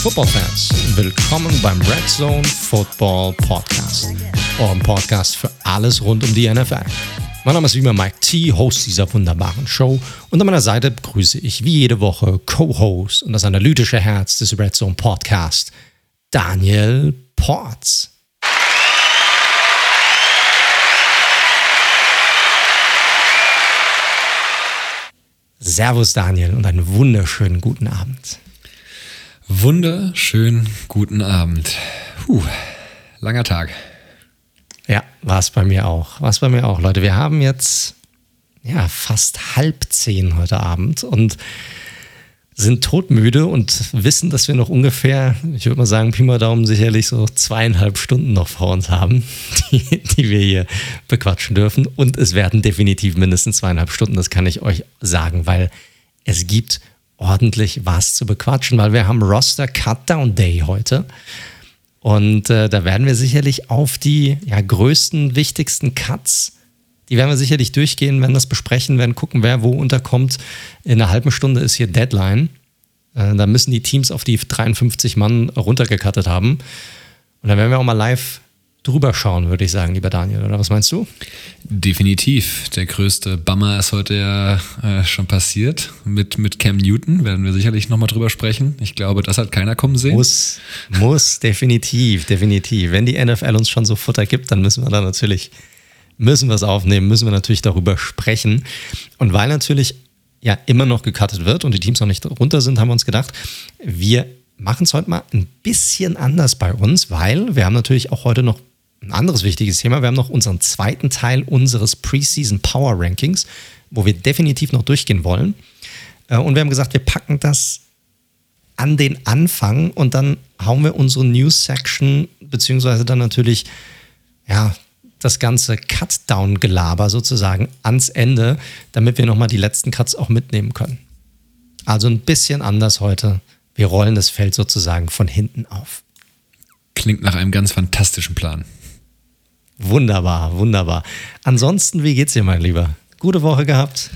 Footballfans, willkommen beim Red Zone Football Podcast, eurem Podcast für alles rund um die NFL. Mein Name ist wie immer Mike T, Host dieser wunderbaren Show und an meiner Seite begrüße ich wie jede Woche Co-Host und das analytische Herz des Red Zone Podcast, Daniel Ports. Servus Daniel und einen wunderschönen guten Abend. Wunderschönen guten Abend. Puh, langer Tag. Ja, war es bei mir auch. War es bei mir auch, Leute. Wir haben jetzt ja fast halb zehn heute Abend und sind todmüde und wissen, dass wir noch ungefähr, ich würde mal sagen, Pi mal Daumen sicherlich so zweieinhalb Stunden noch vor uns haben, die, die wir hier bequatschen dürfen. Und es werden definitiv mindestens zweieinhalb Stunden, das kann ich euch sagen, weil es gibt ordentlich was zu bequatschen, weil wir haben Roster Cutdown Day heute. Und äh, da werden wir sicherlich auf die ja, größten, wichtigsten Cuts die werden wir sicherlich durchgehen, werden das besprechen, werden gucken, wer wo unterkommt. In einer halben Stunde ist hier Deadline. Äh, da müssen die Teams auf die 53 Mann runtergekattet haben. Und dann werden wir auch mal live drüber schauen, würde ich sagen, lieber Daniel. Oder was meinst du? Definitiv. Der größte Bummer ist heute ja äh, schon passiert. Mit, mit Cam Newton werden wir sicherlich nochmal drüber sprechen. Ich glaube, das hat keiner kommen sehen. Muss, muss, definitiv, definitiv. Wenn die NFL uns schon so Futter gibt, dann müssen wir da natürlich müssen wir es aufnehmen, müssen wir natürlich darüber sprechen. Und weil natürlich ja immer noch gecuttet wird und die Teams noch nicht runter sind, haben wir uns gedacht, wir machen es heute mal ein bisschen anders bei uns, weil wir haben natürlich auch heute noch ein anderes wichtiges Thema. Wir haben noch unseren zweiten Teil unseres Preseason Power Rankings, wo wir definitiv noch durchgehen wollen. Äh, und wir haben gesagt, wir packen das an den Anfang und dann hauen wir unsere News-Section, beziehungsweise dann natürlich, ja, das ganze Cut-Down-Gelaber sozusagen ans Ende, damit wir nochmal die letzten Cuts auch mitnehmen können. Also ein bisschen anders heute. Wir rollen das Feld sozusagen von hinten auf. Klingt nach einem ganz fantastischen Plan. Wunderbar, wunderbar. Ansonsten, wie geht's dir, mein Lieber? Gute Woche gehabt?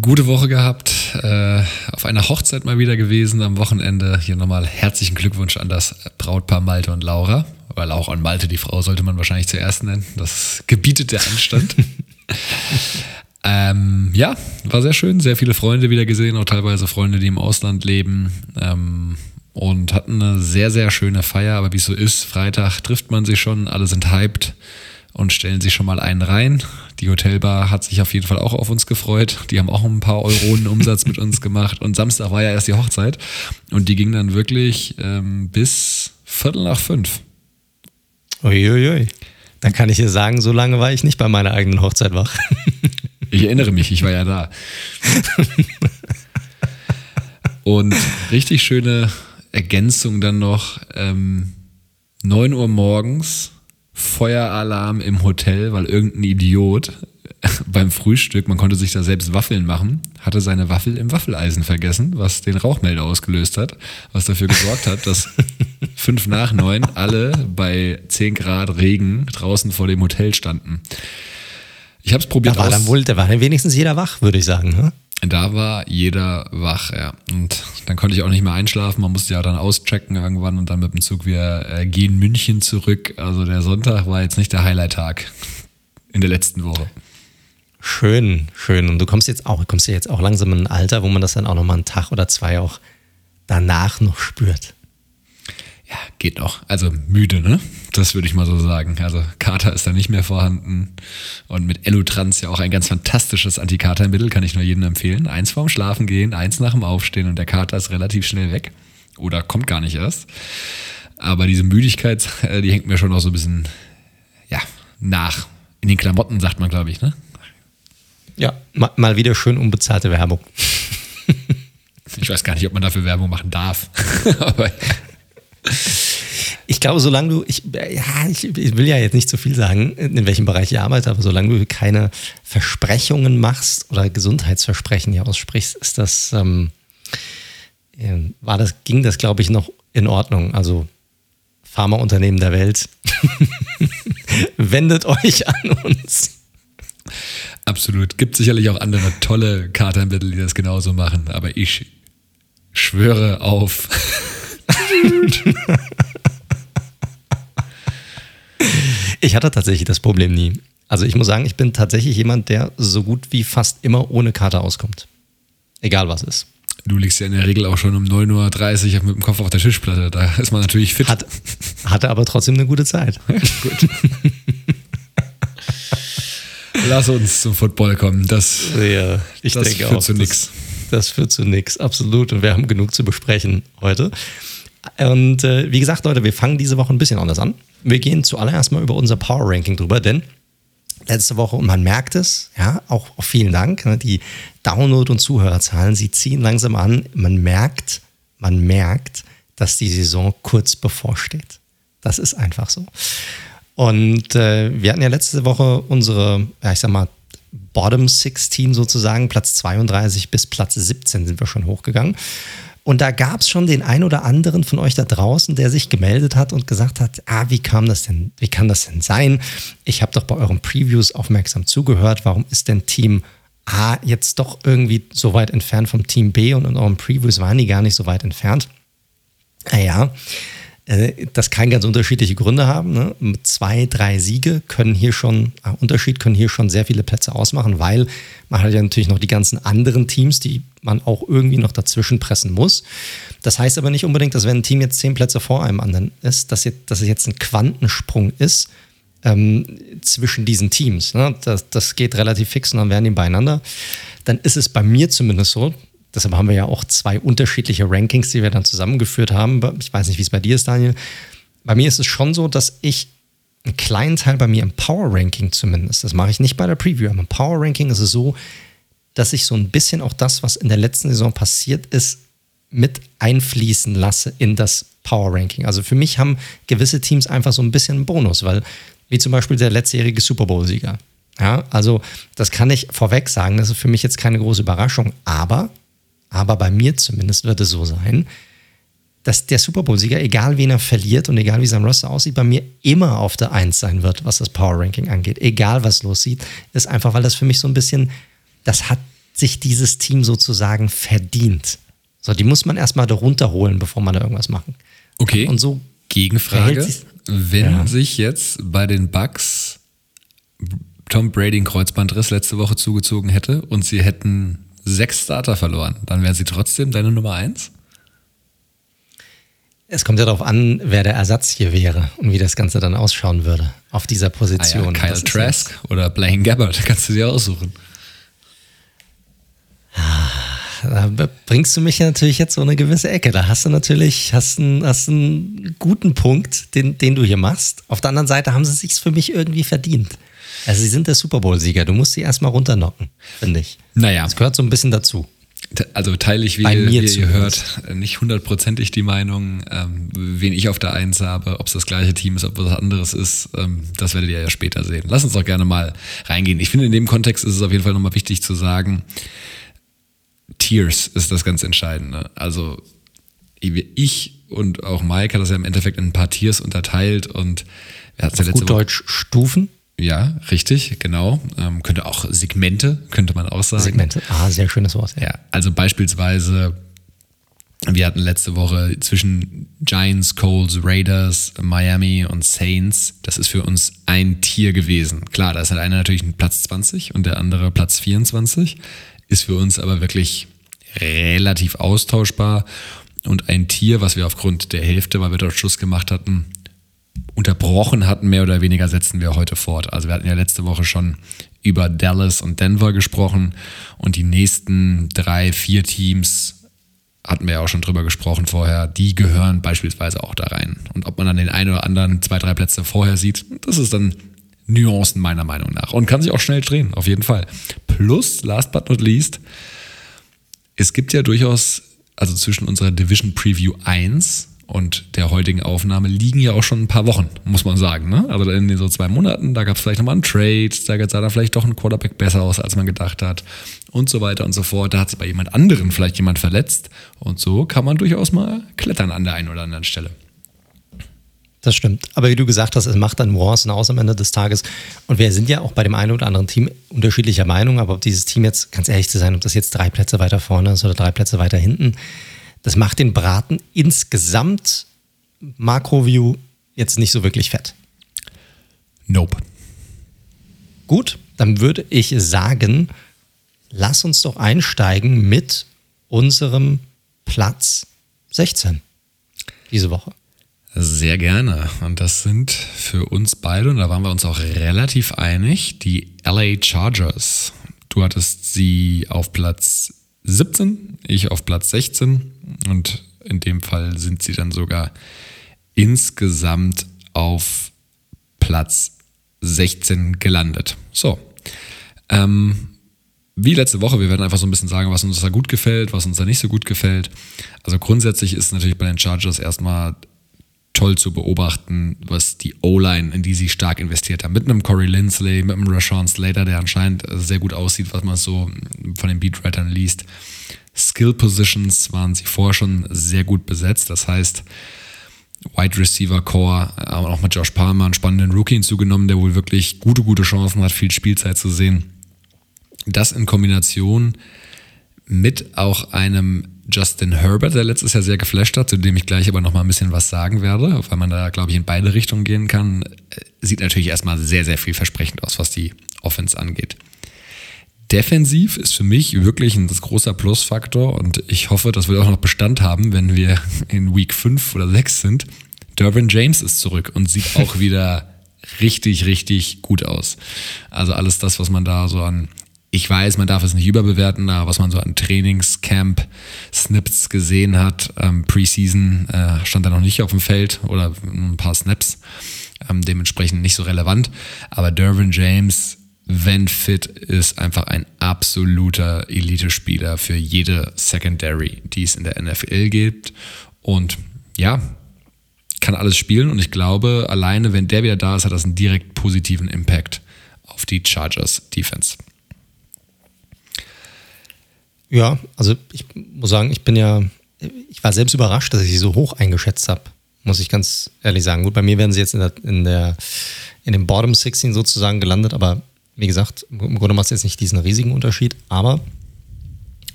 Gute Woche gehabt, äh, auf einer Hochzeit mal wieder gewesen am Wochenende. Hier nochmal herzlichen Glückwunsch an das Brautpaar Malte und Laura weil auch an Malte die Frau sollte man wahrscheinlich zuerst nennen. Das gebietet der Anstand. ähm, ja, war sehr schön. Sehr viele Freunde wieder gesehen, auch teilweise Freunde, die im Ausland leben. Ähm, und hatten eine sehr, sehr schöne Feier. Aber wie es so ist, Freitag trifft man sich schon, alle sind hyped und stellen sich schon mal einen rein. Die Hotelbar hat sich auf jeden Fall auch auf uns gefreut. Die haben auch ein paar Euronen Umsatz mit uns gemacht. Und Samstag war ja erst die Hochzeit. Und die ging dann wirklich ähm, bis Viertel nach fünf. Uiuiui. Dann kann ich dir sagen, so lange war ich nicht bei meiner eigenen Hochzeit wach. Ich erinnere mich, ich war ja da. Und richtig schöne Ergänzung dann noch. Ähm, 9 Uhr morgens, Feueralarm im Hotel, weil irgendein Idiot beim Frühstück, man konnte sich da selbst Waffeln machen, hatte seine Waffel im Waffeleisen vergessen, was den Rauchmelder ausgelöst hat, was dafür gesorgt hat, dass fünf nach neun alle bei 10 Grad Regen draußen vor dem Hotel standen. Ich habe es probiert. Da war dann wohl, da war dann wenigstens jeder wach, würde ich sagen. Ne? Da war jeder wach, ja. Und dann konnte ich auch nicht mehr einschlafen. Man musste ja dann auschecken irgendwann und dann mit dem Zug wieder äh, gehen München zurück. Also der Sonntag war jetzt nicht der Highlight-Tag in der letzten Woche. Schön, schön. Und du kommst jetzt auch, kommst ja jetzt auch langsam in ein Alter, wo man das dann auch noch mal einen Tag oder zwei auch danach noch spürt. Ja, geht noch. Also müde, ne? Das würde ich mal so sagen. Also Kater ist da nicht mehr vorhanden. Und mit Elutrans ja auch ein ganz fantastisches Antikatermittel, kann ich nur jedem empfehlen. Eins vorm Schlafen gehen, eins nach dem Aufstehen und der Kater ist relativ schnell weg. Oder kommt gar nicht erst. Aber diese Müdigkeit, äh, die hängt mir schon noch so ein bisschen, ja, nach. In den Klamotten, sagt man, glaube ich, ne? Ja, mal wieder schön unbezahlte Werbung. Ich weiß gar nicht, ob man dafür Werbung machen darf. Aber ich glaube, solange du, ich, ja, ich, ich, will ja jetzt nicht zu viel sagen, in welchem Bereich ich arbeite, aber solange du keine Versprechungen machst oder Gesundheitsversprechen hier aussprichst, ist das, ähm, war das, ging das, glaube ich, noch in Ordnung. Also Pharmaunternehmen der Welt, wendet euch an uns. Absolut. Gibt sicherlich auch andere tolle Katermittel, die das genauso machen. Aber ich schwöre auf ich hatte tatsächlich das Problem nie. Also ich muss sagen, ich bin tatsächlich jemand, der so gut wie fast immer ohne Karte auskommt. Egal was ist. Du liegst ja in der Regel auch schon um 9.30 Uhr mit dem Kopf auf der Tischplatte. Da ist man natürlich fit. Hat, hatte aber trotzdem eine gute Zeit. Gut. Lass uns zum Football kommen. Das, ja, ich das denke führt auch, zu nichts. Das führt zu nichts, absolut. Und wir haben genug zu besprechen heute. Und äh, wie gesagt, Leute, wir fangen diese Woche ein bisschen anders an. Wir gehen zuallererst mal über unser Power Ranking drüber, denn letzte Woche, und man merkt es, ja, auch, auch vielen Dank, ne, die Download- und Zuhörerzahlen, sie ziehen langsam an. Man merkt, man merkt, dass die Saison kurz bevorsteht. Das ist einfach so. Und äh, wir hatten ja letzte Woche unsere, ja, ich sag mal, Bottom 16 sozusagen, Platz 32 bis Platz 17 sind wir schon hochgegangen. Und da gab es schon den ein oder anderen von euch da draußen, der sich gemeldet hat und gesagt hat, ah, wie kam das denn, wie kann das denn sein? Ich habe doch bei euren Previews aufmerksam zugehört. Warum ist denn Team A jetzt doch irgendwie so weit entfernt vom Team B und in euren Previews waren die gar nicht so weit entfernt? Naja, äh, das kann ganz unterschiedliche Gründe haben. Ne? Zwei, drei Siege können hier schon, äh, Unterschied können hier schon sehr viele Plätze ausmachen, weil man hat ja natürlich noch die ganzen anderen Teams, die man auch irgendwie noch dazwischen pressen muss. Das heißt aber nicht unbedingt, dass wenn ein Team jetzt zehn Plätze vor einem anderen ist, dass, jetzt, dass es jetzt ein Quantensprung ist ähm, zwischen diesen Teams. Ne? Das, das geht relativ fix und dann werden die beieinander. Dann ist es bei mir zumindest so, deshalb haben wir ja auch zwei unterschiedliche Rankings, die wir dann zusammengeführt haben. Ich weiß nicht, wie es bei dir ist, Daniel. Bei mir ist es schon so, dass ich einen kleinen Teil bei mir im Power Ranking zumindest, das mache ich nicht bei der Preview, aber im Power Ranking ist es so, dass ich so ein bisschen auch das, was in der letzten Saison passiert ist, mit einfließen lasse in das Power Ranking. Also für mich haben gewisse Teams einfach so ein bisschen einen Bonus, weil wie zum Beispiel der letztjährige Super Bowl-Sieger. Ja, also das kann ich vorweg sagen, das ist für mich jetzt keine große Überraschung, aber aber bei mir zumindest wird es so sein, dass der Super Bowl-Sieger, egal wen er verliert und egal wie sein Roster aussieht, bei mir immer auf der Eins sein wird, was das Power Ranking angeht. Egal was los sieht, ist einfach, weil das für mich so ein bisschen, das hat sich dieses Team sozusagen verdient. So, die muss man erstmal da runterholen, bevor man da irgendwas machen. Okay. Und so Gegenfrage. Wenn ja. sich jetzt bei den Bucks Tom Brady einen Kreuzbandriss letzte Woche zugezogen hätte und sie hätten sechs Starter verloren, dann wären sie trotzdem deine Nummer eins? Es kommt ja darauf an, wer der Ersatz hier wäre und wie das Ganze dann ausschauen würde auf dieser Position. Ah ja, Kyle Trask oder Blaine Gabbard, kannst du dir aussuchen. Da bringst du mich natürlich jetzt so eine gewisse Ecke. Da hast du natürlich hast einen, hast einen guten Punkt, den, den du hier machst. Auf der anderen Seite haben sie es sich für mich irgendwie verdient. Also sie sind der Super Bowl-Sieger. Du musst sie erstmal runternocken, finde ich. Naja. Das gehört so ein bisschen dazu. Also teile ich, wie, wie ihr hört, nicht hundertprozentig die Meinung, ähm, wen ich auf der Eins habe, ob es das gleiche Team ist, ob es was anderes ist, ähm, das werdet ihr ja später sehen. Lass uns doch gerne mal reingehen. Ich finde, in dem Kontext ist es auf jeden Fall nochmal wichtig zu sagen, Tiers ist das ganz Entscheidende. Also ich und auch Mike hat das ja im Endeffekt in ein paar Tiers unterteilt und er hat ja letzte gut Deutsch Stufen. Ja, richtig, genau. Ähm, könnte auch Segmente, könnte man auch sagen. Segmente, ah, sehr schönes Wort. Ja, also beispielsweise, wir hatten letzte Woche zwischen Giants, Coles, Raiders, Miami und Saints. Das ist für uns ein Tier gewesen. Klar, da ist halt einer natürlich Platz 20 und der andere Platz 24. Ist für uns aber wirklich relativ austauschbar und ein Tier, was wir aufgrund der Hälfte, weil wir dort Schluss gemacht hatten, unterbrochen hatten, mehr oder weniger, setzen wir heute fort. Also wir hatten ja letzte Woche schon über Dallas und Denver gesprochen und die nächsten drei, vier Teams hatten wir ja auch schon drüber gesprochen vorher, die gehören beispielsweise auch da rein. Und ob man dann den einen oder anderen zwei, drei Plätze vorher sieht, das ist dann Nuancen meiner Meinung nach und kann sich auch schnell drehen, auf jeden Fall. Plus, last but not least, es gibt ja durchaus, also zwischen unserer Division Preview 1 und der heutigen Aufnahme liegen ja auch schon ein paar Wochen, muss man sagen. Ne? Also in den so zwei Monaten, da gab es vielleicht nochmal einen Trade, da sah da vielleicht doch ein Quarterback besser aus, als man gedacht hat und so weiter und so fort. Da hat sich bei jemand anderen vielleicht jemand verletzt und so kann man durchaus mal klettern an der einen oder anderen Stelle. Das stimmt. Aber wie du gesagt hast, es macht dann Nuancen aus am Ende des Tages. Und wir sind ja auch bei dem einen oder anderen Team unterschiedlicher Meinung. Aber ob dieses Team jetzt, ganz ehrlich zu sein, ob das jetzt drei Plätze weiter vorne ist oder drei Plätze weiter hinten, das macht den Braten insgesamt Makroview jetzt nicht so wirklich fett. Nope. Gut, dann würde ich sagen, lass uns doch einsteigen mit unserem Platz 16 diese Woche. Sehr gerne. Und das sind für uns beide, und da waren wir uns auch relativ einig, die LA Chargers. Du hattest sie auf Platz 17, ich auf Platz 16 und in dem Fall sind sie dann sogar insgesamt auf Platz 16 gelandet. So. Ähm, wie letzte Woche, wir werden einfach so ein bisschen sagen, was uns da gut gefällt, was uns da nicht so gut gefällt. Also grundsätzlich ist natürlich bei den Chargers erstmal toll zu beobachten, was die O-Line, in die sie stark investiert haben. Mit einem Corey Lindsley, mit einem Rashawn Slater, der anscheinend sehr gut aussieht, was man so von den Beatwritern liest. Skill Positions waren sie vorher schon sehr gut besetzt. Das heißt, Wide Receiver Core, aber auch mit Josh Palmer einen spannenden Rookie hinzugenommen, der wohl wirklich gute, gute Chancen hat, viel Spielzeit zu sehen. Das in Kombination mit auch einem Justin Herbert, der letztes Jahr sehr geflasht hat, zu dem ich gleich aber noch mal ein bisschen was sagen werde, weil man da, glaube ich, in beide Richtungen gehen kann, sieht natürlich erstmal sehr, sehr vielversprechend aus, was die Offense angeht. Defensiv ist für mich wirklich ein großer Plusfaktor und ich hoffe, das wird auch noch Bestand haben, wenn wir in Week 5 oder 6 sind. Dervin James ist zurück und sieht auch wieder richtig, richtig gut aus. Also alles das, was man da so an ich weiß, man darf es nicht überbewerten, aber was man so an Trainingscamp Snips gesehen hat, ähm, Preseason äh, stand er noch nicht auf dem Feld oder ein paar Snaps, ähm, dementsprechend nicht so relevant. Aber Dervin James, wenn fit, ist einfach ein absoluter Elite-Spieler für jede Secondary, die es in der NFL gibt. Und ja, kann alles spielen und ich glaube, alleine wenn der wieder da ist, hat das einen direkt positiven Impact auf die Chargers Defense. Ja, also ich muss sagen, ich bin ja, ich war selbst überrascht, dass ich sie so hoch eingeschätzt habe, muss ich ganz ehrlich sagen. Gut, bei mir werden sie jetzt in der, in der, in dem Bottom 16 sozusagen gelandet, aber wie gesagt, im Grunde macht es jetzt nicht diesen riesigen Unterschied, aber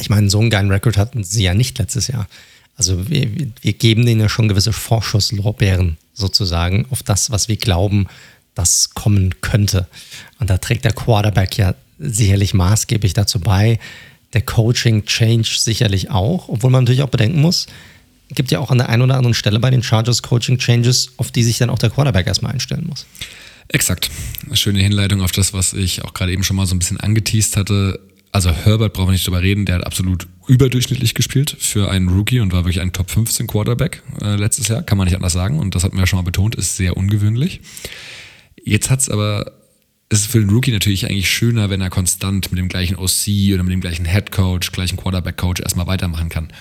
ich meine, so einen geilen Rekord hatten sie ja nicht letztes Jahr. Also wir, wir geben denen ja schon gewisse Vorschusslorbeeren sozusagen auf das, was wir glauben, das kommen könnte. Und da trägt der Quarterback ja sicherlich maßgeblich dazu bei, der Coaching-Change sicherlich auch, obwohl man natürlich auch bedenken muss, gibt ja auch an der einen oder anderen Stelle bei den Chargers Coaching-Changes, auf die sich dann auch der Quarterback erstmal einstellen muss. Exakt. Schöne Hinleitung auf das, was ich auch gerade eben schon mal so ein bisschen angeteased hatte. Also Herbert brauchen wir nicht drüber reden, der hat absolut überdurchschnittlich gespielt für einen Rookie und war wirklich ein Top 15 Quarterback äh, letztes Jahr, kann man nicht anders sagen. Und das hat man ja schon mal betont, ist sehr ungewöhnlich. Jetzt hat es aber es ist für den Rookie natürlich eigentlich schöner, wenn er konstant mit dem gleichen OC oder mit dem gleichen Head Coach, gleichen Quarterback Coach erstmal weitermachen kann.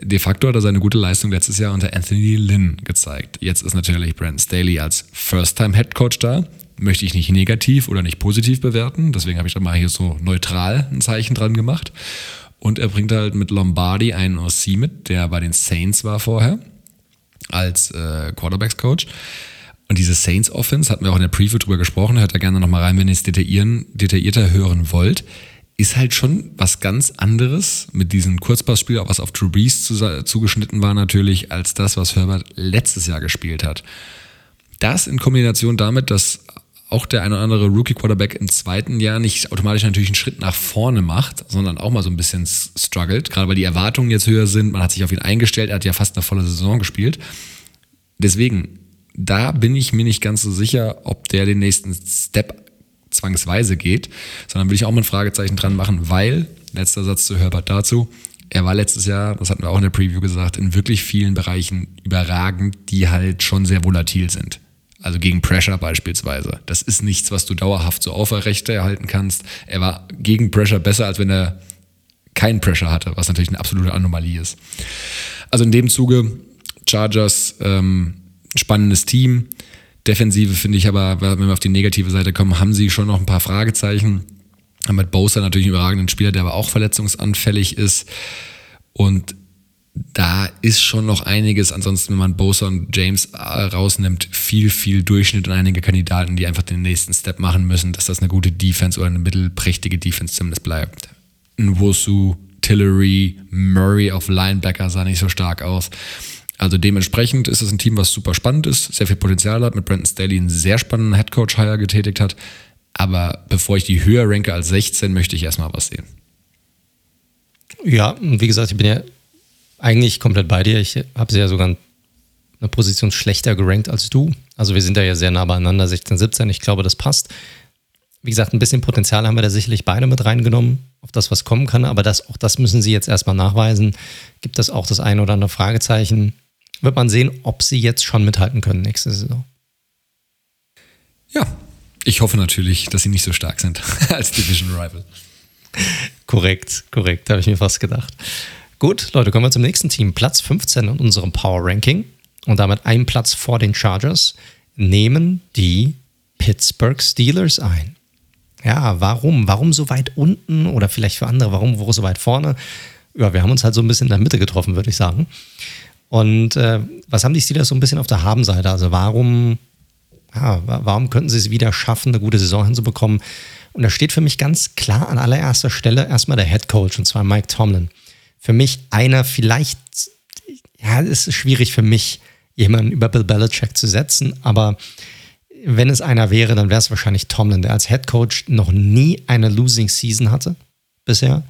De facto hat er seine gute Leistung letztes Jahr unter Anthony Lynn gezeigt. Jetzt ist natürlich Brandon Staley als First-Time Head Coach da. Möchte ich nicht negativ oder nicht positiv bewerten. Deswegen habe ich da mal hier so neutral ein Zeichen dran gemacht. Und er bringt halt mit Lombardi einen OC mit, der bei den Saints war vorher als äh, Quarterbacks Coach. Und diese Saints Offense, hatten wir auch in der Preview drüber gesprochen, hört da gerne nochmal rein, wenn ihr es detaillierter hören wollt, ist halt schon was ganz anderes mit diesem Kurzpassspiel, was auf Drew Brees zugeschnitten war natürlich, als das, was Herbert letztes Jahr gespielt hat. Das in Kombination damit, dass auch der eine oder andere Rookie-Quarterback im zweiten Jahr nicht automatisch natürlich einen Schritt nach vorne macht, sondern auch mal so ein bisschen struggelt, gerade weil die Erwartungen jetzt höher sind, man hat sich auf ihn eingestellt, er hat ja fast eine volle Saison gespielt. Deswegen, da bin ich mir nicht ganz so sicher, ob der den nächsten Step zwangsweise geht, sondern will ich auch mal ein Fragezeichen dran machen, weil, letzter Satz zu Herbert dazu, er war letztes Jahr, das hatten wir auch in der Preview gesagt, in wirklich vielen Bereichen überragend, die halt schon sehr volatil sind. Also gegen Pressure beispielsweise. Das ist nichts, was du dauerhaft so aufrecht erhalten kannst. Er war gegen Pressure besser, als wenn er keinen Pressure hatte, was natürlich eine absolute Anomalie ist. Also in dem Zuge, Chargers ähm, spannendes Team. Defensive finde ich aber, wenn wir auf die negative Seite kommen, haben sie schon noch ein paar Fragezeichen. Haben mit Bowser natürlich einen überragenden Spieler, der aber auch verletzungsanfällig ist. Und da ist schon noch einiges. Ansonsten, wenn man Bowser und James äh, rausnimmt, viel, viel Durchschnitt und einige Kandidaten, die einfach den nächsten Step machen müssen, dass das eine gute Defense oder eine mittelprächtige Defense zumindest bleibt. Nwosu, Tillery, Murray auf Linebacker sah nicht so stark aus. Also dementsprechend ist es ein Team, was super spannend ist, sehr viel Potenzial hat, mit Brandon Staley einen sehr spannenden Headcoach-Hire getätigt hat. Aber bevor ich die höher ranke als 16, möchte ich erstmal was sehen. Ja, wie gesagt, ich bin ja eigentlich komplett bei dir. Ich habe sie ja sogar eine Position schlechter gerankt als du. Also wir sind da ja sehr nah beieinander, 16, 17. Ich glaube, das passt. Wie gesagt, ein bisschen Potenzial haben wir da sicherlich beide mit reingenommen, auf das, was kommen kann. Aber das, auch das müssen sie jetzt erstmal nachweisen. Gibt es auch das eine oder andere Fragezeichen? Wird man sehen, ob sie jetzt schon mithalten können nächste Saison. Ja, ich hoffe natürlich, dass sie nicht so stark sind als Division Rival. korrekt, korrekt, habe ich mir fast gedacht. Gut, Leute, kommen wir zum nächsten Team. Platz 15 in unserem Power Ranking und damit einen Platz vor den Chargers nehmen die Pittsburgh Steelers ein. Ja, warum? Warum so weit unten oder vielleicht für andere, warum wo so weit vorne? Ja, wir haben uns halt so ein bisschen in der Mitte getroffen, würde ich sagen. Und äh, was haben die Steelers so ein bisschen auf der Habenseite? Also warum, ja, warum könnten sie es wieder schaffen, eine gute Saison hinzubekommen? Und da steht für mich ganz klar an allererster Stelle erstmal der Head Coach, und zwar Mike Tomlin. Für mich einer vielleicht, ja, es ist schwierig für mich, jemanden über Bill Belichick zu setzen, aber wenn es einer wäre, dann wäre es wahrscheinlich Tomlin, der als Head Coach noch nie eine Losing Season hatte bisher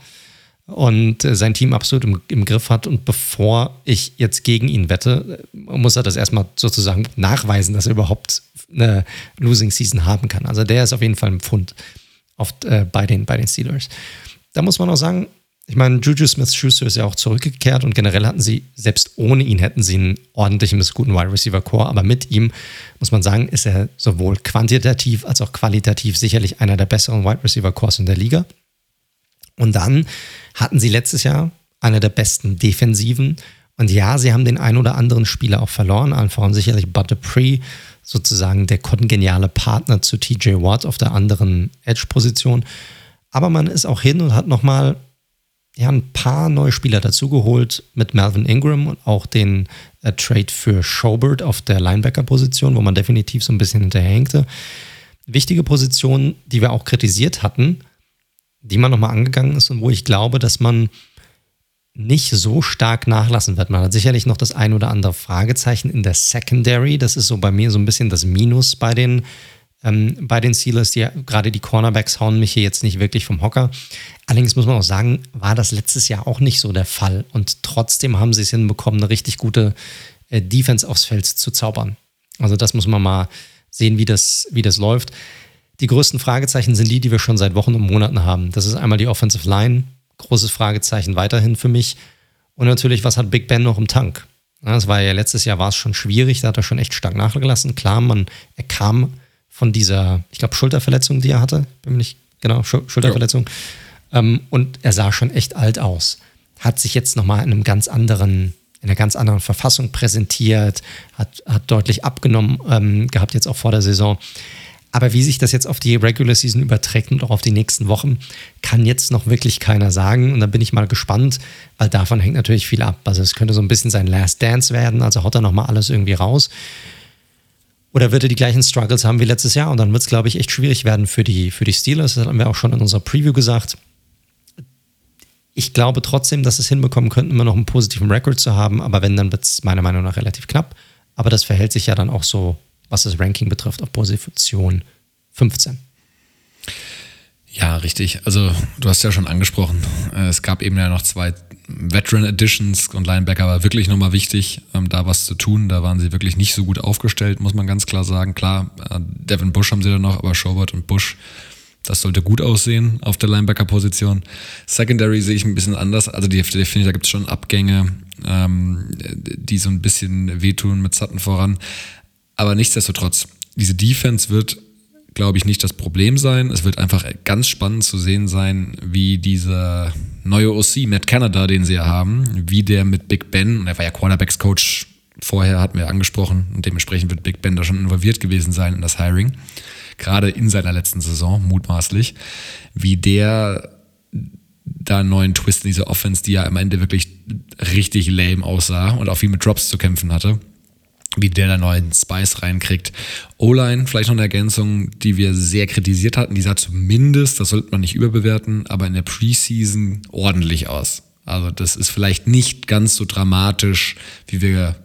und äh, sein Team absolut im, im, Griff hat. Und bevor ich jetzt gegen ihn wette, muss er das erstmal sozusagen nachweisen, dass er überhaupt eine Losing Season haben kann. Also der ist auf jeden Fall ein Pfund oft, äh, bei, den, bei den Steelers. Da muss man auch sagen, ich meine, Juju Smith-Schuster ist ja auch zurückgekehrt und generell hatten sie, selbst ohne ihn hätten sie einen ordentlichen bis guten Wide Receiver Core, aber mit ihm, muss man sagen, ist er sowohl quantitativ als auch qualitativ sicherlich einer der besseren Wide Receiver Cores in der Liga. Und dann hatten sie letztes Jahr eine der besten Defensiven. Und ja, sie haben den ein oder anderen Spieler auch verloren, allen voran sicherlich Bud Dupree, sozusagen der kongeniale Partner zu TJ Watt auf der anderen Edge-Position. Aber man ist auch hin und hat nochmal ja, ein paar neue Spieler dazugeholt mit Melvin Ingram und auch den äh, Trade für Schobert auf der Linebacker-Position, wo man definitiv so ein bisschen hinterhängte. Wichtige Position, die wir auch kritisiert hatten, die man nochmal angegangen ist und wo ich glaube, dass man nicht so stark nachlassen wird. Man hat sicherlich noch das ein oder andere Fragezeichen in der Secondary. Das ist so bei mir so ein bisschen das Minus bei den, ähm, bei den Steelers. Die, gerade die Cornerbacks hauen mich hier jetzt nicht wirklich vom Hocker. Allerdings muss man auch sagen, war das letztes Jahr auch nicht so der Fall. Und trotzdem haben sie es hinbekommen, eine richtig gute äh, Defense aufs Feld zu zaubern. Also das muss man mal sehen, wie das, wie das läuft. Die größten Fragezeichen sind die, die wir schon seit Wochen und Monaten haben. Das ist einmal die Offensive Line, großes Fragezeichen weiterhin für mich. Und natürlich, was hat Big Ben noch im Tank? Das war ja letztes Jahr war es schon schwierig, da hat er schon echt stark nachgelassen. Klar, man, er kam von dieser, ich glaube, Schulterverletzung, die er hatte. Bin mir nicht, genau, Schulterverletzung. Ja. Ähm, und er sah schon echt alt aus. Hat sich jetzt nochmal in einem ganz anderen, in einer ganz anderen Verfassung präsentiert, hat, hat deutlich abgenommen ähm, gehabt jetzt auch vor der Saison. Aber wie sich das jetzt auf die Regular Season überträgt und auch auf die nächsten Wochen, kann jetzt noch wirklich keiner sagen. Und da bin ich mal gespannt, weil davon hängt natürlich viel ab. Also es könnte so ein bisschen sein Last Dance werden, also haut er nochmal alles irgendwie raus. Oder wird er die gleichen Struggles haben wie letztes Jahr? Und dann wird es, glaube ich, echt schwierig werden für die, für die Steelers. Das haben wir auch schon in unserer Preview gesagt. Ich glaube trotzdem, dass es hinbekommen könnten, immer noch einen positiven Rekord zu haben. Aber wenn, dann wird es meiner Meinung nach relativ knapp. Aber das verhält sich ja dann auch so was das Ranking betrifft, auf Position 15. Ja, richtig. Also du hast ja schon angesprochen, äh, es gab eben ja noch zwei Veteran Editions und Linebacker war wirklich nochmal wichtig, ähm, da was zu tun. Da waren sie wirklich nicht so gut aufgestellt, muss man ganz klar sagen. Klar, äh, Devin Bush haben sie da noch, aber Schobert und Bush, das sollte gut aussehen auf der Linebacker-Position. Secondary sehe ich ein bisschen anders. Also die, die finde ich, da gibt es schon Abgänge, ähm, die so ein bisschen wehtun mit Sutton voran. Aber nichtsdestotrotz, diese Defense wird, glaube ich, nicht das Problem sein. Es wird einfach ganz spannend zu sehen sein, wie dieser neue OC, Matt Canada, den sie ja haben, wie der mit Big Ben, und er war ja Quarterbacks-Coach vorher, hatten wir angesprochen, und dementsprechend wird Big Ben da schon involviert gewesen sein in das Hiring. Gerade in seiner letzten Saison, mutmaßlich, wie der da einen neuen Twist in dieser Offense, die ja am Ende wirklich richtig lame aussah und auch viel mit Drops zu kämpfen hatte, wie der da neuen Spice reinkriegt. O-Line, vielleicht noch eine Ergänzung, die wir sehr kritisiert hatten. Die sah zumindest, das sollte man nicht überbewerten, aber in der Preseason ordentlich aus. Also das ist vielleicht nicht ganz so dramatisch, wie wir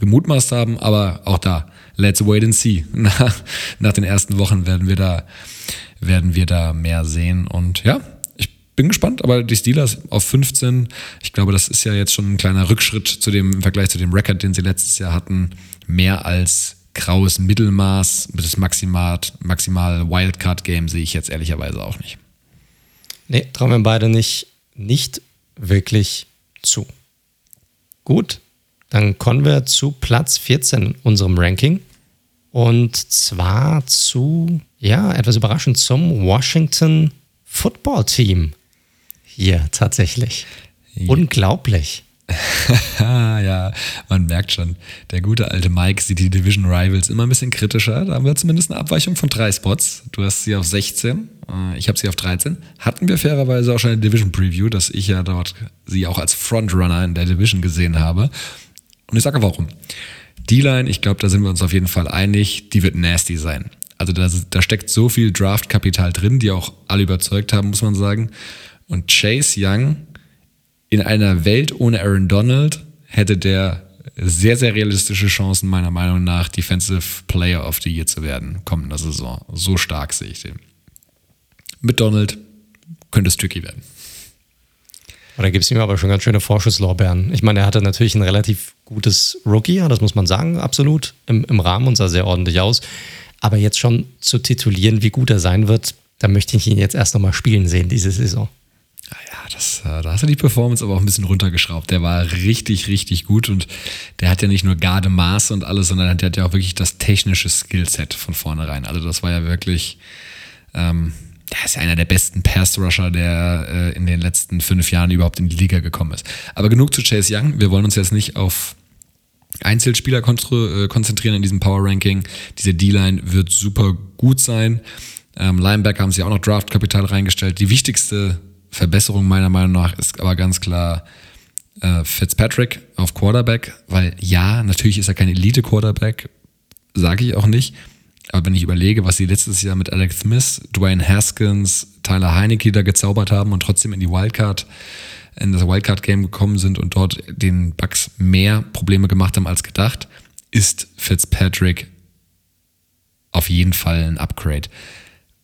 gemutmaßt haben, aber auch da, let's wait and see. Nach, nach den ersten Wochen werden wir da, werden wir da mehr sehen. Und ja, bin gespannt, aber die Steelers auf 15, ich glaube, das ist ja jetzt schon ein kleiner Rückschritt zu dem, im Vergleich zu dem Rekord, den sie letztes Jahr hatten. Mehr als graues Mittelmaß, das maximal, maximal Wildcard-Game sehe ich jetzt ehrlicherweise auch nicht. Nee, trauen wir beide nicht, nicht wirklich zu. Gut, dann kommen wir zu Platz 14 in unserem Ranking. Und zwar zu, ja, etwas überraschend zum Washington Football Team hier tatsächlich. Ja. Unglaublich. ja, man merkt schon, der gute alte Mike sieht die Division Rivals immer ein bisschen kritischer. Da haben wir zumindest eine Abweichung von drei Spots. Du hast sie auf 16, äh, ich habe sie auf 13. Hatten wir fairerweise auch schon eine Division Preview, dass ich ja dort sie auch als Frontrunner in der Division gesehen habe. Und ich sage warum. D-Line, ich glaube, da sind wir uns auf jeden Fall einig, die wird nasty sein. Also da, da steckt so viel Draftkapital drin, die auch alle überzeugt haben, muss man sagen. Und Chase Young in einer Welt ohne Aaron Donald hätte der sehr, sehr realistische Chancen, meiner Meinung nach, Defensive Player of the Year zu werden, kommender Saison. So stark sehe ich den. Mit Donald könnte es tricky werden. Da gibt es ihm aber schon ganz schöne Vorschusslorbeeren. Ich meine, er hatte natürlich ein relativ gutes Rookie, das muss man sagen, absolut im, im Rahmen und sah sehr ordentlich aus. Aber jetzt schon zu titulieren, wie gut er sein wird, da möchte ich ihn jetzt erst nochmal spielen sehen, diese Saison. Ah ja, das, äh, da hast du die Performance aber auch ein bisschen runtergeschraubt. Der war richtig, richtig gut und der hat ja nicht nur Gardemaß und alles, sondern der hat ja auch wirklich das technische Skillset von vornherein. Also das war ja wirklich, ähm, der ist ja einer der besten Pass-Rusher, der äh, in den letzten fünf Jahren überhaupt in die Liga gekommen ist. Aber genug zu Chase Young. Wir wollen uns jetzt nicht auf Einzelspieler äh, konzentrieren in diesem Power-Ranking. Diese D-Line wird super gut sein. Ähm, Linebacker haben sie auch noch Draftkapital reingestellt. Die wichtigste Verbesserung meiner Meinung nach ist aber ganz klar äh, Fitzpatrick auf Quarterback, weil ja, natürlich ist er kein Elite-Quarterback, sage ich auch nicht. Aber wenn ich überlege, was sie letztes Jahr mit Alex Smith, Dwayne Haskins, Tyler Heinecke da gezaubert haben und trotzdem in die Wildcard, in das Wildcard-Game gekommen sind und dort den Bucks mehr Probleme gemacht haben als gedacht, ist Fitzpatrick auf jeden Fall ein Upgrade.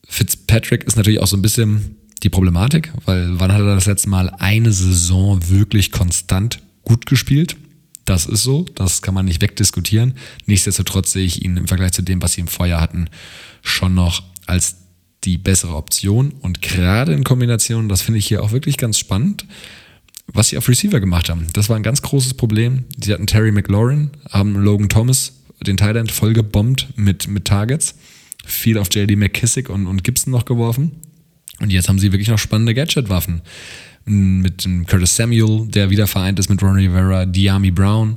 Fitzpatrick ist natürlich auch so ein bisschen die Problematik, weil wann hat er das letzte Mal eine Saison wirklich konstant gut gespielt? Das ist so, das kann man nicht wegdiskutieren. Nichtsdestotrotz sehe ich ihn im Vergleich zu dem, was sie im Vorjahr hatten, schon noch als die bessere Option. Und gerade in Kombination, das finde ich hier auch wirklich ganz spannend, was sie auf Receiver gemacht haben. Das war ein ganz großes Problem. Sie hatten Terry McLaurin, haben Logan Thomas, den Thailand, voll gebombt mit, mit Targets. Viel auf JD McKissick und, und Gibson noch geworfen. Und jetzt haben sie wirklich noch spannende Gadget-Waffen. Mit dem Curtis Samuel, der wieder vereint ist mit Ron Rivera, Diami Brown,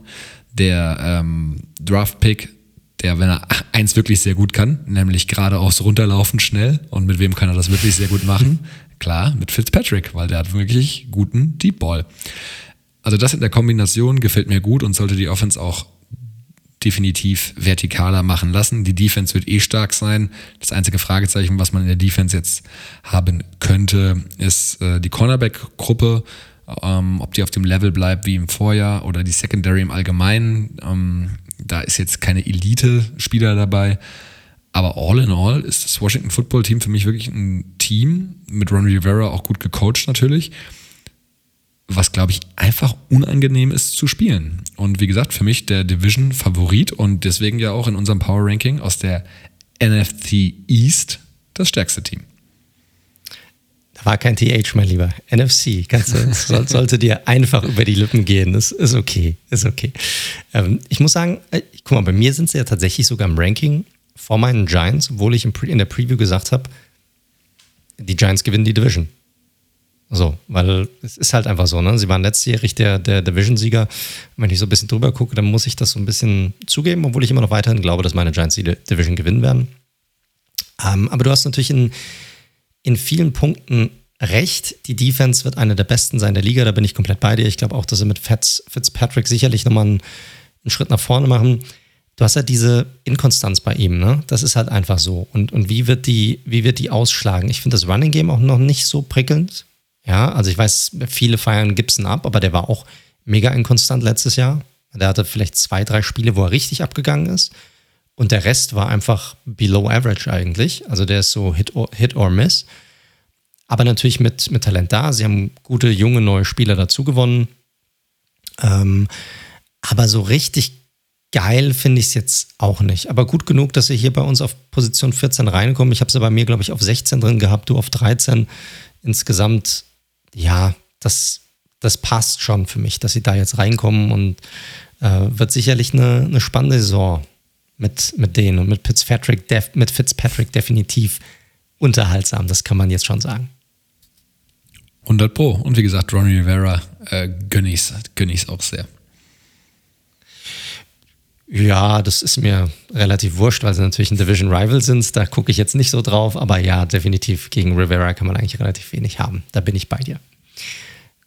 der ähm, Draft-Pick, der, wenn er eins wirklich sehr gut kann, nämlich geradeaus runterlaufen schnell. Und mit wem kann er das wirklich sehr gut machen? Klar, mit Fitzpatrick, weil der hat wirklich guten Deep Ball. Also das in der Kombination gefällt mir gut und sollte die Offense auch definitiv vertikaler machen lassen. Die Defense wird eh stark sein. Das einzige Fragezeichen, was man in der Defense jetzt haben könnte, ist äh, die Cornerback-Gruppe. Ähm, ob die auf dem Level bleibt wie im Vorjahr oder die Secondary im Allgemeinen. Ähm, da ist jetzt keine Elite-Spieler dabei. Aber all in all ist das Washington Football Team für mich wirklich ein Team, mit Ron Rivera auch gut gecoacht natürlich, was, glaube ich, einfach unangenehm ist zu spielen. Und wie gesagt, für mich der Division-Favorit und deswegen ja auch in unserem Power Ranking aus der NFC East das stärkste Team. Da war kein TH, mein Lieber. NFC. Kannst du, soll, sollte dir einfach über die Lippen gehen. Das ist okay. Ist okay. Ähm, ich muss sagen, äh, guck mal, bei mir sind sie ja tatsächlich sogar im Ranking vor meinen Giants, obwohl ich in der Preview gesagt habe, die Giants gewinnen die Division. So, weil es ist halt einfach so, ne? Sie waren letztjährig der, der Division-Sieger. Wenn ich so ein bisschen drüber gucke, dann muss ich das so ein bisschen zugeben, obwohl ich immer noch weiterhin glaube, dass meine Giants die Division gewinnen werden. Ähm, aber du hast natürlich in, in vielen Punkten recht. Die Defense wird eine der besten sein der Liga, da bin ich komplett bei dir. Ich glaube auch, dass sie mit Fitz, Fitzpatrick sicherlich nochmal einen, einen Schritt nach vorne machen. du hast ja diese Inkonstanz bei ihm, ne? Das ist halt einfach so. Und, und wie, wird die, wie wird die ausschlagen? Ich finde das Running Game auch noch nicht so prickelnd. Ja, also ich weiß, viele feiern Gibson ab, aber der war auch mega inkonstant letztes Jahr. Der hatte vielleicht zwei, drei Spiele, wo er richtig abgegangen ist. Und der Rest war einfach below average eigentlich. Also der ist so Hit or, Hit or Miss. Aber natürlich mit, mit Talent da. Sie haben gute, junge, neue Spieler dazu gewonnen. Ähm, aber so richtig geil finde ich es jetzt auch nicht. Aber gut genug, dass sie hier bei uns auf Position 14 reinkommen. Ich habe sie bei mir, glaube ich, auf 16 drin gehabt, du auf 13. Insgesamt, ja, das, das passt schon für mich, dass sie da jetzt reinkommen und äh, wird sicherlich eine, eine spannende Saison mit, mit denen und mit Fitzpatrick, def, mit Fitzpatrick definitiv unterhaltsam, das kann man jetzt schon sagen. 100 Pro. Und wie gesagt, Ronnie Rivera äh, gönne ich es auch sehr. Ja, das ist mir relativ wurscht, weil sie natürlich ein Division Rival sind. Da gucke ich jetzt nicht so drauf. Aber ja, definitiv gegen Rivera kann man eigentlich relativ wenig haben. Da bin ich bei dir.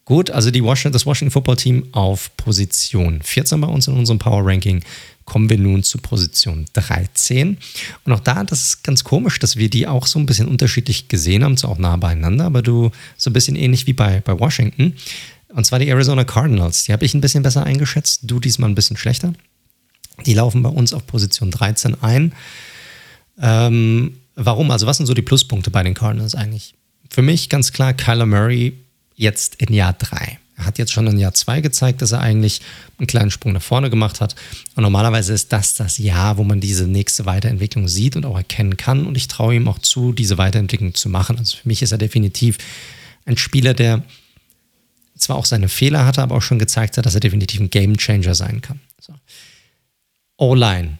Gut, also die Washington, das Washington Football Team auf Position 14 bei uns in unserem Power Ranking. Kommen wir nun zu Position 13. Und auch da, das ist ganz komisch, dass wir die auch so ein bisschen unterschiedlich gesehen haben, zwar auch nah beieinander, aber du so ein bisschen ähnlich wie bei, bei Washington. Und zwar die Arizona Cardinals. Die habe ich ein bisschen besser eingeschätzt, du diesmal ein bisschen schlechter. Die laufen bei uns auf Position 13 ein. Ähm, warum? Also, was sind so die Pluspunkte bei den Cardinals eigentlich? Für mich ganz klar Kyler Murray jetzt in Jahr 3. Er hat jetzt schon in Jahr 2 gezeigt, dass er eigentlich einen kleinen Sprung nach vorne gemacht hat. Und normalerweise ist das das Jahr, wo man diese nächste Weiterentwicklung sieht und auch erkennen kann. Und ich traue ihm auch zu, diese Weiterentwicklung zu machen. Also für mich ist er definitiv ein Spieler, der zwar auch seine Fehler hatte, aber auch schon gezeigt hat, dass er definitiv ein Game Changer sein kann. O-Line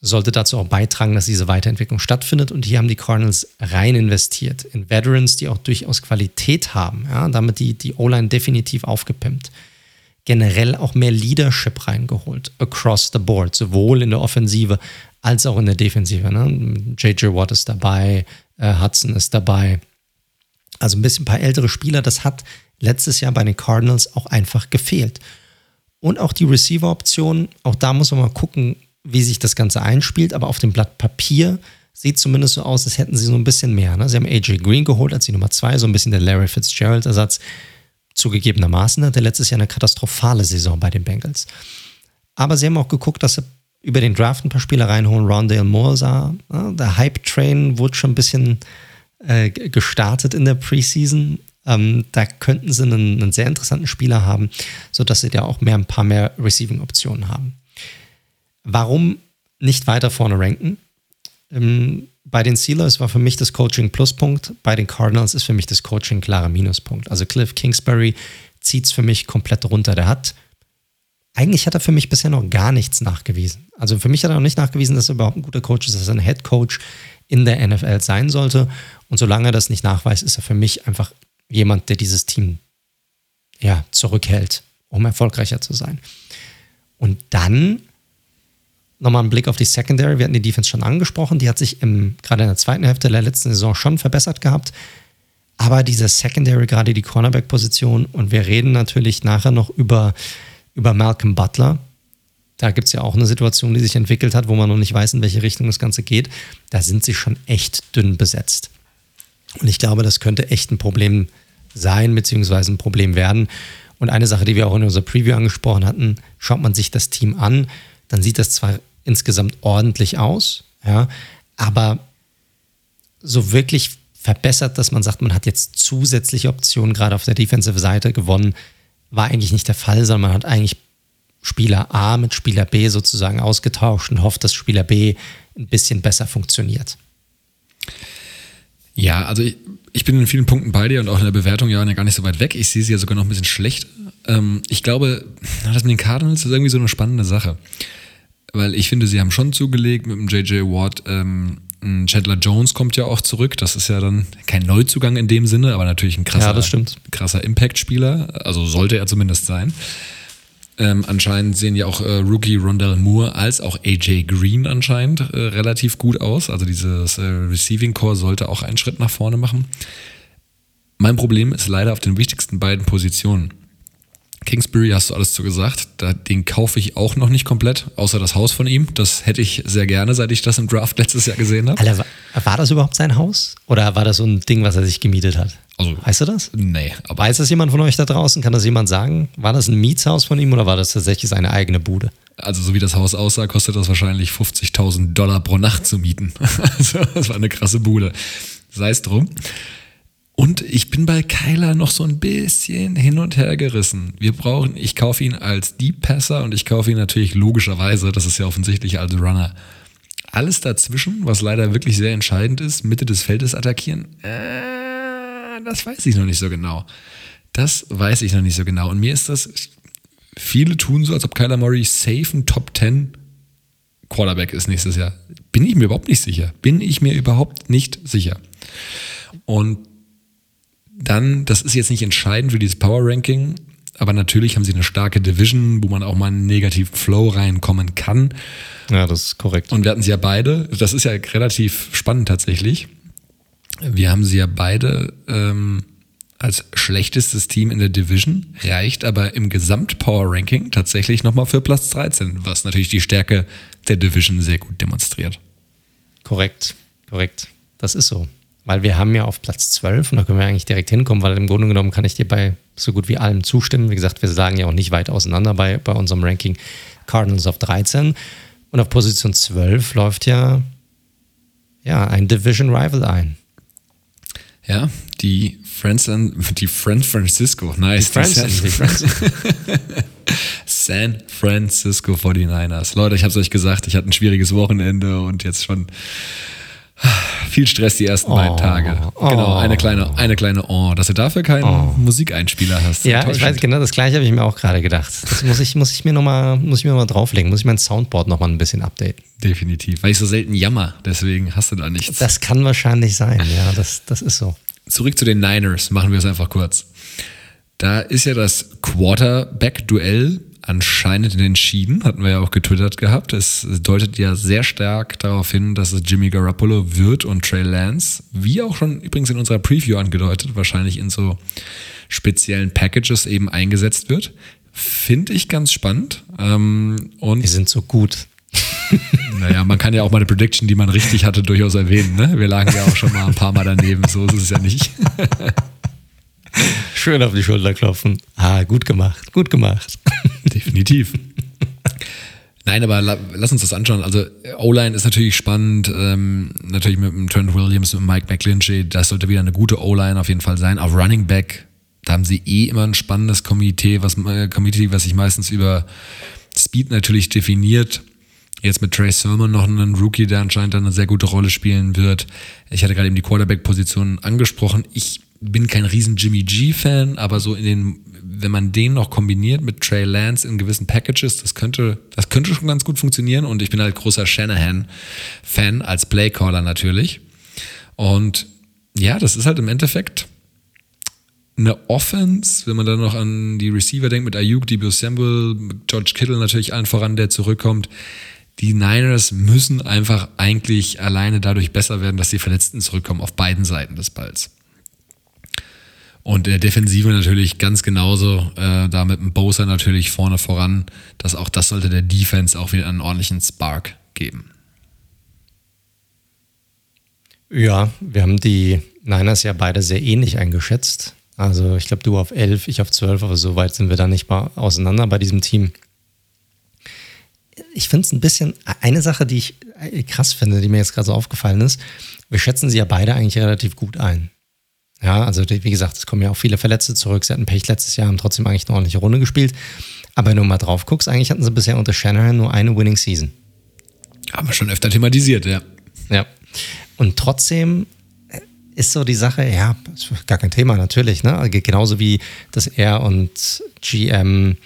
sollte dazu auch beitragen, dass diese Weiterentwicklung stattfindet. Und hier haben die Cardinals rein investiert in Veterans, die auch durchaus Qualität haben. Ja, damit die, die O-Line definitiv aufgepimpt. Generell auch mehr Leadership reingeholt, across the board, sowohl in der Offensive als auch in der Defensive. Ne? J.J. Watt ist dabei, äh, Hudson ist dabei. Also ein bisschen ein paar ältere Spieler, das hat letztes Jahr bei den Cardinals auch einfach gefehlt. Und auch die Receiver-Option, auch da muss man mal gucken, wie sich das Ganze einspielt, aber auf dem Blatt Papier sieht zumindest so aus, als hätten sie so ein bisschen mehr. Ne? Sie haben AJ Green geholt als die Nummer zwei, so ein bisschen der Larry Fitzgerald-Ersatz. Zugegebenermaßen hatte letztes Jahr eine katastrophale Saison bei den Bengals. Aber sie haben auch geguckt, dass sie über den Draft ein paar Spieler reinholen. Rondale Moore sah, ne? der Hype-Train wurde schon ein bisschen äh, gestartet in der Preseason. Ähm, da könnten sie einen, einen, sehr interessanten Spieler haben, sodass sie da auch mehr, ein paar mehr Receiving-Optionen haben. Warum nicht weiter vorne ranken? Ähm, bei den Steelers war für mich das Coaching Pluspunkt, bei den Cardinals ist für mich das Coaching klarer Minuspunkt. Also Cliff Kingsbury zieht es für mich komplett runter. Der hat, eigentlich hat er für mich bisher noch gar nichts nachgewiesen. Also für mich hat er noch nicht nachgewiesen, dass er überhaupt ein guter Coach ist, dass er ein Head Coach in der NFL sein sollte. Und solange er das nicht nachweist, ist er für mich einfach jemand, der dieses Team ja, zurückhält, um erfolgreicher zu sein. Und dann nochmal ein Blick auf die Secondary. Wir hatten die Defense schon angesprochen. Die hat sich im, gerade in der zweiten Hälfte der letzten Saison schon verbessert gehabt. Aber diese Secondary, gerade die Cornerback-Position, und wir reden natürlich nachher noch über, über Malcolm Butler. Da gibt es ja auch eine Situation, die sich entwickelt hat, wo man noch nicht weiß, in welche Richtung das Ganze geht. Da sind sie schon echt dünn besetzt. Und ich glaube, das könnte echt ein Problem sein, beziehungsweise ein Problem werden. Und eine Sache, die wir auch in unserer Preview angesprochen hatten, schaut man sich das Team an, dann sieht das zwar insgesamt ordentlich aus, ja, aber so wirklich verbessert, dass man sagt, man hat jetzt zusätzliche Optionen gerade auf der Defensive-Seite gewonnen, war eigentlich nicht der Fall, sondern man hat eigentlich Spieler A mit Spieler B sozusagen ausgetauscht und hofft, dass Spieler B ein bisschen besser funktioniert. Ja, also ich, ich, bin in vielen Punkten bei dir und auch in der Bewertung ja gar nicht so weit weg. Ich sehe sie ja sogar noch ein bisschen schlecht. Ähm, ich glaube, das mit den Cardinals ist irgendwie so eine spannende Sache. Weil ich finde, sie haben schon zugelegt mit dem JJ Watt. Ähm, Chandler Jones kommt ja auch zurück. Das ist ja dann kein Neuzugang in dem Sinne, aber natürlich ein krasser, ja, krasser Impact-Spieler. Also sollte er zumindest sein. Ähm, anscheinend sehen ja auch äh, Rookie Rondell Moore als auch AJ Green anscheinend äh, relativ gut aus. Also dieses äh, Receiving Core sollte auch einen Schritt nach vorne machen. Mein Problem ist leider auf den wichtigsten beiden Positionen. Kingsbury hast du alles zu gesagt. Da, den kaufe ich auch noch nicht komplett, außer das Haus von ihm. Das hätte ich sehr gerne, seit ich das im Draft letztes Jahr gesehen habe. Alter, war, war das überhaupt sein Haus? Oder war das so ein Ding, was er sich gemietet hat? Also, weißt du das? Nee, aber Weiß das jemand von euch da draußen? Kann das jemand sagen? War das ein Mietshaus von ihm oder war das tatsächlich seine eigene Bude? also so wie das Haus aussah, kostet das wahrscheinlich 50.000 Dollar pro Nacht zu mieten. Also das war eine krasse Bude. Sei es drum. Und ich bin bei Kyler noch so ein bisschen hin und her gerissen. Wir brauchen, ich kaufe ihn als Deep Passer und ich kaufe ihn natürlich logischerweise, das ist ja offensichtlich als Runner. Alles dazwischen, was leider wirklich sehr entscheidend ist, Mitte des Feldes attackieren, äh, das weiß ich noch nicht so genau. Das weiß ich noch nicht so genau. Und mir ist das, viele tun so, als ob Kyler Murray safe ein Top 10 Quarterback ist nächstes Jahr. Bin ich mir überhaupt nicht sicher. Bin ich mir überhaupt nicht sicher. Und dann, das ist jetzt nicht entscheidend für dieses Power Ranking, aber natürlich haben sie eine starke Division, wo man auch mal einen negativen Flow reinkommen kann. Ja, das ist korrekt. Und wir hatten sie ja beide, das ist ja relativ spannend tatsächlich. Wir haben sie ja beide ähm, als schlechtestes Team in der Division, reicht aber im Gesamt-Power-Ranking tatsächlich nochmal für Platz 13, was natürlich die Stärke der Division sehr gut demonstriert. Korrekt, korrekt. Das ist so. Weil wir haben ja auf Platz 12 und da können wir eigentlich direkt hinkommen, weil im Grunde genommen kann ich dir bei so gut wie allem zustimmen. Wie gesagt, wir sagen ja auch nicht weit auseinander bei, bei unserem Ranking. Cardinals auf 13 und auf Position 12 läuft ja, ja ein Division Rival ein. Ja, die Friends, die San Francisco, nice. Die die Friends. San Francisco 49ers. Leute, ich habe es euch gesagt, ich hatte ein schwieriges Wochenende und jetzt schon viel Stress die ersten Oh, beiden Tage. Genau, eine kleine, eine kleine Oh, dass du dafür keinen Oh. Musikeinspieler hast. Ja, ich weiß, genau das gleiche habe ich mir auch gerade gedacht. Das muss ich, muss ich mir nochmal, muss ich mir noch mal drauflegen, muss ich mein Soundboard nochmal ein bisschen updaten. Definitiv, weil ich so selten jammer, deswegen hast du da nichts. Das kann wahrscheinlich sein, ja, das, das ist so. Zurück zu den Niners, machen wir es einfach kurz. Da ist ja das Quarterback-Duell anscheinend entschieden, hatten wir ja auch getwittert gehabt. Es deutet ja sehr stark darauf hin, dass es Jimmy Garoppolo wird und Trey Lance, wie auch schon übrigens in unserer Preview angedeutet, wahrscheinlich in so speziellen Packages eben eingesetzt wird. Finde ich ganz spannend. Ähm, und Die sind so gut. naja, man kann ja auch mal eine Prediction, die man richtig hatte, durchaus erwähnen. Ne? Wir lagen ja auch schon mal ein paar Mal daneben, so ist es ja nicht. Schön auf die Schulter klopfen. Ah, gut gemacht, gut gemacht. Definitiv. Nein, aber la lass uns das anschauen. Also O-Line ist natürlich spannend, ähm, natürlich mit dem Trent Williams, mit Mike McClinchy, das sollte wieder eine gute O-Line auf jeden Fall sein. Auf Running Back, da haben sie eh immer ein spannendes Komitee, was, äh, Committee, was sich meistens über Speed natürlich definiert. Jetzt mit Trey Sermon noch einen Rookie, der anscheinend eine sehr gute Rolle spielen wird. Ich hatte gerade eben die Quarterback-Position angesprochen. Ich bin kein riesen Jimmy G-Fan, aber so in den, wenn man den noch kombiniert mit Trey Lance in gewissen Packages, das könnte, das könnte schon ganz gut funktionieren. Und ich bin halt großer Shanahan-Fan als Playcaller natürlich. Und ja, das ist halt im Endeffekt eine Offense, wenn man dann noch an die Receiver denkt, mit Ayuk, Debo Samuel, George Kittle natürlich allen voran, der zurückkommt. Die Niners müssen einfach eigentlich alleine dadurch besser werden, dass die Verletzten zurückkommen auf beiden Seiten des Balls. Und der Defensive natürlich ganz genauso, äh, da mit dem Bowser natürlich vorne voran, dass auch das sollte der Defense auch wieder einen ordentlichen Spark geben. Ja, wir haben die Niners ja beide sehr ähnlich eingeschätzt. Also ich glaube, du auf 11, ich auf 12, aber so weit sind wir da nicht mal auseinander bei diesem Team. Ich finde es ein bisschen, eine Sache, die ich krass finde, die mir jetzt gerade so aufgefallen ist, wir schätzen sie ja beide eigentlich relativ gut ein. Ja, also die- wie gesagt, es kommen ja auch viele Verletzte zurück. Sie hatten Pech letztes Jahr, haben trotzdem eigentlich eine ordentliche Runde gespielt. Aber wenn du mal drauf guckst, eigentlich hatten sie bisher unter Shanahan nur eine Winning Season. Haben wir schon öfter thematisiert, ja. Ja. Und trotzdem äh, ist so die Sache, ja, gar kein Thema, natürlich, ne? Genauso wie, dass er und GM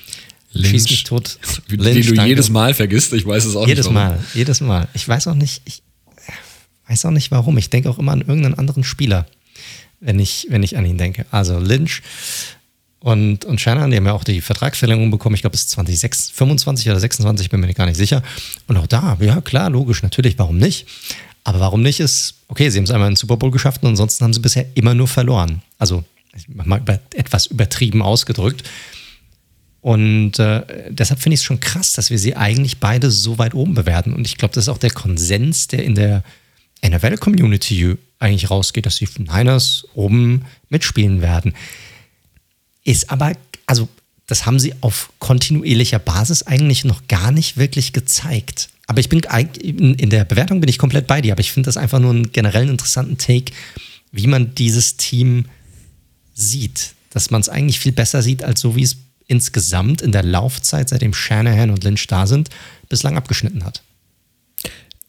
schießt mich tot. Wie, Lynch, wie du danke. jedes Mal vergisst, ich weiß es auch Jedes nicht. warum. Mal, jedes Mal. Ich weiß auch nicht, ich weiß auch nicht warum. Ich denke auch immer an irgendeinen anderen Spieler, wenn ich, wenn ich an ihn denke. Also Lynch und, und Shannon, die haben ja auch die Vertragsverlängerung bekommen. Ich glaube, es ist 2026 25 oder 26, bin mir gar nicht sicher. Und auch da, ja klar, logisch, natürlich, warum nicht? Aber warum nicht ist, okay, sie haben es einmal in den Super Bowl geschafft und ansonsten haben sie bisher immer nur verloren. Also, mal über, etwas übertrieben ausgedrückt. Und äh, deshalb finde ich es schon krass, dass wir sie eigentlich beide so weit oben bewerten. Und ich glaube, das ist auch der Konsens, der in der NFL-Community eigentlich rausgeht, dass die Niners oben mitspielen werden. Ist aber, also das haben sie auf kontinuierlicher Basis eigentlich noch gar nicht wirklich gezeigt. Aber ich bin in der Bewertung bin ich komplett bei dir, aber ich finde das einfach nur einen generell interessanten Take, wie man dieses Team sieht. Dass man es eigentlich viel besser sieht, als so wie es insgesamt in der Laufzeit, seitdem Shanahan und Lynch da sind, bislang abgeschnitten hat.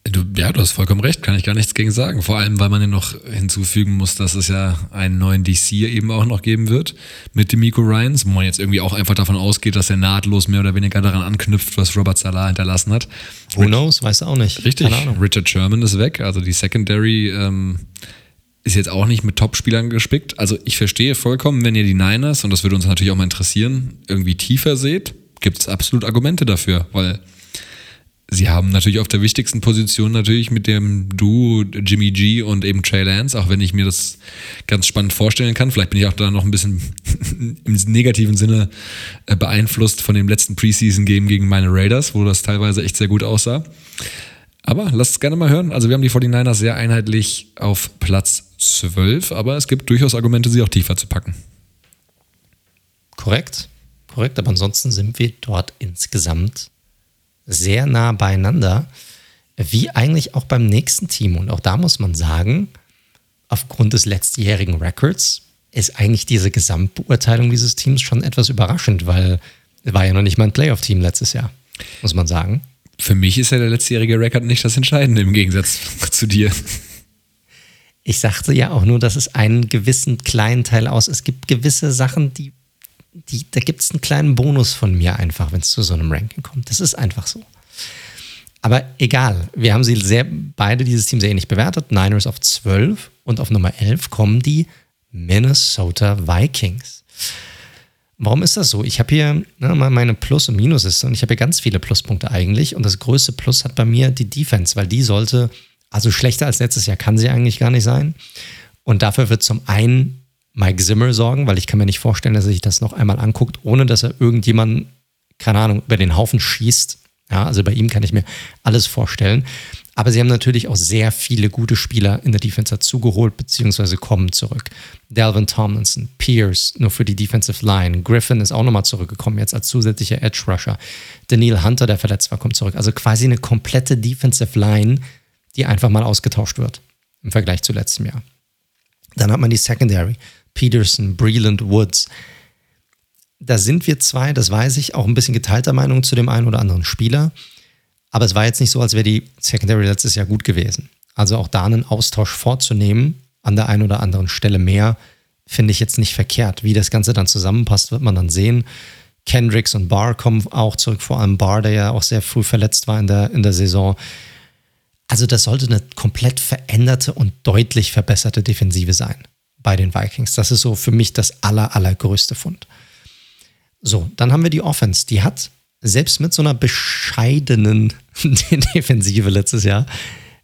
Du, ja, du hast vollkommen recht, kann ich gar nichts gegen sagen. Vor allem, weil man ja noch hinzufügen muss, dass es ja einen neuen DC eben auch noch geben wird mit dem Miko Ryans, wo man jetzt irgendwie auch einfach davon ausgeht, dass er nahtlos mehr oder weniger daran anknüpft, was Robert Salah hinterlassen hat. Who knows, weißt du auch nicht. Richtig, Richard Sherman ist weg, also die Secondary ähm, ist jetzt auch nicht mit Top-Spielern gespickt. Also ich verstehe vollkommen, wenn ihr die Niners, und das würde uns natürlich auch mal interessieren, irgendwie tiefer seht, gibt es absolut Argumente dafür, weil sie haben natürlich auf der wichtigsten Position natürlich mit dem Duo Jimmy G und eben Trey Lance, auch wenn ich mir das ganz spannend vorstellen kann. Vielleicht bin ich auch da noch ein bisschen im negativen Sinne äh, beeinflusst von dem letzten Preseason-Game gegen meine Raiders, wo das teilweise echt sehr gut aussah. Aber lasst es gerne mal hören. Also wir haben die 49ers sehr einheitlich auf Platz 12, aber es gibt durchaus Argumente, sie auch tiefer zu packen. Korrekt, korrekt, aber ansonsten sind wir dort insgesamt sehr nah beieinander, wie eigentlich auch beim nächsten Team. Und auch da muss man sagen, aufgrund des letztjährigen Records ist eigentlich diese Gesamtbeurteilung dieses Teams schon etwas überraschend, weil es war ja noch nicht mal ein Playoff-Team letztes Jahr, muss man sagen. Für mich ist ja der letztjährige Rekord nicht das Entscheidende im Gegensatz zu dir. Ich sagte ja auch nur, dass es einen gewissen kleinen Teil aus. Es gibt gewisse Sachen, die, die da gibt es einen kleinen Bonus von mir einfach, wenn es zu so einem Ranking kommt. Das ist einfach so. Aber egal, wir haben sie sehr, beide dieses Team sehr ähnlich bewertet. Niners auf 12 und auf Nummer 11 kommen die Minnesota Vikings. Warum ist das so? Ich habe hier ne, meine Plus- und Minusliste und ich habe hier ganz viele Pluspunkte eigentlich. Und das größte Plus hat bei mir die Defense, weil die sollte also schlechter als letztes Jahr kann sie eigentlich gar nicht sein. Und dafür wird zum einen Mike Zimmer sorgen, weil ich kann mir nicht vorstellen, dass er sich das noch einmal anguckt, ohne dass er irgendjemanden, keine Ahnung, über den Haufen schießt. Ja, also bei ihm kann ich mir alles vorstellen. Aber sie haben natürlich auch sehr viele gute Spieler in der Defense dazugeholt, beziehungsweise kommen zurück. Delvin Tomlinson, Pierce, nur für die Defensive Line. Griffin ist auch nochmal zurückgekommen, jetzt als zusätzlicher Edge Rusher. Daniel Hunter, der verletzt war, kommt zurück. Also quasi eine komplette Defensive Line, die einfach mal ausgetauscht wird im Vergleich zu letztem Jahr. Dann hat man die Secondary, Peterson, Breland, Woods. Da sind wir zwei, das weiß ich, auch ein bisschen geteilter Meinung zu dem einen oder anderen Spieler. Aber es war jetzt nicht so, als wäre die Secondary letztes Jahr gut gewesen. Also auch da einen Austausch vorzunehmen, an der einen oder anderen Stelle mehr, finde ich jetzt nicht verkehrt. Wie das Ganze dann zusammenpasst, wird man dann sehen. Kendricks und Barr kommen auch zurück, vor allem Barr, der ja auch sehr früh verletzt war in der, in der Saison. Also das sollte eine komplett veränderte und deutlich verbesserte Defensive sein bei den Vikings. Das ist so für mich das aller, allergrößte Fund. So, dann haben wir die Offense. Die hat selbst mit so einer bescheidenen Defensive letztes Jahr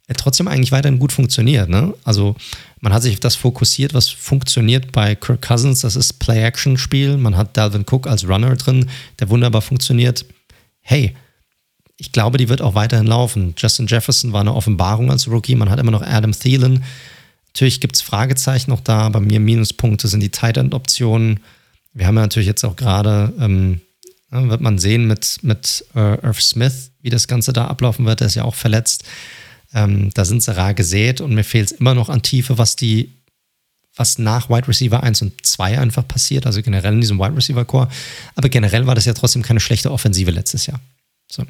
äh, trotzdem eigentlich weiterhin gut funktioniert. Ne? Also man hat sich auf das fokussiert, was funktioniert bei Kirk Cousins. Das ist Play-Action-Spiel. Man hat Dalvin Cook als Runner drin, der wunderbar funktioniert. Hey, ich glaube, die wird auch weiterhin laufen. Justin Jefferson war eine Offenbarung als Rookie. Man hat immer noch Adam Thielen. Natürlich gibt es Fragezeichen noch da. Bei mir Minuspunkte sind die Tight End Optionen. Wir haben ja natürlich jetzt auch gerade, ähm, wird man sehen mit, mit äh, Irv Smith, wie das Ganze da ablaufen wird. Der ist ja auch verletzt. Ähm, da sind sie rar gesät und mir fehlt es immer noch an Tiefe, was die, was nach Wide Receiver 1 und 2 einfach passiert, also generell in diesem Wide Receiver Core. Aber generell war das ja trotzdem keine schlechte Offensive letztes Jahr. So.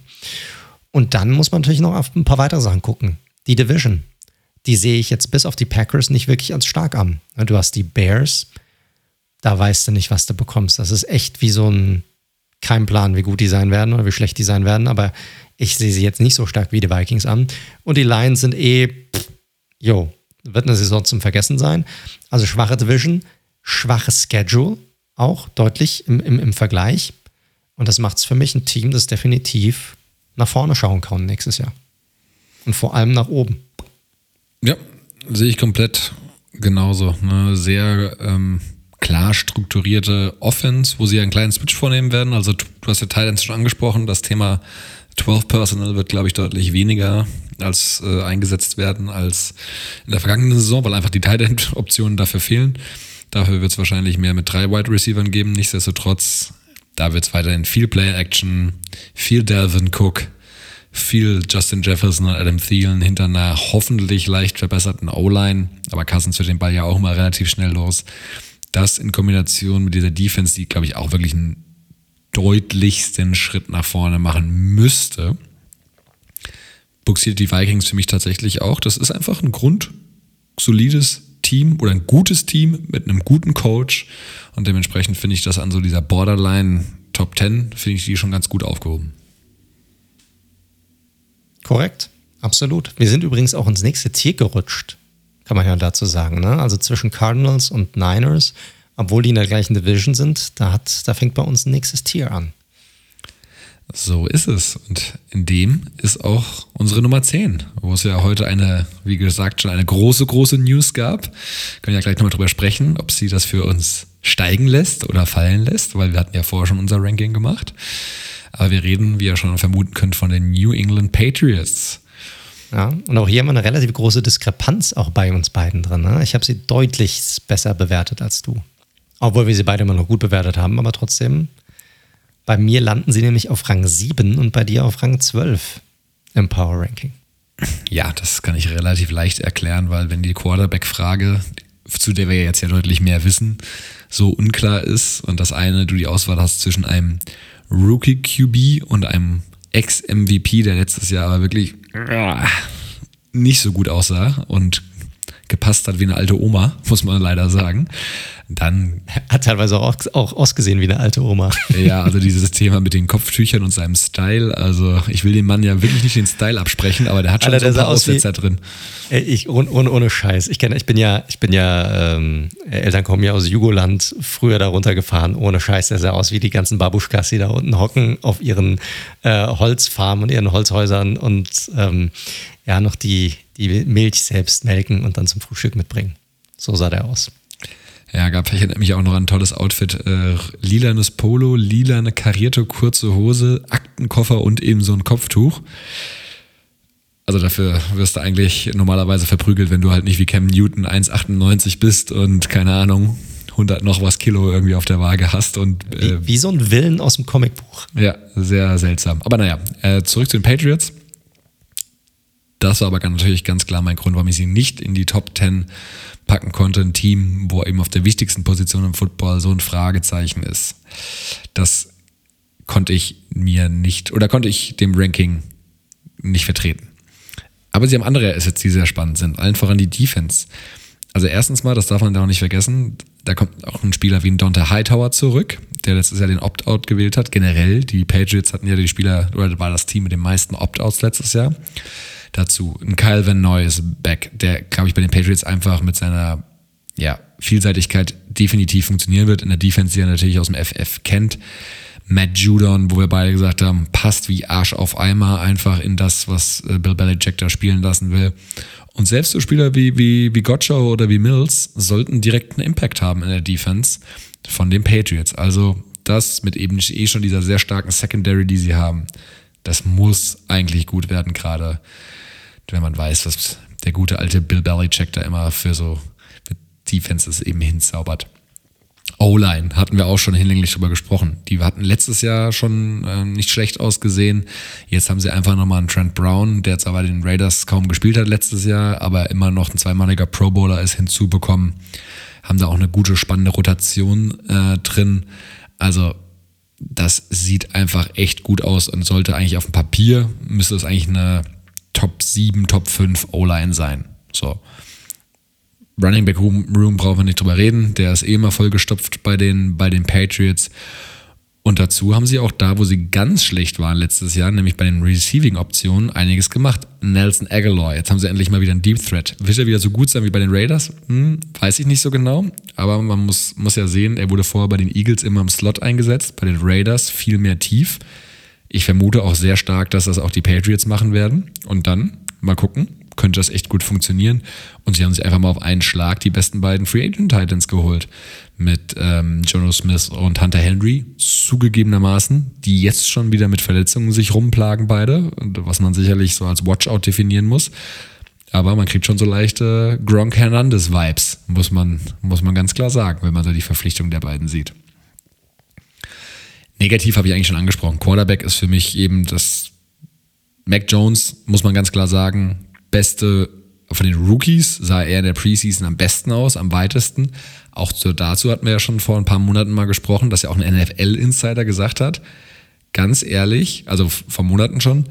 Und dann muss man natürlich noch auf ein paar weitere Sachen gucken. Die Division, die sehe ich jetzt bis auf die Packers nicht wirklich als stark an. Du hast die Bears, da weißt du nicht, was du bekommst. Das ist echt wie so ein, kein Plan, wie gut die sein werden oder wie schlecht die sein werden, aber ich sehe sie jetzt nicht so stark wie die Vikings an. Und die Lions sind eh, jo, wird eine Saison zum Vergessen sein. Also schwache Division, schwaches Schedule, auch deutlich im, im, im Vergleich. Und das macht es für mich ein Team, das definitiv nach vorne schauen kann nächstes Jahr. Und vor allem nach oben. Sehe ich komplett genauso. Eine sehr ähm, klar strukturierte Offense, wo sie einen kleinen Switch vornehmen werden. Also du hast ja Titans schon angesprochen, das Thema 12 Personal wird, glaube ich, deutlich weniger als äh, eingesetzt werden als in der vergangenen Saison, weil einfach die Tight Optionen dafür fehlen. Dafür wird es wahrscheinlich mehr mit drei Wide Receivern geben. Nichtsdestotrotz, da wird es weiterhin viel Play Action, viel Delvin Cook, viel Justin Jefferson und Adam Thielen hinter einer hoffentlich leicht verbesserten O-Line. Aber Cousins wird den Ball ja auch mal relativ schnell los. Das in Kombination mit dieser Defense, die, glaube ich, auch wirklich einen deutlichsten Schritt nach vorne machen müsste, buxiert die Vikings für mich tatsächlich auch. Das ist einfach ein grundsolides Team oder ein gutes Team mit einem guten Coach. Und dementsprechend finde ich das an so dieser Borderline Top 10, finde ich die schon ganz gut aufgehoben. Korrekt, absolut. Wir sind übrigens auch ins nächste Tier gerutscht, kann man ja dazu sagen. Ne? Also zwischen Cardinals und Niners, obwohl die in der gleichen Division sind, da, hat, da fängt bei uns ein nächstes Tier an. So ist es. Und in dem ist auch unsere Nummer 10, wo es ja heute eine, wie gesagt, schon eine große, große News gab. Wir können ja gleich nochmal drüber sprechen, ob sie das für uns steigen lässt oder fallen lässt, weil wir hatten ja vorher schon unser Ranking gemacht. Aber wir reden, wie ihr schon vermuten könnt, von den New England Patriots. Ja, und auch hier haben wir eine relativ große Diskrepanz auch bei uns beiden drin. Ne? Ich habe sie deutlich besser bewertet als du. Obwohl wir sie beide immer noch gut bewertet haben, aber trotzdem bei mir landen sie nämlich auf Rang 7 und bei dir auf Rang 12 im Power Ranking. Ja, das kann ich relativ leicht erklären, weil wenn die Quarterback-Frage, zu der wir jetzt ja deutlich mehr wissen, so unklar ist und das eine, du die Auswahl hast zwischen einem Rookie QB und einem Ex-MVP, der letztes Jahr aber wirklich nicht so gut aussah und gepasst hat wie eine alte Oma, muss man leider sagen dann. Hat teilweise auch, auch ausgesehen wie eine alte Oma. Ja, also dieses Thema mit den Kopftüchern und seinem Style. Also ich will dem Mann ja wirklich nicht den Style absprechen, aber der hat schon Alter, so ein paar Aussetzer drin. Ich, ohne, ohne Scheiß. Ich, kenn, ich bin ja, ich bin ja, ähm, Eltern kommen ja aus Jugoland, früher da runtergefahren. Ohne Scheiß, der sah aus wie die ganzen Babuschkas, die da unten hocken auf ihren äh, Holzfarmen und ihren Holzhäusern und ähm, ja, noch die, die Milch selbst melken und dann zum Frühstück mitbringen. So sah der aus. Ja, gab ich erinnere mich auch noch an ein tolles Outfit. Äh, lilanes Polo, lilane karierte kurze Hose, Aktenkoffer und eben so ein Kopftuch. Also dafür wirst du eigentlich normalerweise verprügelt, wenn du halt nicht wie Cam Newton 1,98 bist und keine Ahnung, 100 noch was Kilo irgendwie auf der Waage hast. Und, äh, wie, wie, so ein Willen aus dem Comicbuch. Ja, sehr seltsam. Aber naja, äh, zurück zu den Patriots. Das war aber natürlich ganz klar mein Grund, warum ich sie nicht in die Top 10 packen konnte. Ein Team, wo eben auf der wichtigsten Position im Football so ein Fragezeichen ist. Das konnte ich mir nicht oder konnte ich dem Ranking nicht vertreten. Aber sie haben andere Assets, die sehr spannend sind. Allen voran die Defense. Also erstens mal, das darf man da auch nicht vergessen, da kommt auch ein Spieler wie ein Dante Hightower zurück, der letztes Jahr den Opt-out gewählt hat. Generell, die Patriots hatten ja die Spieler, oder war das Team mit den meisten Opt-outs letztes Jahr dazu. Ein Kyle Van Noyes Back, der, glaube ich, bei den Patriots einfach mit seiner ja, Vielseitigkeit definitiv funktionieren wird. In der Defense, die er natürlich aus dem FF kennt. Matt Judon, wo wir beide gesagt haben, passt wie Arsch auf Eimer einfach in das, was äh, Bill Belichick da spielen lassen will. Und selbst so Spieler wie, wie, wie Gottschall oder wie Mills sollten direkten Impact haben in der Defense von den Patriots. Also das mit eben eh schon dieser sehr starken Secondary, die sie haben, das muss eigentlich gut werden, gerade wenn man weiß, was der gute alte Bill Belichick da immer für so Defenses eben hinzaubert. O-Line hatten wir auch schon hinlänglich drüber gesprochen. Die hatten letztes Jahr schon äh, nicht schlecht ausgesehen. Jetzt haben sie einfach nochmal einen Trent Brown, der zwar bei den Raiders kaum gespielt hat letztes Jahr, aber immer noch ein zweimaliger Pro Bowler ist hinzubekommen. Haben da auch eine gute, spannende Rotation äh, drin. Also das sieht einfach echt gut aus und sollte eigentlich auf dem Papier, müsste es eigentlich eine Top 7, Top 5 O-Line sein. So. Running Back Room, Room brauchen wir nicht drüber reden. Der ist eh immer vollgestopft bei den, bei den Patriots. Und dazu haben sie auch da, wo sie ganz schlecht waren letztes Jahr, nämlich bei den Receiving-Optionen, einiges gemacht. Nelson Aguilar, jetzt haben sie endlich mal wieder einen Deep Threat. Wird er wieder so gut sein wie bei den Raiders? Hm, weiß ich nicht so genau. Aber man muss, muss ja sehen, er wurde vorher bei den Eagles immer im Slot eingesetzt, bei den Raiders viel mehr tief. Ich vermute auch sehr stark, dass das auch die Patriots machen werden. Und dann mal gucken, könnte das echt gut funktionieren. Und sie haben sich einfach mal auf einen Schlag die besten beiden Free Agent Titans geholt. Mit ähm, Jono Smith und Hunter Henry, zugegebenermaßen, die jetzt schon wieder mit Verletzungen sich rumplagen, beide, was man sicherlich so als Watchout definieren muss. Aber man kriegt schon so leichte Gronk Hernandez-Vibes, muss man, muss man ganz klar sagen, wenn man so die Verpflichtung der beiden sieht. Negativ habe ich eigentlich schon angesprochen. Quarterback ist für mich eben das Mac Jones, muss man ganz klar sagen, beste von den Rookies sah er in der Preseason am besten aus, am weitesten. Auch dazu hatten wir ja schon vor ein paar Monaten mal gesprochen, dass ja auch ein NFL-Insider gesagt hat, ganz ehrlich, also vor Monaten schon,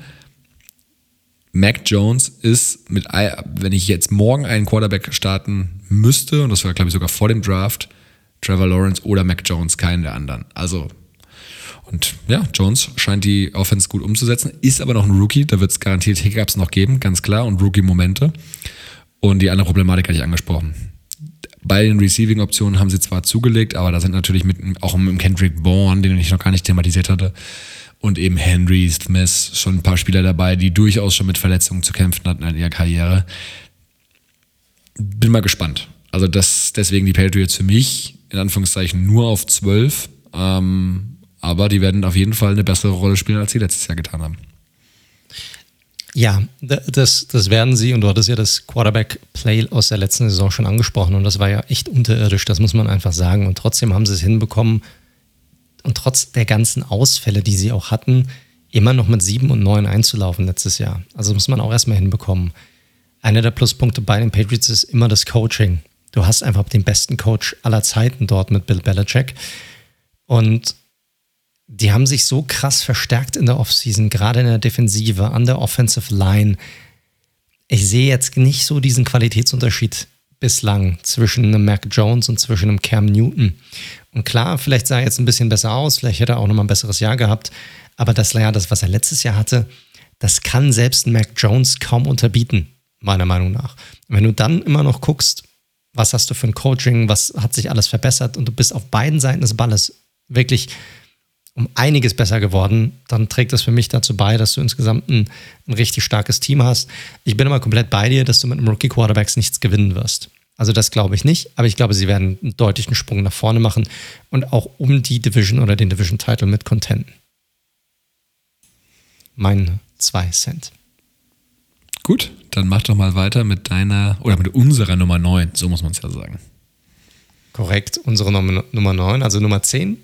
Mac Jones ist mit, wenn ich jetzt morgen einen Quarterback starten müsste, und das war glaube ich sogar vor dem Draft, Trevor Lawrence oder Mac Jones, keinen der anderen. Also und ja, Jones scheint die Offense gut umzusetzen, ist aber noch ein Rookie, da wird es garantiert Hiccups noch geben, ganz klar, und Rookie-Momente. Und die andere Problematik hatte ich angesprochen. Bei den Receiving-Optionen haben sie zwar zugelegt, aber da sind natürlich mit, auch mit Kendrick Bourne, den ich noch gar nicht thematisiert hatte, und eben Henry Smith schon ein paar Spieler dabei, die durchaus schon mit Verletzungen zu kämpfen hatten in ihrer Karriere. Bin mal gespannt. Also das, deswegen die Patriots für mich in Anführungszeichen nur auf 12. Ähm, aber die werden auf jeden Fall eine bessere Rolle spielen, als sie letztes Jahr getan haben. Ja, das, das werden sie. Und du hattest ja das Quarterback-Play aus der letzten Saison schon angesprochen. Und das war ja echt unterirdisch, das muss man einfach sagen. Und trotzdem haben sie es hinbekommen. Und trotz der ganzen Ausfälle, die sie auch hatten, immer noch mit 7 und 9 einzulaufen letztes Jahr. Also muss man auch erstmal hinbekommen. Einer der Pluspunkte bei den Patriots ist immer das Coaching. Du hast einfach den besten Coach aller Zeiten dort mit Bill Belichick. Und die haben sich so krass verstärkt in der Offseason, gerade in der Defensive, an der Offensive Line. Ich sehe jetzt nicht so diesen Qualitätsunterschied bislang zwischen einem Mac Jones und zwischen einem Cam Newton. Und klar, vielleicht sah er jetzt ein bisschen besser aus, vielleicht hätte er auch nochmal ein besseres Jahr gehabt, aber das Jahr, das, was er letztes Jahr hatte, das kann selbst ein Mac Jones kaum unterbieten, meiner Meinung nach. Wenn du dann immer noch guckst, was hast du für ein Coaching, was hat sich alles verbessert und du bist auf beiden Seiten des Balles wirklich um einiges besser geworden, dann trägt das für mich dazu bei, dass du insgesamt ein, ein richtig starkes Team hast. Ich bin immer komplett bei dir, dass du mit einem Rookie Quarterbacks nichts gewinnen wirst. Also das glaube ich nicht, aber ich glaube, sie werden einen deutlichen Sprung nach vorne machen und auch um die Division oder den Division-Title mit contenten. Mein zwei Cent. Gut, dann mach doch mal weiter mit deiner oder mit unserer Nummer 9, so muss man es ja sagen. Korrekt, unsere Nummer, Nummer 9, also Nummer 10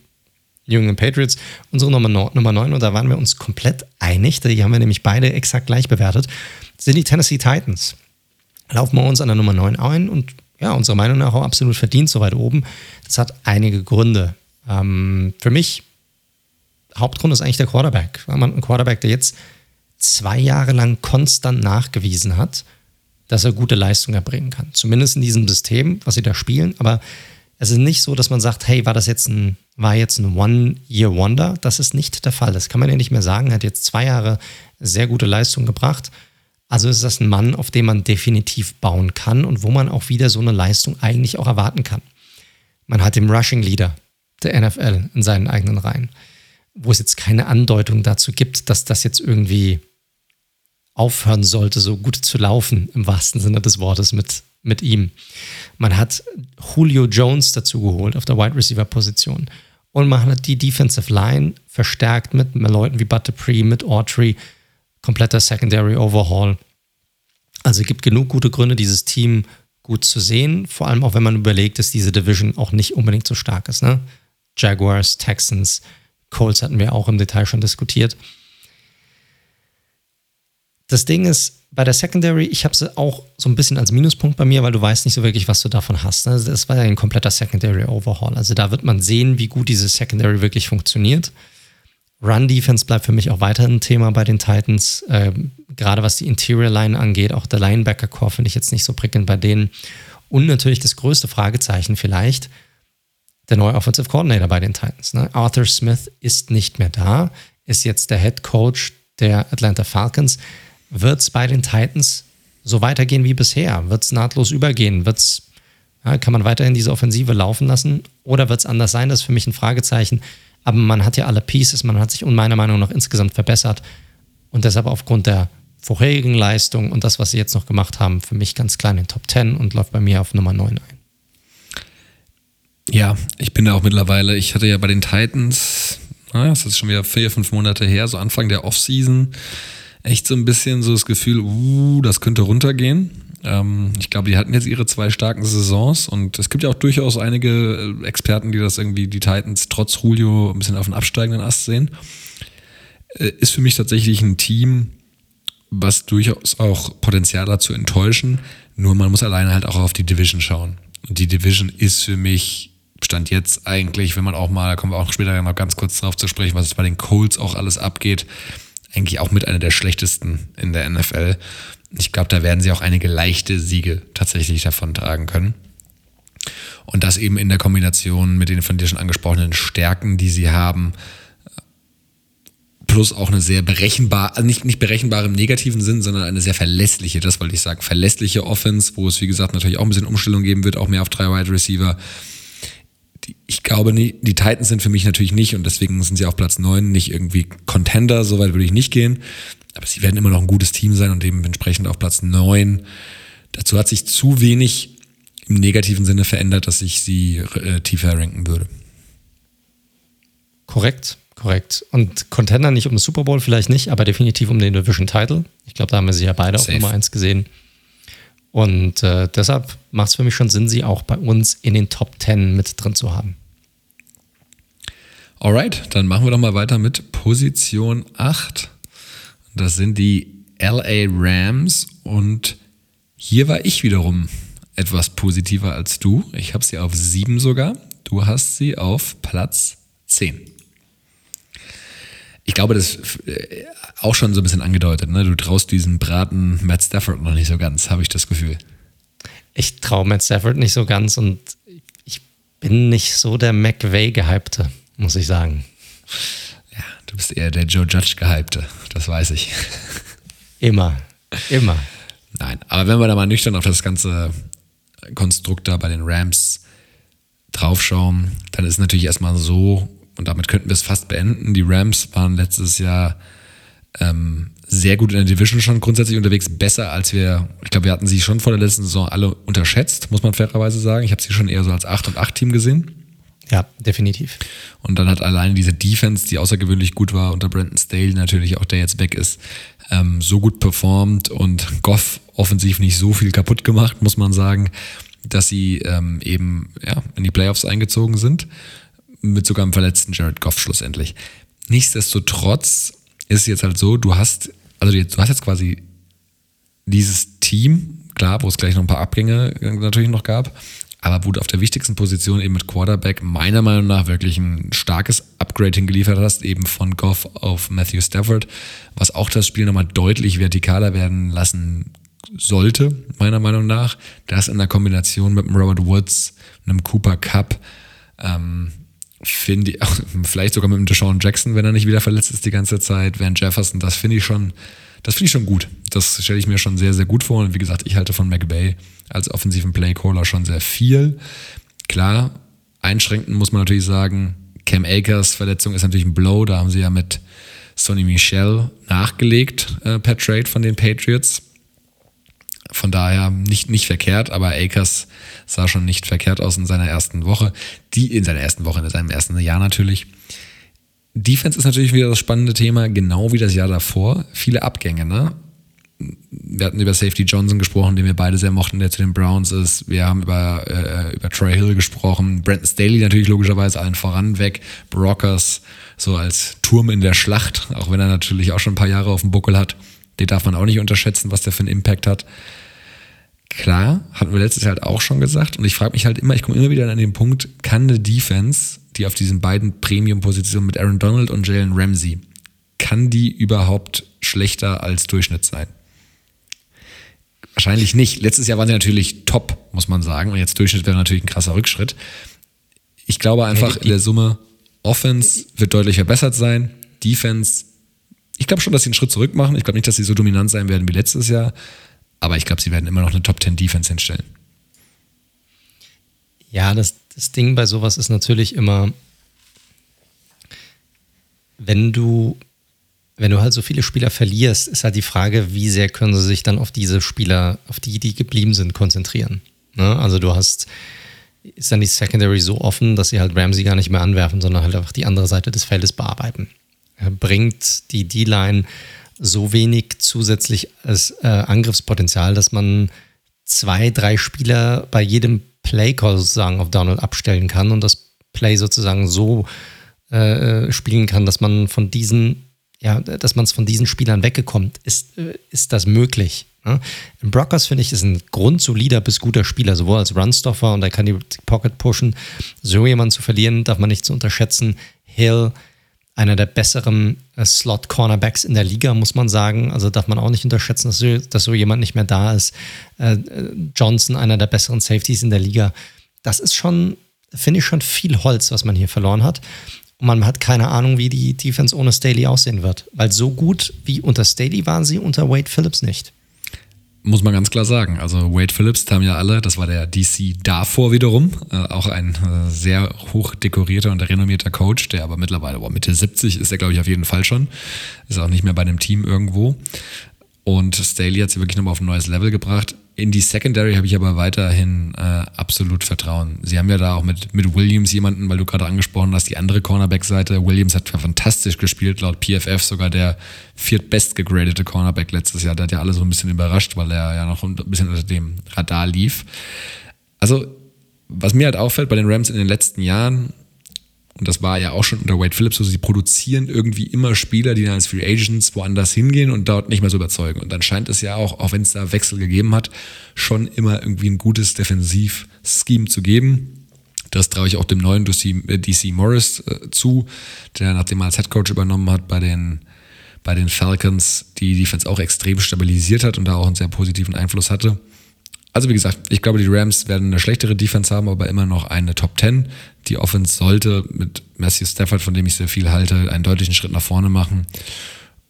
England Patriots, unsere Nummer, Nummer 9, und da waren wir uns komplett einig, die haben wir nämlich beide exakt gleich bewertet, sind die Tennessee Titans. Laufen wir uns an der Nummer 9 ein und ja, unserer Meinung nach auch absolut verdient so weit oben. Das hat einige Gründe. Ähm, für mich, Hauptgrund ist eigentlich der Quarterback. Ein Quarterback, der jetzt zwei Jahre lang konstant nachgewiesen hat, dass er gute Leistung erbringen kann. Zumindest in diesem System, was sie da spielen. Aber es ist nicht so, dass man sagt, hey, war das jetzt ein, war jetzt ein One-Year-Wonder? Das ist nicht der Fall. Das kann man ja nicht mehr sagen. Er hat jetzt zwei Jahre sehr gute Leistung gebracht. Also ist das ein Mann, auf den man definitiv bauen kann und wo man auch wieder so eine Leistung eigentlich auch erwarten kann. Man hat den Rushing Leader der NFL in seinen eigenen Reihen, wo es jetzt keine Andeutung dazu gibt, dass das jetzt irgendwie aufhören sollte, so gut zu laufen, im wahrsten Sinne des Wortes mit mit ihm. Man hat Julio Jones dazu geholt auf der Wide Receiver Position. Und man hat die Defensive Line verstärkt mit Leuten wie Bud Dupree, mit Autry, kompletter Secondary Overhaul. Also es gibt genug gute Gründe, dieses Team gut zu sehen. Vor allem auch, wenn man überlegt, dass diese Division auch nicht unbedingt so stark ist. Ne? Jaguars, Texans, Colts hatten wir auch im Detail schon diskutiert. Das Ding ist, bei der Secondary, ich habe sie auch so ein bisschen als Minuspunkt bei mir, weil du weißt nicht so wirklich, was du davon hast. Ne? Das war ja ein kompletter Secondary Overhaul. Also da wird man sehen, wie gut diese Secondary wirklich funktioniert. Run Defense bleibt für mich auch weiterhin ein Thema bei den Titans. Ähm, gerade was die Interior Line angeht, auch der Linebacker Core finde ich jetzt nicht so prickelnd bei denen. Und natürlich das größte Fragezeichen vielleicht, der neue Offensive Coordinator bei den Titans. Ne? Arthur Smith ist nicht mehr da, ist jetzt der Head Coach der Atlanta Falcons. Wird es bei den Titans so weitergehen wie bisher? Wird es nahtlos übergehen? Wird's, ja, kann man weiterhin diese Offensive laufen lassen? Oder wird es anders sein? Das ist für mich ein Fragezeichen. Aber man hat ja alle Pieces, man hat sich meiner Meinung nach insgesamt verbessert. Und deshalb aufgrund der vorherigen Leistung und das, was sie jetzt noch gemacht haben, für mich ganz klein in Top 10 und läuft bei mir auf Nummer 9 ein. Ja, ich bin da auch mittlerweile, ich hatte ja bei den Titans, naja, das ist schon wieder vier, fünf Monate her, so Anfang der Offseason, echt so ein bisschen so das Gefühl, uh, das könnte runtergehen. Ähm, ich glaube, die hatten jetzt ihre zwei starken Saisons und es gibt ja auch durchaus einige äh, Experten, die das irgendwie, die Titans trotz Julio ein bisschen auf den absteigenden Ast sehen. Äh, ist für mich tatsächlich ein Team, was durchaus auch Potenzial hat zu enttäuschen. Nur man muss alleine halt auch auf die Division schauen. Und die Division ist für mich Stand jetzt eigentlich, wenn man auch mal, da kommen wir auch später noch ganz kurz drauf zu sprechen, was bei den Colts auch alles abgeht, eigentlich auch mit einer der schlechtesten in der NFL. Ich glaube, da werden sie auch einige leichte Siege tatsächlich davon tragen können. Und das eben in der Kombination mit den von dir schon angesprochenen Stärken, die sie haben, plus auch eine sehr berechenbare, also nicht, nicht berechenbare im negativen Sinn, sondern eine sehr verlässliche, das wollte ich sagen, verlässliche Offense, wo es wie gesagt natürlich auch ein bisschen Umstellung geben wird, auch mehr auf drei Wide Receiver. Ich glaube, die Titans sind für mich natürlich nicht und deswegen sind sie auf Platz 9 nicht irgendwie Contender, soweit würde ich nicht gehen. Aber sie werden immer noch ein gutes Team sein und dementsprechend auf Platz 9. Dazu hat sich zu wenig im negativen Sinne verändert, dass ich sie äh, tiefer ranken würde. Korrekt. Korrekt. Und Contender nicht um den Super Bowl, vielleicht nicht, aber definitiv um den Division Title. Ich glaube, da haben wir sie ja beide Safe. auf Nummer 1 gesehen. Und äh, deshalb macht es für mich schon Sinn, sie auch bei uns in den Top 10 mit drin zu haben. Alright, dann machen wir doch mal weiter mit Position 8. Das sind die LA Rams und hier war ich wiederum etwas positiver als du. Ich habe sie auf 7 sogar. Du hast sie auf Platz 10 ich glaube, das ist äh, auch schon so ein bisschen angedeutet. Ne? Du traust diesen Braten Matt Stafford noch nicht so ganz, habe ich das Gefühl. Ich traue Matt Stafford nicht so ganz und ich bin nicht so der McVay-Gehypte, muss ich sagen. Ja, du bist eher der Joe Judge-Gehypte, das weiß ich. Immer, immer. Nein, aber wenn wir da mal nüchtern auf das ganze Konstrukt da bei den Rams draufschauen, dann ist es natürlich erstmal so, und damit könnten wir es fast beenden. Die Rams waren letztes Jahr ähm, sehr gut in der Division schon grundsätzlich unterwegs, besser als wir, ich glaube, wir hatten sie schon vor der letzten Saison alle unterschätzt, muss man fairerweise sagen. Ich habe sie schon eher so als 8 und 8 Team gesehen. Ja, definitiv. Und dann hat alleine diese Defense, die außergewöhnlich gut war, unter Brandon Staley natürlich auch, der jetzt weg ist, ähm, so gut performt und Goff offensiv nicht so viel kaputt gemacht, muss man sagen, dass sie ähm, eben ja, in die Playoffs eingezogen sind mit sogar einem verletzten Jared Goff schlussendlich. Nichtsdestotrotz ist es jetzt halt so, du hast, also du hast jetzt quasi dieses Team, klar, wo es gleich noch ein paar Abgänge natürlich noch gab, aber wo du auf der wichtigsten Position eben mit Quarterback meiner Meinung nach wirklich ein starkes Upgrading geliefert hast, eben von Goff auf Matthew Stafford, was auch das Spiel nochmal deutlich vertikaler werden lassen sollte, meiner Meinung nach. Das in der Kombination mit einem Robert Woods, einem Cooper Cup, ähm, finde ich, vielleicht sogar mit dem Deshaun Jackson, wenn er nicht wieder verletzt ist die ganze Zeit, Van Jefferson, das finde ich schon, das finde ich schon gut. Das stelle ich mir schon sehr, sehr gut vor. Und wie gesagt, ich halte von McBay als offensiven Playcaller schon sehr viel. Klar, einschränken muss man natürlich sagen, Cam Akers Verletzung ist natürlich ein Blow. Da haben sie ja mit Sonny Michel nachgelegt äh, per Trade von den Patriots. Von daher nicht, nicht verkehrt, aber Akers sah schon nicht verkehrt aus in seiner ersten Woche. Die in seiner ersten Woche, in seinem ersten Jahr natürlich. Defense ist natürlich wieder das spannende Thema, genau wie das Jahr davor. Viele Abgänge, ne? Wir hatten über Safety Johnson gesprochen, den wir beide sehr mochten, der zu den Browns ist. Wir haben über, äh, über Troy Hill gesprochen. Brandon Staley natürlich logischerweise allen voran weg. Brockers so als Turm in der Schlacht, auch wenn er natürlich auch schon ein paar Jahre auf dem Buckel hat. Den darf man auch nicht unterschätzen, was der für einen Impact hat. Klar, hatten wir letztes Jahr halt auch schon gesagt. Und ich frage mich halt immer, ich komme immer wieder an den Punkt, kann eine Defense, die auf diesen beiden Premium-Positionen mit Aaron Donald und Jalen Ramsey, kann die überhaupt schlechter als Durchschnitt sein? Wahrscheinlich nicht. Letztes Jahr waren sie natürlich top, muss man sagen. Und jetzt Durchschnitt wäre natürlich ein krasser Rückschritt. Ich glaube einfach in der Summe, Offense wird deutlich verbessert sein. Defense, ich glaube schon, dass sie einen Schritt zurück machen. Ich glaube nicht, dass sie so dominant sein werden wie letztes Jahr. Aber ich glaube, sie werden immer noch eine Top 10 Defense hinstellen. Ja, das, das Ding bei sowas ist natürlich immer, wenn du wenn du halt so viele Spieler verlierst, ist halt die Frage, wie sehr können sie sich dann auf diese Spieler, auf die, die geblieben sind, konzentrieren. Ne? Also du hast, ist dann die Secondary so offen, dass sie halt Ramsey gar nicht mehr anwerfen, sondern halt einfach die andere Seite des Feldes bearbeiten. Er bringt die D-Line so wenig zusätzlich als äh, Angriffspotenzial, dass man zwei, drei Spieler bei jedem Play-Call sozusagen auf Download abstellen kann und das Play sozusagen so äh, spielen kann, dass man von diesen, ja, dass man es von diesen Spielern weggekommt. Ist, äh, ist das möglich? Im Brockers finde ich, ist ein grundsolider bis guter Spieler, sowohl als Runstoffer und er kann die Pocket pushen. So jemanden zu verlieren, darf man nicht zu unterschätzen. Hill, einer der besseren äh, Slot-Cornerbacks in der Liga, muss man sagen. Also darf man auch nicht unterschätzen, dass so, dass so jemand nicht mehr da ist. Äh, Johnson, einer der besseren Safeties in der Liga. Das ist schon, finde ich, schon viel Holz, was man hier verloren hat. Und man hat keine Ahnung, wie die Defense ohne Staley aussehen wird. Weil so gut wie unter Staley waren sie unter Wade Phillips nicht. Muss man ganz klar sagen. Also Wade Phillips haben ja alle, das war der DC davor wiederum, äh, auch ein äh, sehr hoch dekorierter und renommierter Coach, der aber mittlerweile, boah, Mitte 70 ist er, glaube ich, auf jeden Fall schon. Ist auch nicht mehr bei einem Team irgendwo. Und Staley hat sie wirklich nochmal auf ein neues Level gebracht. In die Secondary habe ich aber weiterhin äh, absolut Vertrauen. Sie haben ja da auch mit, mit Williams jemanden, weil du gerade angesprochen hast, die andere Cornerback-Seite. Williams hat fantastisch gespielt, laut PFF sogar der viertbest gegradete Cornerback letztes Jahr. Der hat ja alle so ein bisschen überrascht, weil er ja noch ein bisschen unter dem Radar lief. Also, was mir halt auffällt bei den Rams in den letzten Jahren, und das war ja auch schon unter Wade Phillips so, sie produzieren irgendwie immer Spieler, die dann als Free Agents woanders hingehen und dort nicht mehr so überzeugen. Und dann scheint es ja auch, auch wenn es da Wechsel gegeben hat, schon immer irgendwie ein gutes Defensiv-Scheme zu geben. Das traue ich auch dem neuen DC, äh, Morris äh, zu, der nachdem er als Head Coach übernommen hat bei den, bei den Falcons, die Defense auch extrem stabilisiert hat und da auch einen sehr positiven Einfluss hatte. Also wie gesagt, ich glaube, die Rams werden eine schlechtere Defense haben, aber immer noch eine Top 10. Die Offense sollte mit Matthew Stafford, von dem ich sehr viel halte, einen deutlichen Schritt nach vorne machen.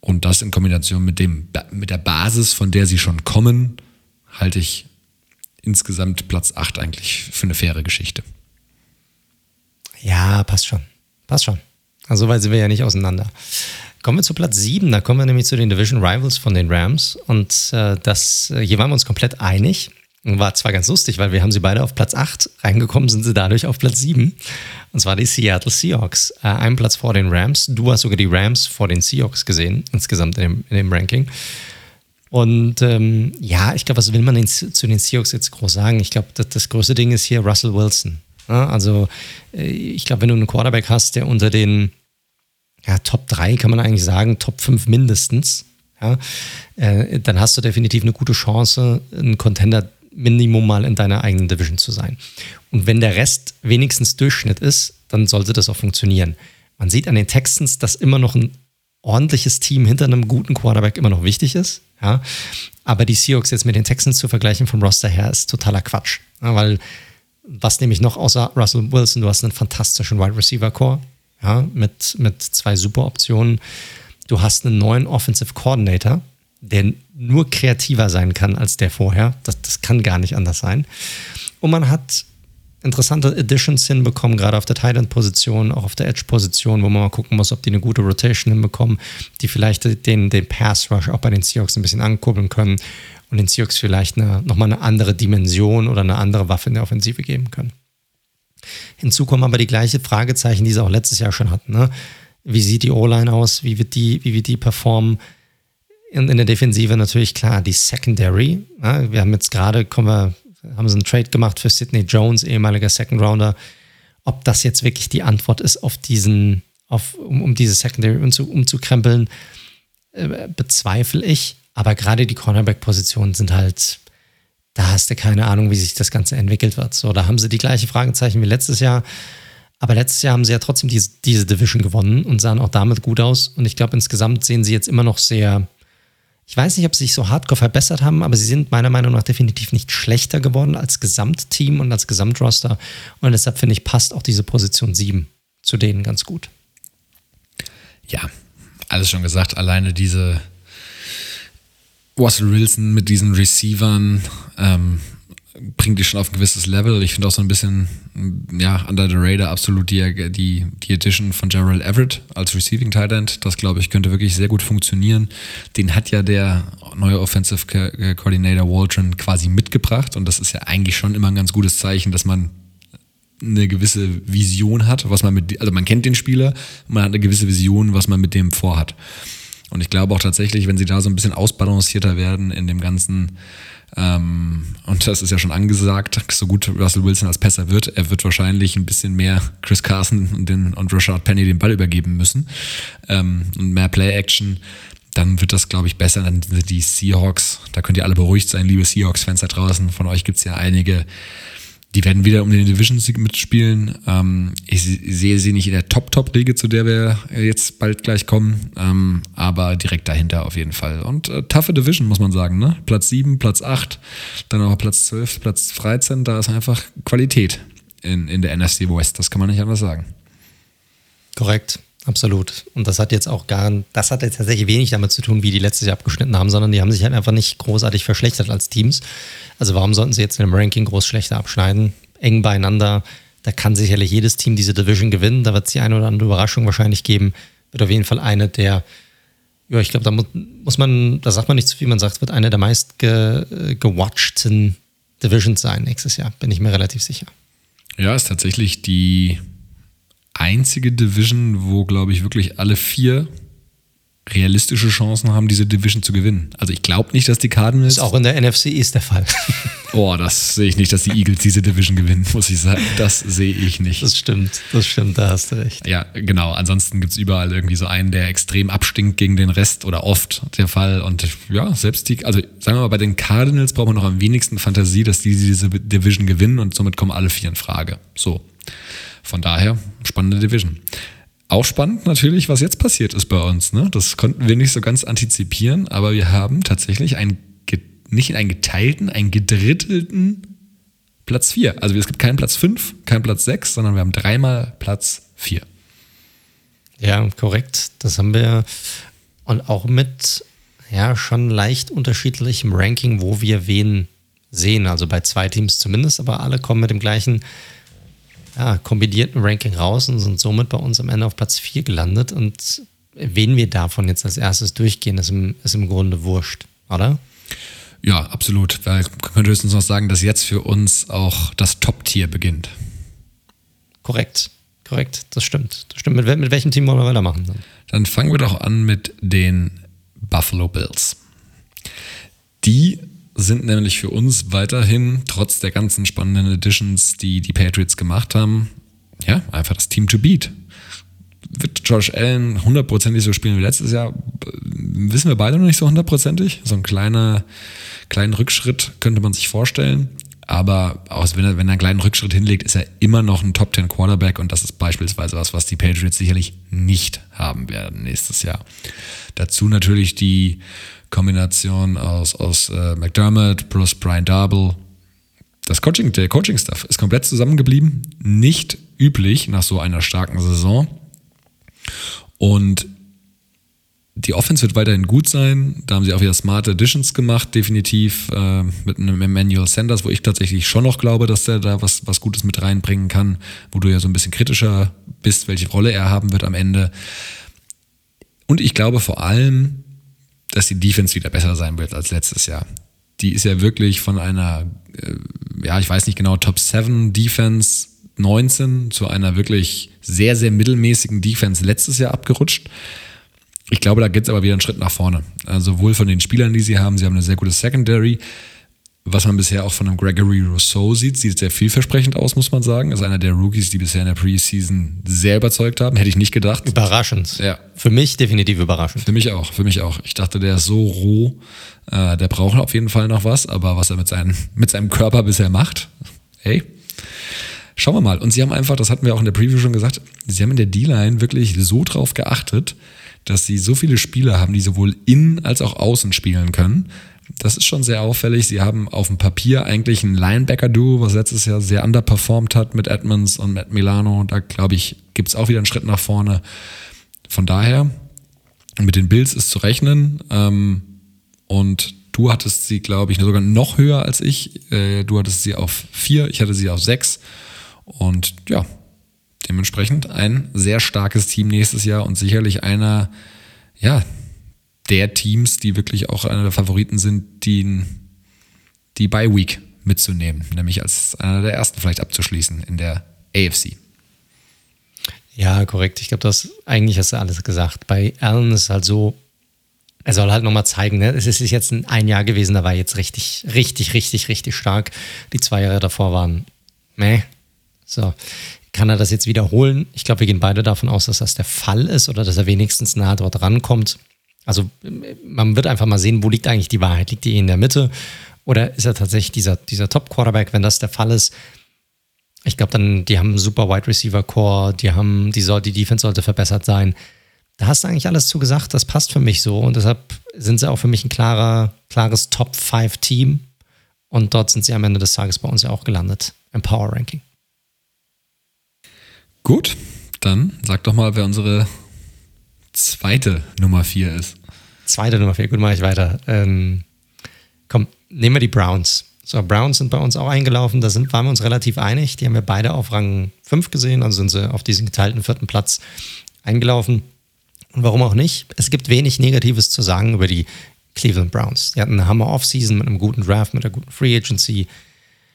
Und das in Kombination mit, dem, mit der Basis, von der sie schon kommen, halte ich insgesamt Platz 8 eigentlich für eine faire Geschichte. Ja, passt schon. Passt schon. Also weit sind wir ja nicht auseinander. Kommen wir zu Platz 7, da kommen wir nämlich zu den Division Rivals von den Rams. Und äh, das, äh, hier waren wir uns komplett einig. War zwar ganz lustig, weil wir haben sie beide auf Platz 8, reingekommen sind sie dadurch auf Platz 7. Und zwar die Seattle Seahawks. Äh, einen Platz vor den Rams. Du hast sogar die Rams vor den Seahawks gesehen, insgesamt in dem, in dem Ranking. Und ähm, ja, ich glaube, was will man den, zu den Seahawks jetzt groß sagen? Ich glaube, das, das, größte Ding ist hier Russell Wilson. Ja, also äh, ich glaube, wenn du einen Quarterback hast, der unter den ja, Top 3 kann man eigentlich sagen, Top 5 mindestens, ja, äh, dann hast du definitiv eine gute Chance, einen Contender Minimum mal in deiner eigenen Division zu sein. Und wenn der Rest wenigstens Durchschnitt ist, dann sollte das auch funktionieren. Man sieht an den Texans, dass immer noch ein ordentliches Team hinter einem guten Quarterback immer noch wichtig ist. Ja. Aber die Seahawks jetzt mit den Texans zu vergleichen vom Roster her ist totaler Quatsch. Ja, weil was nämlich noch außer Russell Wilson, du hast einen fantastischen Wide Receiver Core ja, mit, mit zwei super Optionen. Du hast einen neuen Offensive Coordinator, der nur kreativer sein kann als der vorher. Das, das kann gar nicht anders sein. Und man hat interessante Additions hinbekommen, gerade auf der Tight-End-Position, auch auf der Edge-Position, wo man mal gucken muss, ob die eine gute Rotation hinbekommen, die vielleicht den, den Pass-Rush auch bei den Seahawks ein bisschen ankurbeln können und den Seahawks vielleicht eine, nochmal eine andere Dimension oder eine andere Waffe in der Offensive geben können. Hinzu kommen aber die gleichen Fragezeichen, die sie auch letztes Jahr schon hatten. Ne? Wie sieht die O-Line aus? Wie wird die, wie wird die performen? In, in der Defensive natürlich klar, die Secondary. Ja, wir haben jetzt gerade, kommen wir, haben sie einen Trade gemacht für Sidney Jones, ehemaliger Second Rounder. Ob das jetzt wirklich die Antwort ist auf diesen, auf, um, um diese Secondary umzu, umzukrempeln, äh, bezweifle ich. Aber gerade die Cornerback-Positionen sind halt, da hast du keine Ahnung, wie sich das Ganze entwickelt wird. So, da haben sie die gleichen Fragezeichen wie letztes Jahr. Aber letztes Jahr haben sie ja trotzdem diese, diese Division gewonnen und sahen auch damit gut aus. Und ich glaube, insgesamt sehen sie jetzt immer noch sehr, ich weiß nicht, ob sie sich so hardcore verbessert haben, aber sie sind meiner Meinung nach definitiv nicht schlechter geworden als Gesamtteam und als Gesamtroster. Und deshalb finde ich, passt auch diese Position 7 zu denen ganz gut. Ja, alles schon gesagt. Alleine diese Russell Wilson mit diesen Receivern, ähm, bringt die schon auf ein gewisses Level. Ich finde auch so ein bisschen, ja, under the radar absolut die, die, die Edition von Gerald Everett als Receiving Tight End. Das, glaube ich, könnte wirklich sehr gut funktionieren. Den hat ja der neue Offensive Coordinator Waldron quasi mitgebracht und das ist ja eigentlich schon immer ein ganz gutes Zeichen, dass man eine gewisse Vision hat, was man mit, also man kennt den Spieler, man hat eine gewisse Vision, was man mit dem vorhat. Und ich glaube auch tatsächlich, wenn sie da so ein bisschen ausbalancierter werden in dem ganzen, ähm, und das ist ja schon angesagt, so gut Russell Wilson als Pässer wird, er wird wahrscheinlich ein bisschen mehr Chris Carson und, den, und Rashad Penny den Ball übergeben müssen ähm, und mehr Play-Action dann wird das, glaube ich, besser. Dann sind die Seahawks, da könnt ihr alle beruhigt sein, liebe Seahawks-Fans da draußen. Von euch gibt es ja einige, die werden wieder um den Division-Sieg mitspielen. Ähm, ich sehe sie nicht in der Top-Top-Liga, zu der wir jetzt bald gleich kommen, ähm, aber direkt dahinter auf jeden Fall. Und äh, toughe Division, muss man sagen. Ne? Platz 7, Platz 8, dann auch Platz 12, Platz 13. Da ist einfach Qualität in, in der NFC West. Das kann man nicht anders sagen. Korrekt. Absolut. Und das hat jetzt auch gar, das hat jetzt tatsächlich wenig damit zu tun, wie die letztes Jahr abgeschnitten haben, sondern die haben sich halt einfach nicht großartig verschlechtert als Teams. Also warum sollten sie jetzt in dem Ranking groß schlechter abschneiden? Eng beieinander. Da kann sicherlich jedes Team diese Division gewinnen. Da wird es die eine oder andere Überraschung wahrscheinlich geben. Wird auf jeden Fall eine der, ja, ich glaube, da muss, muss, man, da sagt man nicht zu viel, man sagt, wird eine der meist ge, gewatchten Divisions sein nächstes Jahr. Bin ich mir relativ sicher. Ja, ist tatsächlich die einzige Division, wo, glaube ich, wirklich alle vier realistische Chancen haben, diese Division zu gewinnen. Also ich glaube nicht, dass die Cardinals. Ist auch in der NFC ist der Fall. oh, das sehe ich nicht, dass die Eagles diese Division gewinnen, muss ich sagen. Das sehe ich nicht. Das stimmt, das stimmt, da hast du recht. Ja, genau. Ansonsten gibt es überall irgendwie so einen, der extrem abstinkt gegen den Rest oder oft der Fall. Und ja, selbst die, also sagen wir mal, bei den Cardinals braucht man noch am wenigsten Fantasie, dass die diese Division gewinnen und somit kommen alle vier in Frage. So. Von daher, spannende Division. Auch spannend natürlich, was jetzt passiert ist bei uns. Ne? Das konnten wir nicht so ganz antizipieren, aber wir haben tatsächlich einen, nicht einen geteilten, einen gedrittelten Platz 4. Also es gibt keinen Platz 5, keinen Platz 6, sondern wir haben dreimal Platz 4. Ja, korrekt. Das haben wir. Und auch mit ja schon leicht unterschiedlichem Ranking, wo wir wen sehen. Also bei zwei Teams zumindest, aber alle kommen mit dem gleichen ja, kombinierten Ranking raus und sind somit bei uns am Ende auf Platz 4 gelandet. Und wen wir davon jetzt als erstes durchgehen, ist im, ist im Grunde wurscht, oder? Ja, absolut. Weil man könnte höchstens noch sagen, dass jetzt für uns auch das Top-Tier beginnt. Korrekt, korrekt, das stimmt. Das stimmt. Mit, mit welchem Team wollen wir weitermachen? Dann? dann fangen wir doch an mit den Buffalo Bills. Die sind nämlich für uns weiterhin, trotz der ganzen spannenden Editions, die die Patriots gemacht haben, ja, einfach das Team to beat. Wird Josh Allen hundertprozentig so spielen wie letztes Jahr? Wissen wir beide noch nicht so hundertprozentig. So ein kleiner, kleinen Rückschritt könnte man sich vorstellen. Aber auch wenn er, wenn er einen kleinen Rückschritt hinlegt, ist er immer noch ein Top 10 Quarterback und das ist beispielsweise was, was die Patriots sicherlich nicht haben werden nächstes Jahr. Dazu natürlich die Kombination aus, aus äh, McDermott plus Brian Darble. Das Coaching, der Coaching-Staff ist komplett zusammengeblieben. Nicht üblich nach so einer starken Saison. Und die Offense wird weiterhin gut sein. Da haben sie auch wieder smart Additions gemacht, definitiv, äh, mit einem Emmanuel Sanders, wo ich tatsächlich schon noch glaube, dass der da was, was Gutes mit reinbringen kann, wo du ja so ein bisschen kritischer bist, welche Rolle er haben wird am Ende. Und ich glaube vor allem, dass die Defense wieder besser sein wird als letztes Jahr. Die ist ja wirklich von einer, äh, ja, ich weiß nicht genau, Top 7 Defense 19 zu einer wirklich sehr, sehr mittelmäßigen Defense letztes Jahr abgerutscht. Ich glaube, da geht es aber wieder einen Schritt nach vorne. Also sowohl von den Spielern, die sie haben, sie haben eine sehr gute Secondary, was man bisher auch von einem Gregory Rousseau sieht, sieht sehr vielversprechend aus, muss man sagen. Ist einer der Rookies, die bisher in der Preseason sehr überzeugt haben. Hätte ich nicht gedacht. Überraschend. Ja. Für mich definitiv überraschend. Für mich auch, für mich auch. Ich dachte, der ist so roh. Äh, der braucht auf jeden Fall noch was, aber was er mit, seinen, mit seinem Körper bisher macht, hey. Schauen wir mal. Und sie haben einfach, das hatten wir auch in der Preview schon gesagt, sie haben in der D-Line wirklich so drauf geachtet, dass sie so viele Spieler haben, die sowohl innen als auch außen spielen können das ist schon sehr auffällig. Sie haben auf dem Papier eigentlich ein Linebacker-Duo, was letztes Jahr sehr underperformed hat mit Edmonds und Matt Milano. Da glaube ich, gibt es auch wieder einen Schritt nach vorne. Von daher, mit den Bills ist zu rechnen. Ähm, und Du hattest sie, glaube ich, sogar noch höher als ich. Äh, du hattest sie auf vier, ich hatte sie auf sechs. Und ja, dementsprechend ein sehr starkes Team nächstes Jahr und sicherlich einer, ja, der Teams, die wirklich auch einer der Favoriten sind, die, die Bye Week mitzunehmen, nämlich als einer der ersten vielleicht abzuschließen in der AFC. Ja, korrekt. Ich glaube, das eigentlich hast du alles gesagt. Bei Allen ist es halt so, er soll halt nochmal zeigen, ne? es ist jetzt ein Jahr gewesen, da war jetzt richtig, richtig, richtig, richtig stark. Die zwei Jahre davor waren, meh. So, kann er das jetzt wiederholen? Ich glaube, wir gehen beide davon aus, dass das der Fall ist oder dass er wenigstens nah dort rankommt. Also man wird einfach mal sehen, wo liegt eigentlich die Wahrheit? Liegt die in der Mitte oder ist er tatsächlich dieser, dieser Top-Quarterback? Wenn das der Fall ist, ich glaube dann, die haben einen super Wide Receiver Core, die haben, die, soll, die Defense sollte verbessert sein. Da hast du eigentlich alles zu gesagt, das passt für mich so und deshalb sind sie auch für mich ein klarer, klares Top-5-Team und dort sind sie am Ende des Tages bei uns ja auch gelandet im Power Ranking. Gut, dann sag doch mal, wer unsere zweite Nummer 4 ist. Zweite Nummer 4, gut, mache ich weiter. Ähm, komm, nehmen wir die Browns. So, Browns sind bei uns auch eingelaufen, da sind, waren wir uns relativ einig. Die haben wir beide auf Rang 5 gesehen, also sind sie auf diesen geteilten vierten Platz eingelaufen. Und warum auch nicht? Es gibt wenig Negatives zu sagen über die Cleveland Browns. Die hatten eine Hammer Offseason mit einem guten Draft, mit einer guten Free Agency.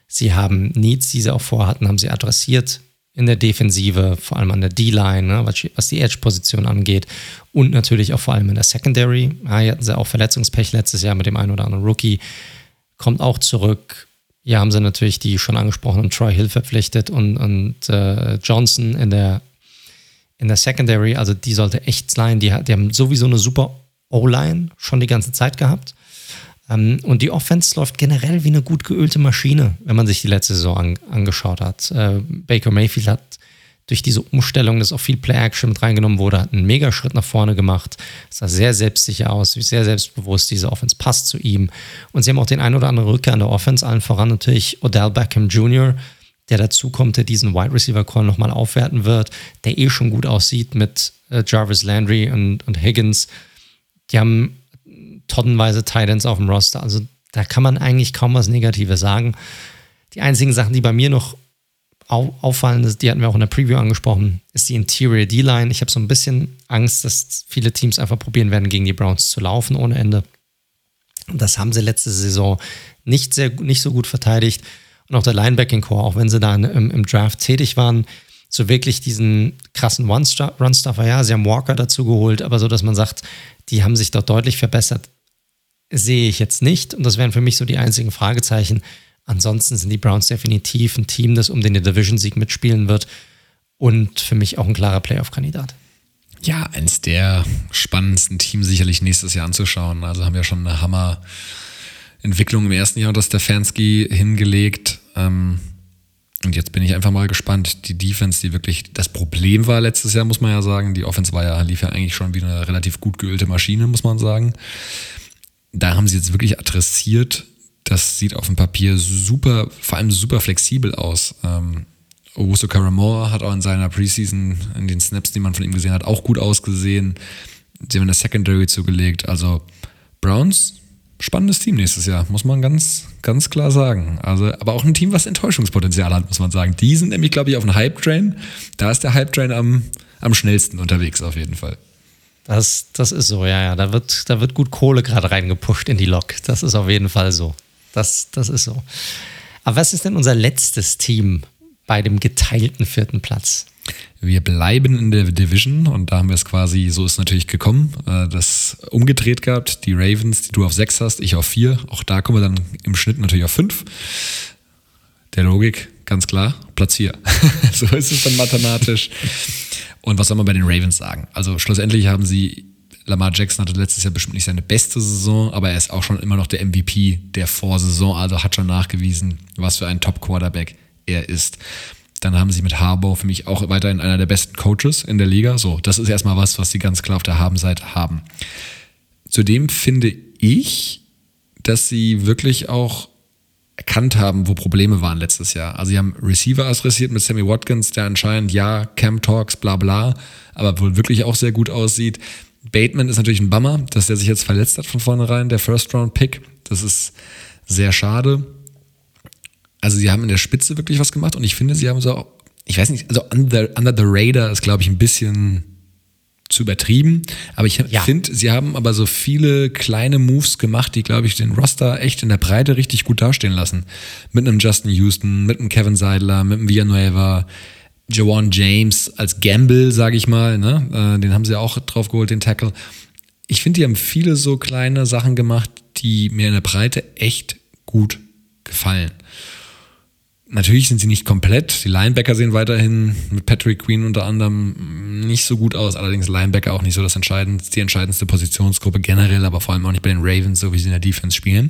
Sie haben Needs, die sie auch vorhatten, haben sie adressiert in der Defensive, vor allem an der D-Line, ne, was, die Edge-Position angeht und natürlich auch vor allem in der Secondary. Ja, hier hatten sie auch Verletzungspech letztes Jahr mit dem einen oder anderen Rookie kommt auch zurück. Hier haben sie natürlich die schon angesprochenen Troy Hill verpflichtet und, und äh, Johnson in der, in der Secondary. Also die sollte echt sein. Die, die haben sowieso eine super O-Line schon die ganze Zeit gehabt. Ähm, und die Offense läuft generell wie eine gut geölte Maschine, wenn man sich die letzte Saison an, angeschaut hat. Äh, Baker Mayfield hat durch diese Umstellung, dass auch viel Play-Action mit reingenommen wurde, hat einen Megaschritt nach vorne gemacht. Sah sehr selbstsicher aus, sehr selbstbewusst. Diese Offense passt zu ihm. Und sie haben auch den ein oder anderen Rückkehr an der Offense, allen voran natürlich Odell Beckham Jr., der dazu kommt, der diesen Wide Receiver Call nochmal aufwerten wird, der eh schon gut aussieht mit äh, Jarvis Landry und, und Higgins. Die haben tonnenweise Titans auf dem Roster. Also da kann man eigentlich kaum was Negatives sagen. Die einzigen Sachen, die bei mir noch auffallen, die hatten wir auch in der Preview angesprochen, ist die Interior D-Line. Ich habe so ein bisschen Angst, dass viele Teams einfach probieren werden, gegen die Browns zu laufen ohne Ende. Und das haben sie letzte Saison nicht, sehr, nicht so gut verteidigt. Und auch der Linebacking-Core, auch wenn sie da im, im Draft tätig waren, so wirklich diesen krassen Run-Stuffer, ja, sie haben Walker dazu geholt, aber so, dass man sagt, die haben sich dort deutlich verbessert, sehe ich jetzt nicht. Und das wären für mich so die einzigen Fragezeichen. Ansonsten sind die Browns definitiv ein Team, das um den Division-Sieg mitspielen wird und für mich auch ein klarer Playoff-Kandidat. Ja, eins der spannendsten Teams sicherlich nächstes Jahr anzuschauen. Also haben wir schon eine Hammer-Entwicklung im ersten Jahr unter Stefanski hingelegt. Ähm, und jetzt bin ich einfach mal gespannt. Die Defense, die wirklich das Problem war letztes Jahr, muss man ja sagen. Die Offense war ja, lief ja eigentlich schon wie eine relativ gut geölte Maschine, muss man sagen. Da haben sie jetzt wirklich adressiert das sieht auf dem Papier super, vor allem super flexibel aus. Ähm, Owusu Karamore hat auch in seiner Preseason, in den Snaps, die man von ihm gesehen hat, auch gut ausgesehen. Sie haben in der Secondary zugelegt. Also Browns, spannendes Team nächstes Jahr, muss man ganz, ganz klar sagen. Also, aber auch ein Team, was Enttäuschungspotenzial hat, muss man sagen. Die sind nämlich, glaube ich, auf dem Hype-Train. Da ist der Hype-Train am, am schnellsten unterwegs, auf jeden Fall. Das, das ist so, ja, ja. Da wird, da wird gut Kohle gerade reingepusht in die Lok. Das ist auf jeden Fall so. Das, das ist so. Aber was ist denn unser letztes Team bei dem geteilten vierten Platz? Wir bleiben in der Division und da haben wir es quasi, so ist es natürlich gekommen, äh, das umgedreht gehabt. Die Ravens, die du auf sechs hast, ich auf vier. Auch da kommen wir dann im Schnitt natürlich auf fünf. Der Logik, ganz klar, Platz vier. so ist es dann mathematisch. Und was soll man bei den Ravens sagen? Also schlussendlich haben sie Lamar Jackson hatte letztes Jahr bestimmt nicht seine beste Saison, aber er ist auch schon immer noch der MVP der Vorsaison, also hat schon nachgewiesen, was für ein Top-Quarterback er ist. Dann haben sie mit Harbour für mich auch weiterhin einer der besten Coaches in der Liga. So, das ist erstmal was, was sie ganz klar auf der Habenseite haben. Zudem finde ich, dass sie wirklich auch erkannt haben, wo Probleme waren letztes Jahr. Also sie haben Receiver adressiert mit Sammy Watkins, der anscheinend ja Cam Talks, bla bla, aber wohl wirklich auch sehr gut aussieht. Bateman ist natürlich ein Bummer, dass der sich jetzt verletzt hat von vornherein, der First-Round-Pick. Das ist sehr schade. Also sie haben in der Spitze wirklich was gemacht und ich finde, sie haben so, ich weiß nicht, also Under, under the Radar ist, glaube ich, ein bisschen zu übertrieben. Aber ich ja. finde, sie haben aber so viele kleine Moves gemacht, die, glaube ich, den Roster echt in der Breite richtig gut dastehen lassen. Mit einem Justin Houston, mit einem Kevin Seidler, mit einem Villanueva, Jawan James als Gamble, sage ich mal. Ne? Äh, den haben sie auch drauf geholt, den Tackle. Ich finde, die haben viele so kleine Sachen gemacht, die mir in der Breite echt gut gefallen. Natürlich sind sie nicht komplett. Die Linebacker sehen weiterhin mit Patrick Queen unter anderem nicht so gut aus. Allerdings Linebacker auch nicht so das entscheidendste, die entscheidendste Positionsgruppe generell, aber vor allem auch nicht bei den Ravens, so wie sie in der Defense spielen.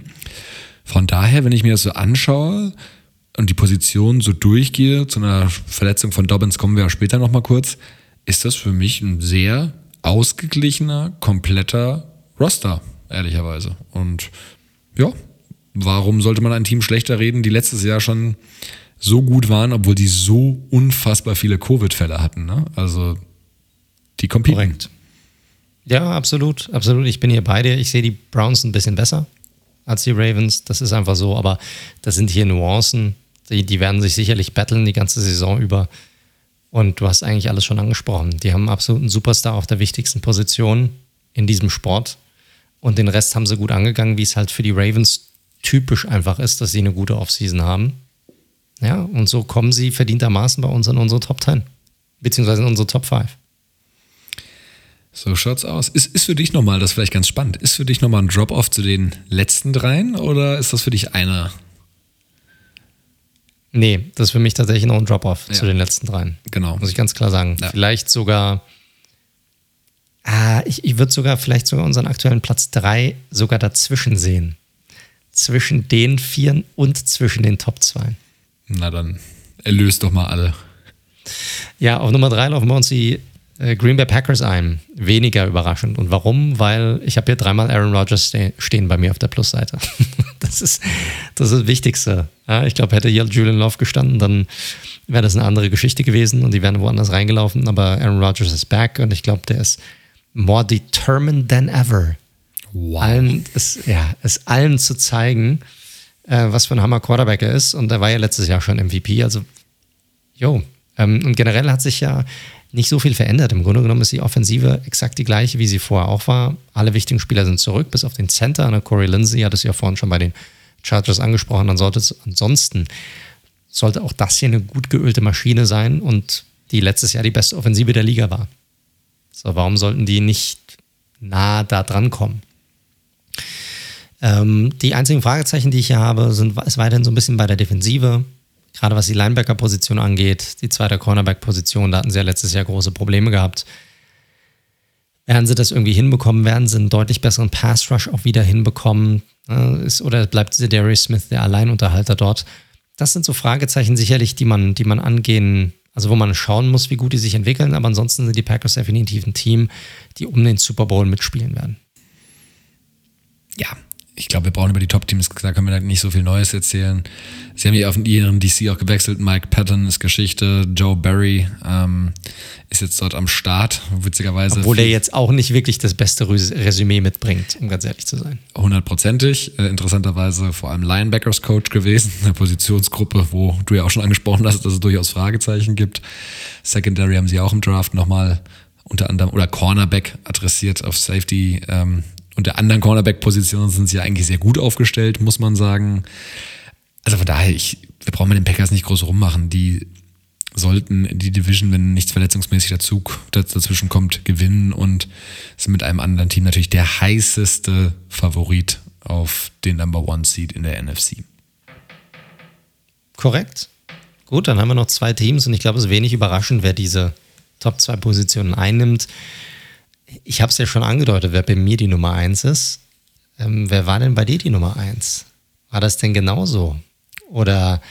Von daher, wenn ich mir das so anschaue und die Position so durchgehe, zu einer Verletzung von Dobbins kommen wir ja später nochmal kurz, ist das für mich ein sehr ausgeglichener, kompletter Roster, ehrlicherweise. Und ja, warum sollte man ein Team schlechter reden, die letztes Jahr schon so gut waren, obwohl die so unfassbar viele Covid-Fälle hatten. Ne? Also die competen. Korrekt. Ja, absolut, absolut. Ich bin hier bei dir. Ich sehe die Browns ein bisschen besser als die Ravens. Das ist einfach so, aber das sind hier Nuancen. Die, die werden sich sicherlich battlen die ganze Saison über. Und du hast eigentlich alles schon angesprochen. Die haben einen Superstar auf der wichtigsten Position in diesem Sport. Und den Rest haben sie gut angegangen, wie es halt für die Ravens typisch einfach ist, dass sie eine gute Offseason haben. Ja, und so kommen sie verdientermaßen bei uns in unsere Top 10, beziehungsweise in unsere Top 5. So schaut's aus. Ist, ist für dich nochmal, das ist vielleicht ganz spannend, ist für dich nochmal ein Drop-Off zu den letzten dreien oder ist das für dich einer? Nee, das ist für mich tatsächlich noch ein Drop-Off ja. zu den letzten dreien. Genau. Muss ich ganz klar sagen. Ja. Vielleicht sogar, ah, ich, ich würde sogar vielleicht sogar unseren aktuellen Platz 3 sogar dazwischen sehen zwischen den Vieren und zwischen den Top 2. Na dann, erlöst doch mal alle. Ja, auf Nummer 3 laufen wir uns die äh, Green Bay Packers ein. Weniger überraschend. Und warum? Weil ich habe hier dreimal Aaron Rodgers stehen bei mir auf der Plusseite. das, ist, das ist das Wichtigste. Ja, ich glaube, hätte hier Julian Love gestanden, dann wäre das eine andere Geschichte gewesen und die wären woanders reingelaufen. Aber Aaron Rodgers ist back und ich glaube, der ist more determined than ever wow. allen, es, ja, es allen zu zeigen, äh, was für ein Hammer Quarterback er ist. Und er war ja letztes Jahr schon MVP. Also, jo. Ähm, und generell hat sich ja nicht so viel verändert. Im Grunde genommen ist die Offensive exakt die gleiche, wie sie vorher auch war. Alle wichtigen Spieler sind zurück, bis auf den Center. Ne? Corey Lindsey hat es ja vorhin schon bei den Chargers angesprochen. Dann sollte es, ansonsten sollte auch das hier eine gut geölte Maschine sein und die letztes Jahr die beste Offensive der Liga war. So, warum sollten die nicht nah da dran kommen? Ähm, die einzigen Fragezeichen, die ich hier habe, sind ist weiterhin so ein bisschen bei der Defensive. Gerade was die Linebacker-Position angeht, die zweite Cornerback-Position, da hatten sie ja letztes Jahr große Probleme gehabt. Werden sie das irgendwie hinbekommen? Werden sie einen deutlich besseren Pass-Rush auch wieder hinbekommen? Äh, oder bleibt Darius Smith der Alleinunterhalter dort? Das sind so Fragezeichen sicherlich, die man, die man angehen, also wo man schauen muss, wie gut die sich entwickeln. Aber ansonsten sind die Packers definitiv ein Team, die um den Super Bowl mitspielen werden. Ja, ich glaube, wir brauchen über die Top-Teams, da können wir nicht so viel Neues erzählen. Sie haben hier auf ihren DC auch gewechselt. Mike Patton ist Geschichte. Joe Barry ähm, ist jetzt dort am Start, witzigerweise. Obwohl er jetzt auch nicht wirklich das beste Resümee mitbringt, um ganz ehrlich zu sein. Hundertprozentig. Äh, interessanterweise vor allem Linebackers-Coach gewesen, eine Positionsgruppe, wo du ja auch schon angesprochen hast, dass es durchaus Fragezeichen gibt. Secondary haben sie auch im Draft nochmal unter anderem, oder Cornerback adressiert auf Safety. Ähm, und der anderen Cornerback-Position sind sie eigentlich sehr gut aufgestellt, muss man sagen. Also von daher, ich, wir brauchen mit den Packers nicht groß rummachen. Die sollten die Division, wenn nichts verletzungsmäßig dazu, dazwischen kommt, gewinnen und sind mit einem anderen Team natürlich der heißeste Favorit auf den Number One Seed in der NFC. Korrekt. Gut, dann haben wir noch zwei Teams und ich glaube, es ist wenig überraschend, wer diese Top 2 Positionen einnimmt ich habe es ja schon angedeutet, wer bei mir die Nummer eins ist. Ähm, wer war denn bei dir die Nummer eins? War das denn genauso? Oder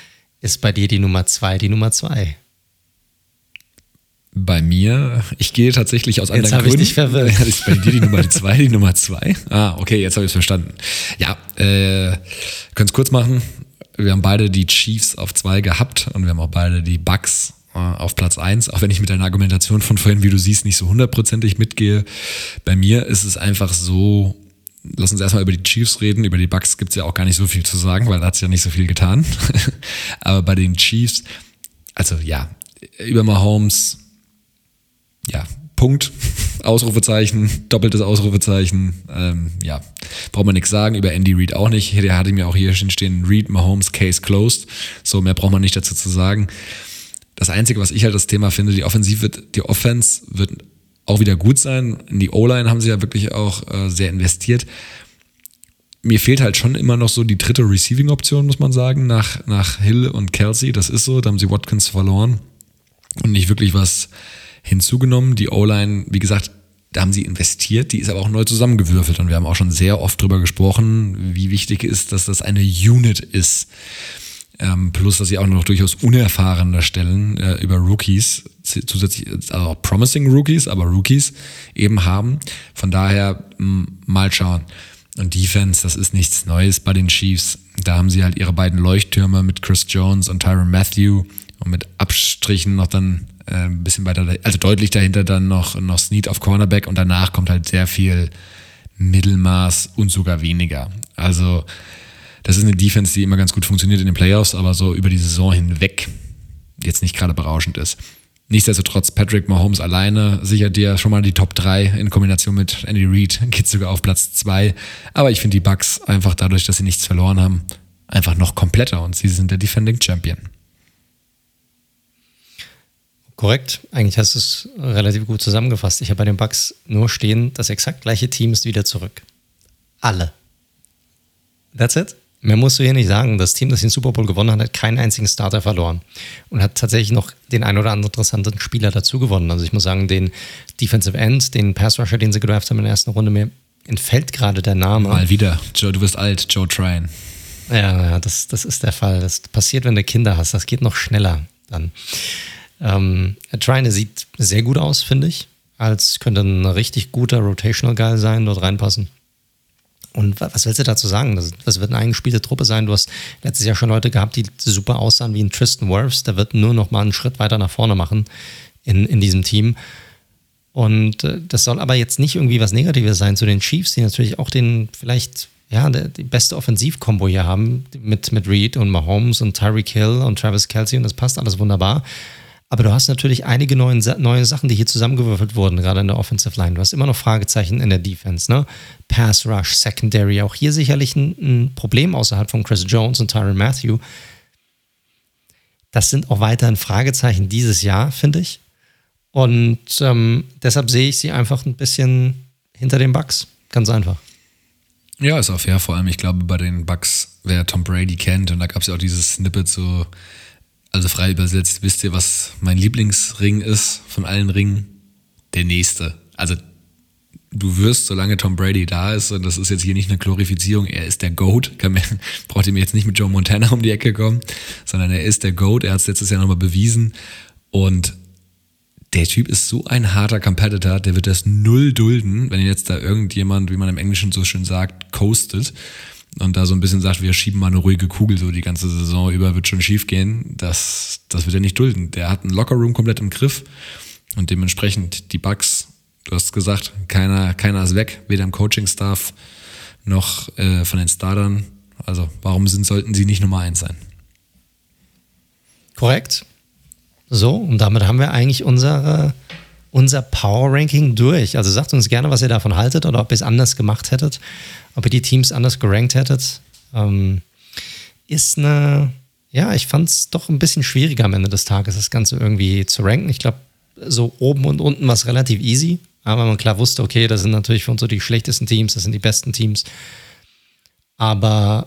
ist bei dir die Nummer zwei die Nummer zwei? Bei mir, ich gehe tatsächlich aus anderen Gründen. Jetzt habe ich dich verwirrt. Ist bei dir die Nummer zwei, die Nummer zwei? Ah, okay, jetzt habe ich es verstanden. Ja, äh, können es kurz machen. Wir haben beide die Chiefs auf zwei gehabt und wir haben auch beide die Bucks äh, auf Platz 1, auch wenn ich mit deiner Argumentation von vorhin, wie du siehst, nicht so hundertprozentig mitgehe. Bei mir ist es einfach so, lass uns erstmal über die Chiefs reden. Über die Bucks gibt es ja auch gar nicht so viel zu sagen, weil da hat es ja nicht so viel getan. Aber bei den Chiefs, also ja, über Mahomes, ja, Punkt, Ausrufezeichen, doppeltes Ausrufezeichen. Ähm, ja, braucht man nichts sagen. Über Andy Reid auch nicht. Der hatte mir auch hier stehen, Reid, Mahomes, Case closed. So, mehr braucht man nicht dazu zu sagen. Das Einzige, was ich halt das Thema finde, die Offensive wird, die Offense wird auch wieder gut sein. In die O-Line haben sie ja wirklich auch äh, sehr investiert. Mir fehlt halt schon immer noch so die dritte Receiving-Option, muss man sagen, nach, nach Hill und Kelsey. Das ist so, da haben sie Watkins verloren und nicht wirklich was hinzugenommen. Die O-Line, wie gesagt, da haben sie investiert, die ist aber auch neu zusammengewürfelt und wir haben auch schon sehr oft drüber gesprochen, wie wichtig ist, dass das eine Unit ist. Ähm, plus, dass sie auch noch durchaus unerfahrener Stellen äh, über Rookies, zusätzlich also auch Promising Rookies, aber Rookies eben haben. Von daher mh, mal schauen. Und Defense, das ist nichts Neues bei den Chiefs. Da haben sie halt ihre beiden Leuchttürme mit Chris Jones und Tyron Matthew und mit Abstrichen noch dann äh, ein bisschen weiter, also deutlich dahinter dann noch, noch Snead auf Cornerback und danach kommt halt sehr viel Mittelmaß und sogar weniger. Also das ist eine Defense, die immer ganz gut funktioniert in den Playoffs, aber so über die Saison hinweg jetzt nicht gerade berauschend ist. Nichtsdestotrotz, Patrick Mahomes alleine sichert dir schon mal die Top 3 in Kombination mit Andy Reid, geht sogar auf Platz 2. Aber ich finde die Bucks einfach dadurch, dass sie nichts verloren haben, einfach noch kompletter und sie sind der Defending Champion. Korrekt, eigentlich hast du es relativ gut zusammengefasst. Ich habe bei den Bucks nur stehen, das exakt gleiche Team ist wieder zurück. Alle. That's it. Mehr musst du hier nicht sagen. Das Team, das den Super Bowl gewonnen hat, hat keinen einzigen Starter verloren und hat tatsächlich noch den ein oder anderen interessanten Spieler dazu gewonnen. Also ich muss sagen, den Defensive End, den Pass Rusher, den sie gedraft haben in der ersten Runde, mir entfällt gerade der Name. Mal wieder. Joe, du bist alt, Joe Tryon. Ja, ja das, das ist der Fall. Das passiert, wenn du Kinder hast. Das geht noch schneller dann. Ähm, Tryon sieht sehr gut aus, finde ich. Als könnte ein richtig guter Rotational Guy sein, dort reinpassen. Und was willst du dazu sagen? Das, wird eine eingespielte Truppe sein. Du hast letztes Jahr schon Leute gehabt, die super aussahen wie ein Tristan Wirfs. Der wird nur noch mal einen Schritt weiter nach vorne machen in, in diesem Team. Und äh, das soll aber jetzt nicht irgendwie was Negatives sein zu den Chiefs, die natürlich auch den vielleicht ja, die beste Offensivkombo hier haben mit, mit Reed und Mahomes und Tyreek Hill und Travis Kelsey und das passt alles wunderbar. Aber du hast natürlich einige neuen, neue Sachen, die hier zusammengewürfelt wurden, gerade in der Offensive Line. Du hast immer noch Fragezeichen in der Defense, ne? Pass Rush, Secondary, auch hier sicherlich ein, ein Problem außerhalb von Chris Jones und Tyron Matthew. Das sind auch weiterhin Fragezeichen dieses Jahr, finde ich. Und ähm, deshalb sehe ich sie einfach ein bisschen hinter den Bucks. Ganz einfach. Ja, ist auch fair. Vor allem, ich glaube, bei den Bucks, wer Tom Brady kennt, und da gab es ja auch dieses Snippet so also frei übersetzt, wisst ihr, was mein Lieblingsring ist von allen Ringen? Der nächste. Also du wirst, solange Tom Brady da ist, und das ist jetzt hier nicht eine Glorifizierung, er ist der GOAT, mir, braucht ihr mir jetzt nicht mit Joe Montana um die Ecke kommen, sondern er ist der GOAT, er hat es letztes Jahr nochmal bewiesen und der Typ ist so ein harter Competitor, der wird das null dulden, wenn jetzt da irgendjemand, wie man im Englischen so schön sagt, coastet und da so ein bisschen sagt, wir schieben mal eine ruhige Kugel so die ganze Saison über, wird schon schief gehen, das, das wird er nicht dulden. Der hat einen Lockerroom komplett im Griff und dementsprechend die Bugs, du hast gesagt, keiner, keiner ist weg, weder im Coaching-Staff noch äh, von den Startern. Also warum sind, sollten sie nicht Nummer eins sein? Korrekt. So, und damit haben wir eigentlich unsere, unser Power Ranking durch. Also sagt uns gerne, was ihr davon haltet oder ob ihr es anders gemacht hättet ob ihr die Teams anders gerankt hättet. Ähm, ist eine, ja, ich fand es doch ein bisschen schwieriger am Ende des Tages, das Ganze irgendwie zu ranken. Ich glaube, so oben und unten war es relativ easy, aber man klar wusste, okay, das sind natürlich für uns so die schlechtesten Teams, das sind die besten Teams. Aber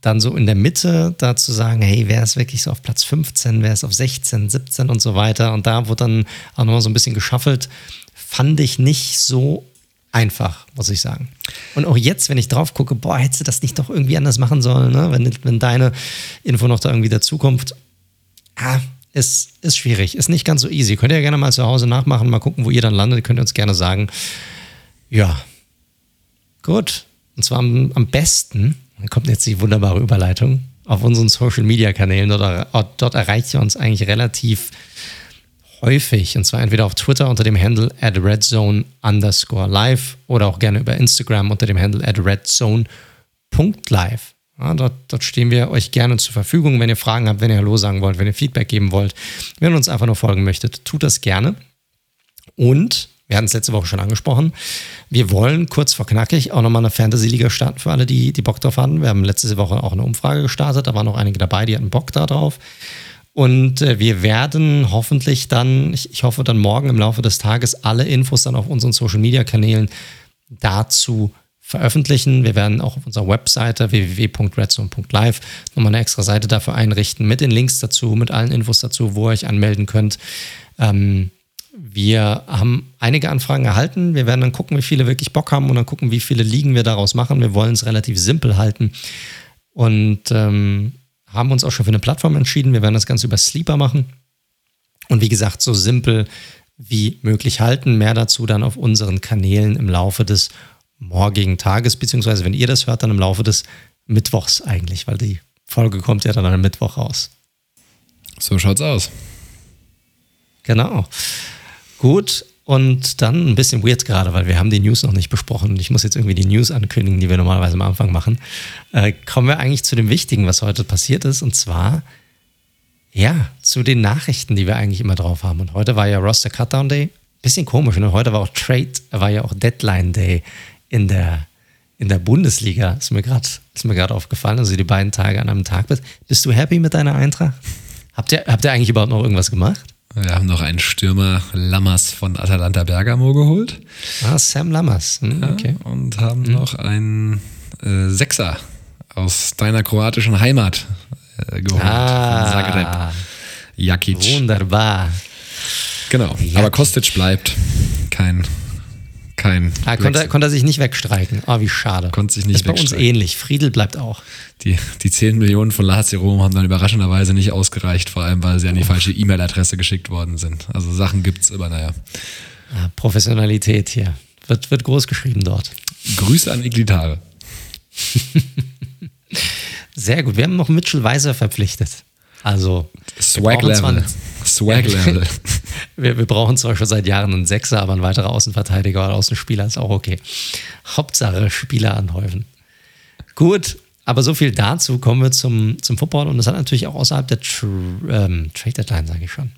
dann so in der Mitte da zu sagen, hey, wer ist wirklich so auf Platz 15, wer ist auf 16, 17 und so weiter. Und da wurde dann auch nochmal so ein bisschen geschaffelt, fand ich nicht so einfach, muss ich sagen. Und auch jetzt, wenn ich drauf gucke, boah, hättest du das nicht doch irgendwie anders machen sollen, ne? wenn, wenn deine Info noch da irgendwie dazukommt. Ah, ist, ist schwierig, ist nicht ganz so easy. Könnt ihr ja gerne mal zu Hause nachmachen, mal gucken, wo ihr dann landet. Könnt ihr uns gerne sagen. Ja, gut. Und zwar am, am besten, kommt jetzt die wunderbare Überleitung, auf unseren Social Media Kanälen. Dort, dort erreicht ihr uns eigentlich relativ häufig. Und zwar entweder auf Twitter unter dem Handle at redzone underscore live oder auch gerne über Instagram unter dem Handle at redzone.live. Ja, dort, dort stehen wir euch gerne zur Verfügung, wenn ihr Fragen habt, wenn ihr Hallo sagen wollt, wenn ihr Feedback geben wollt, wenn ihr uns einfach nur folgen möchtet, tut das gerne. Und wir hatten es letzte Woche schon angesprochen. Wir wollen kurz vor knackig auch nochmal eine Fantasy-Liga starten für alle, die, die Bock drauf hatten. Wir haben letzte Woche auch eine Umfrage gestartet. Da waren noch einige dabei, die hatten Bock darauf. Und äh, wir werden hoffentlich dann, ich, ich hoffe dann morgen im Laufe des Tages, alle Infos dann auf unseren Social-Media-Kanälen dazu veröffentlichen. Wir werden auch auf unserer Webseite www.redzone.live nochmal eine extra Seite dafür einrichten mit den Links dazu, mit allen Infos dazu, wo ihr euch anmelden könnt. Ähm, wir haben einige Anfragen erhalten. Wir werden dann gucken, wie viele wirklich Bock haben und dann gucken, wie viele Ligen wir daraus machen. Wir wollen es relativ simpel halten und ähm, haben uns auch schon für eine Plattform entschieden. Wir werden das Ganze über Sleeper machen. Und wie gesagt, so simpel wie möglich halten. Mehr dazu dann auf unseren Kanälen im Laufe des morgigen Tages, beziehungsweise wenn ihr das hört, dann im Laufe des Mittwochs eigentlich, weil die Folge kommt ja dann am Mittwoch raus. So schaut's aus. Genau. Gut, und dann ein bisschen weird gerade, weil wir haben die News noch nicht besprochen ich muss jetzt irgendwie die News ankündigen, die wir normalerweise am Anfang machen. Äh, kommen wir eigentlich zu dem Wichtigen, was heute passiert ist, und zwar ja, zu den Nachrichten, die wir eigentlich immer drauf haben. Und heute war ja Roster Cutdown Day. Bisschen komisch, ne? heute war auch Trade, war ja auch Deadline Day in der, in der Bundesliga. Ist mir gerade aufgefallen, also die beiden Tage an einem Tag bist. Bist du happy mit deiner Eintracht? Habt ihr, habt ihr eigentlich überhaupt noch irgendwas gemacht? Wir haben noch einen Stürmer Lammers von Atalanta Bergamo geholt. Ah, Sam Lammers. Hm, okay. Ja, und haben hm. noch einen äh, Sechser aus deiner kroatischen Heimat äh, geholt. Ah, von Zagreb. Jakic. Wunderbar. Genau. Jakic. Aber Kostic bleibt. Kein kein. Ah, konnte, konnte er sich nicht wegstreiken. Ah, oh, wie schade. Konnte sich nicht ist bei uns ähnlich. Friedel bleibt auch. Die, die 10 Millionen von Lazio Rom haben dann überraschenderweise nicht ausgereicht, vor allem weil sie an die oh. falsche E-Mail-Adresse geschickt worden sind. Also Sachen gibt es, aber naja. Ah, Professionalität hier. Wird, wird groß geschrieben dort. Grüße an Iglitare. Sehr gut. Wir haben noch Mitchell Weiser verpflichtet. Also Swag Level. Swag Level. Wir, wir, brauchen zwar schon seit Jahren einen Sechser, aber ein weiterer Außenverteidiger oder Außenspieler ist auch okay. Hauptsache Spieler anhäufen. Gut, aber so viel dazu. Kommen wir zum, zum Football und es hat natürlich auch außerhalb der Tr ähm, Trade Deadline, sage ich schon,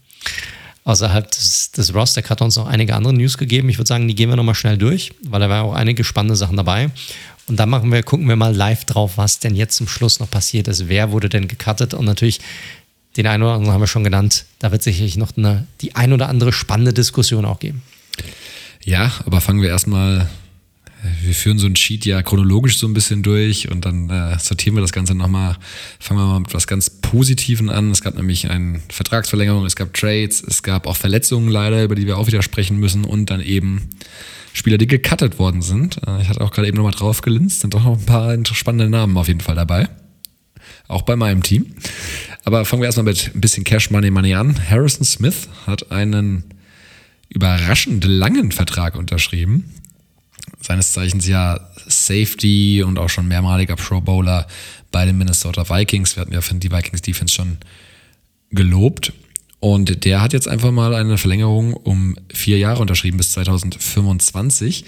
außerhalb des, des Roster-Kartons noch einige andere News gegeben. Ich würde sagen, die gehen wir nochmal schnell durch, weil da waren auch einige spannende Sachen dabei. Und dann machen wir, gucken wir mal live drauf, was denn jetzt zum Schluss noch passiert ist. Wer wurde denn gecuttet? Und natürlich den einen oder anderen haben wir schon genannt. Da wird sicherlich noch eine, die ein oder andere spannende Diskussion auch geben. Ja, aber fangen wir erstmal wir führen so ein Sheet ja chronologisch so ein bisschen durch und dann äh, sortieren wir das Ganze nochmal. Fangen wir mal mit was ganz Positiven an. Es gab nämlich eine Vertragsverlängerung, es gab Trades, es gab auch Verletzungen leider, über die wir auch wieder sprechen müssen und dann eben Spieler, die gecuttet worden sind. Äh, ich hatte auch gerade eben nochmal drauf gelinst, sind doch noch ein paar spannende Namen auf jeden Fall dabei. Auch bei meinem Team. Aber fangen wir erstmal mit ein bisschen Cash Money Money an. Harrison Smith hat einen überraschend langen Vertrag unterschrieben seines Zeichens ja Safety und auch schon mehrmaliger Pro Bowler bei den Minnesota Vikings. Wir hatten ja die Vikings Defense schon gelobt. Und der hat jetzt einfach mal eine Verlängerung um vier Jahre unterschrieben bis 2025.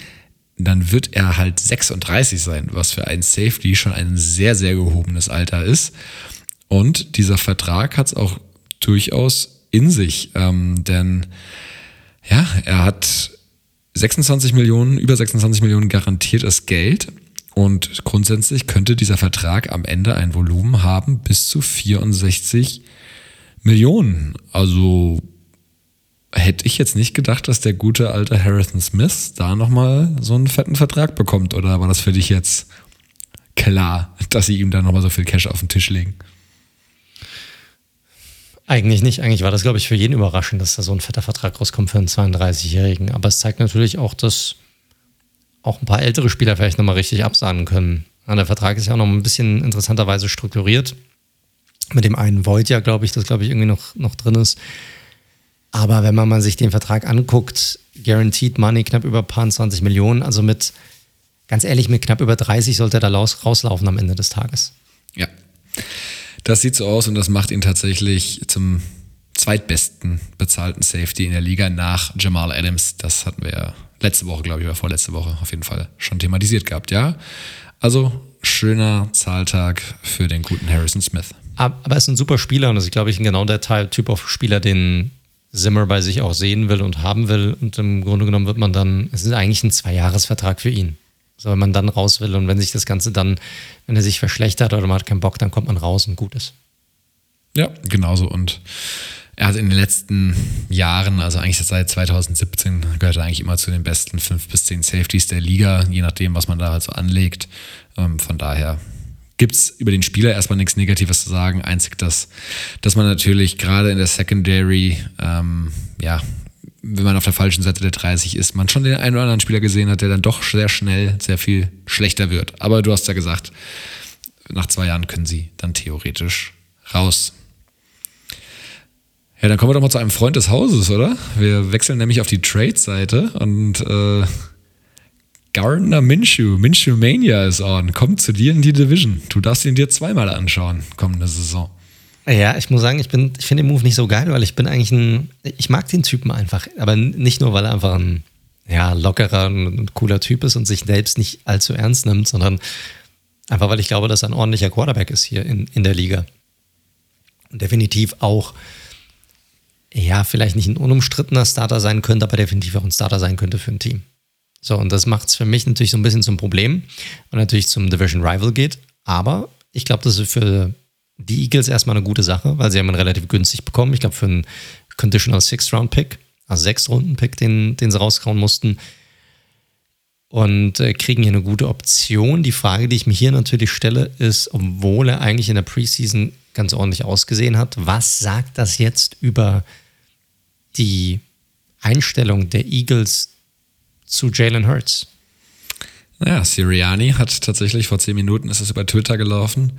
Dann wird er halt 36 sein, was für einen Safety schon ein sehr, sehr gehobenes Alter ist. Und dieser Vertrag hat es auch durchaus in sich, ähm, denn ja, er hat 26 Millionen, über 26 Millionen garantiertes Geld. Und grundsätzlich könnte dieser Vertrag am Ende ein Volumen haben bis zu 64 Millionen. Also hätte ich jetzt nicht gedacht, dass der gute alte Harrison Smith da nochmal so einen fetten Vertrag bekommt. Oder war das für dich jetzt klar, dass sie ihm da nochmal so viel Cash auf den Tisch legen? Eigentlich nicht. Eigentlich war das, glaube ich, für jeden überraschend, dass da so ein fetter Vertrag rauskommt für einen 32-Jährigen. Aber es zeigt natürlich auch, dass auch ein paar ältere Spieler vielleicht nochmal richtig absahnen können. der Vertrag ist ja auch noch ein bisschen interessanterweise strukturiert. Mit dem einen Void ja, glaube ich, das glaube ich irgendwie noch, noch drin ist. Aber wenn man mal sich den Vertrag anguckt, Guaranteed Money knapp über ein paar 20 Millionen, also mit, ganz ehrlich, mit knapp über 30 sollte er da rauslaufen am Ende des Tages. Ja. Das sieht so aus und das macht ihn tatsächlich zum zweitbesten bezahlten Safety in der Liga nach Jamal Adams. Das hatten wir ja letzte Woche, glaube ich, oder vorletzte Woche auf jeden Fall schon thematisiert gehabt, ja. Also schöner Zahltag für den guten Harrison Smith. Aber er ist ein super Spieler und das ist, glaube ich, genau der Typ of Spieler, den Zimmer bei sich auch sehen will und haben will. Und im Grunde genommen wird man dann, es ist eigentlich ein Zweijahresvertrag für ihn. So, wenn man dann raus will und wenn sich das Ganze dann, wenn er sich verschlechtert oder man hat keinen Bock, dann kommt man raus und gut ist. Ja, genauso. Und er hat in den letzten Jahren, also eigentlich seit 2017, gehört er eigentlich immer zu den besten fünf bis zehn Safeties der Liga, je nachdem, was man da halt so anlegt. Ähm, von daher gibt es über den Spieler erstmal nichts Negatives zu sagen. Einzig, dass, dass man natürlich gerade in der Secondary, ähm, ja, wenn man auf der falschen Seite der 30 ist, man schon den einen oder anderen Spieler gesehen hat, der dann doch sehr schnell sehr viel schlechter wird. Aber du hast ja gesagt, nach zwei Jahren können sie dann theoretisch raus. Ja, dann kommen wir doch mal zu einem Freund des Hauses, oder? Wir wechseln nämlich auf die Trade-Seite und äh, Gardner Minshew, Minshew Mania ist on. Kommt zu dir in die Division. Du darfst ihn dir zweimal anschauen, kommende Saison. Ja, ich muss sagen, ich, ich finde den Move nicht so geil, weil ich bin eigentlich ein, ich mag den Typen einfach, aber nicht nur, weil er einfach ein ja, lockerer und cooler Typ ist und sich selbst nicht allzu ernst nimmt, sondern einfach, weil ich glaube, dass er ein ordentlicher Quarterback ist hier in, in der Liga. Und definitiv auch ja, vielleicht nicht ein unumstrittener Starter sein könnte, aber definitiv auch ein Starter sein könnte für ein Team. So, und das macht es für mich natürlich so ein bisschen zum Problem und natürlich zum Division Rival geht. Aber ich glaube, das ist für die Eagles erstmal eine gute Sache, weil sie haben ihn relativ günstig bekommen. Ich glaube, für einen Conditional Six-Round-Pick, also Sechs-Runden-Pick, den, den sie rauskauen mussten. Und äh, kriegen hier eine gute Option. Die Frage, die ich mir hier natürlich stelle, ist, obwohl er eigentlich in der Preseason ganz ordentlich ausgesehen hat, was sagt das jetzt über die Einstellung der Eagles zu Jalen Hurts? Naja, Siriani hat tatsächlich vor zehn Minuten ist es über Twitter gelaufen.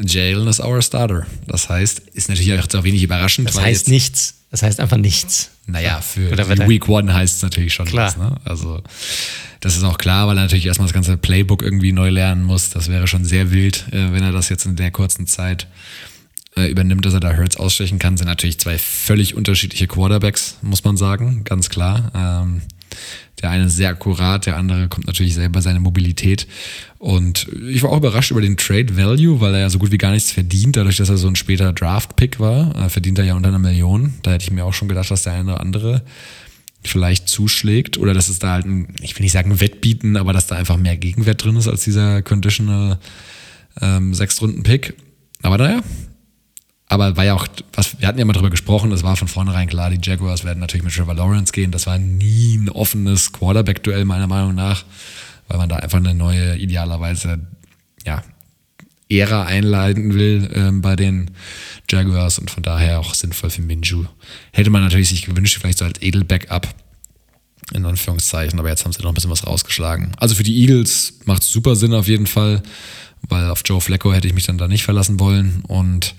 Jalen ist our starter. Das heißt, ist natürlich auch wenig überraschend. Das heißt nichts. Das heißt einfach nichts. Naja, für Week One heißt es natürlich schon klar. was. Ne? Also, das ist auch klar, weil er natürlich erstmal das ganze Playbook irgendwie neu lernen muss. Das wäre schon sehr wild, äh, wenn er das jetzt in der kurzen Zeit äh, übernimmt, dass er da Hurts ausstechen kann, sind natürlich zwei völlig unterschiedliche Quarterbacks, muss man sagen, ganz klar. Ähm, der eine sehr akkurat, der andere kommt natürlich selber seine Mobilität. Und ich war auch überrascht über den Trade Value, weil er ja so gut wie gar nichts verdient, dadurch, dass er so ein später Draft-Pick war. Verdient er ja unter einer Million. Da hätte ich mir auch schon gedacht, dass der eine oder andere vielleicht zuschlägt oder dass es da halt ein, ich will nicht sagen Wettbieten, aber dass da einfach mehr Gegenwert drin ist als dieser Conditional ähm, Sechstrunden-Pick. Aber naja, aber war ja auch, was, wir hatten ja mal drüber gesprochen, es war von vornherein klar, die Jaguars werden natürlich mit Trevor Lawrence gehen. Das war nie ein offenes Quarterback-Duell, meiner Meinung nach, weil man da einfach eine neue, idealerweise, ja, Ära einleiten will ähm, bei den Jaguars und von daher auch sinnvoll für Minju. Hätte man natürlich sich gewünscht, vielleicht so als Edel-Backup, in Anführungszeichen, aber jetzt haben sie noch ein bisschen was rausgeschlagen. Also für die Eagles macht es super Sinn auf jeden Fall, weil auf Joe Flacco hätte ich mich dann da nicht verlassen wollen und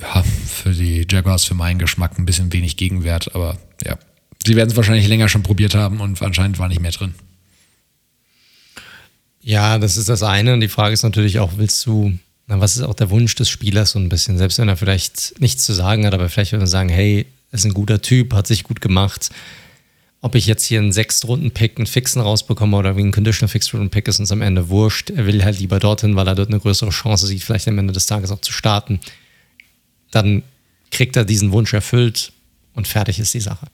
ja, für die Jaguars für meinen Geschmack ein bisschen wenig Gegenwert, aber ja. Sie werden es wahrscheinlich länger schon probiert haben und anscheinend war nicht mehr drin. Ja, das ist das eine. Und die Frage ist natürlich auch, willst du, na, was ist auch der Wunsch des Spielers so ein bisschen? Selbst wenn er vielleicht nichts zu sagen hat, aber vielleicht würde er sagen, hey, ist ein guter Typ, hat sich gut gemacht. Ob ich jetzt hier einen Sechstrunden-Pick, einen Fixen rausbekomme oder wie ein Conditional Fixed-Runden-Pick ist uns am Ende wurscht. Er will halt lieber dorthin, weil er dort eine größere Chance sieht, vielleicht am Ende des Tages auch zu starten dann kriegt er diesen Wunsch erfüllt und fertig ist die Sache.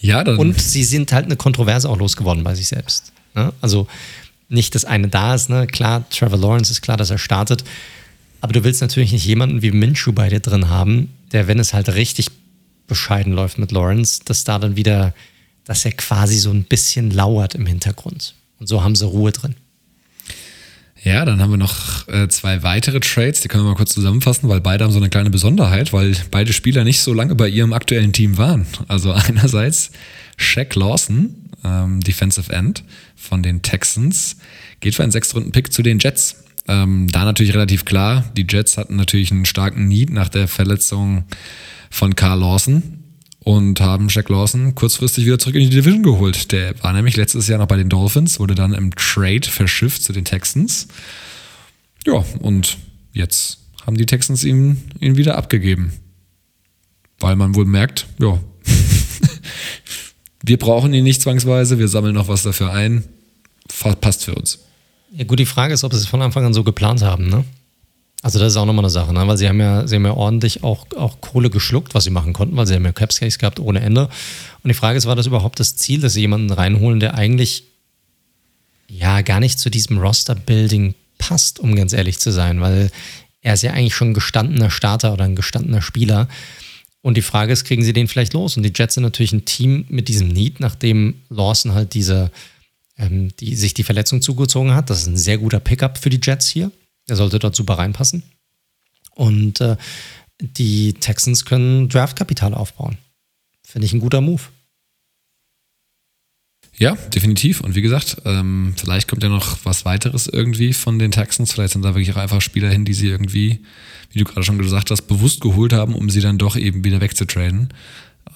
Ja, dann. Und sie sind halt eine Kontroverse auch losgeworden bei sich selbst. Ne? Also nicht, dass eine da ist, ne? Klar, Trevor Lawrence ist klar, dass er startet. Aber du willst natürlich nicht jemanden wie Minshew bei dir drin haben, der, wenn es halt richtig bescheiden läuft mit Lawrence, dass da dann wieder, dass er quasi so ein bisschen lauert im Hintergrund. Und so haben sie Ruhe drin. Ja, dann haben wir noch äh, zwei weitere Trades, die können wir mal kurz zusammenfassen, weil beide haben so eine kleine Besonderheit, weil beide Spieler nicht so lange bei ihrem aktuellen Team waren. Also einerseits Shaq Lawson, ähm, Defensive End von den Texans, geht für einen Sechstrunden-Pick zu den Jets. Ähm, da natürlich relativ klar, die Jets hatten natürlich einen starken Need nach der Verletzung von Carl Lawson und haben Jack Lawson kurzfristig wieder zurück in die Division geholt. Der war nämlich letztes Jahr noch bei den Dolphins, wurde dann im Trade verschifft zu den Texans. Ja, und jetzt haben die Texans ihn, ihn wieder abgegeben. Weil man wohl merkt, ja, wir brauchen ihn nicht zwangsweise, wir sammeln noch was dafür ein. Passt für uns. Ja, gut, die Frage ist, ob sie es von Anfang an so geplant haben, ne? Also das ist auch nochmal eine Sache, ne? weil sie haben ja, sie haben ja ordentlich auch, auch Kohle geschluckt, was sie machen konnten, weil sie haben ja Capscase gehabt ohne Ende. Und die Frage ist, war das überhaupt das Ziel, dass sie jemanden reinholen, der eigentlich ja gar nicht zu diesem Roster-Building passt, um ganz ehrlich zu sein, weil er ist ja eigentlich schon ein gestandener Starter oder ein gestandener Spieler. Und die Frage ist, kriegen sie den vielleicht los? Und die Jets sind natürlich ein Team mit diesem Need, nachdem Lawson halt diese, ähm, die, sich die Verletzung zugezogen hat. Das ist ein sehr guter Pickup für die Jets hier. Er sollte dort super reinpassen. Und äh, die Texans können Draftkapital aufbauen. Finde ich ein guter Move. Ja, definitiv. Und wie gesagt, ähm, vielleicht kommt ja noch was weiteres irgendwie von den Texans. Vielleicht sind da wirklich auch einfach Spieler hin, die sie irgendwie, wie du gerade schon gesagt hast, bewusst geholt haben, um sie dann doch eben wieder wegzutraden.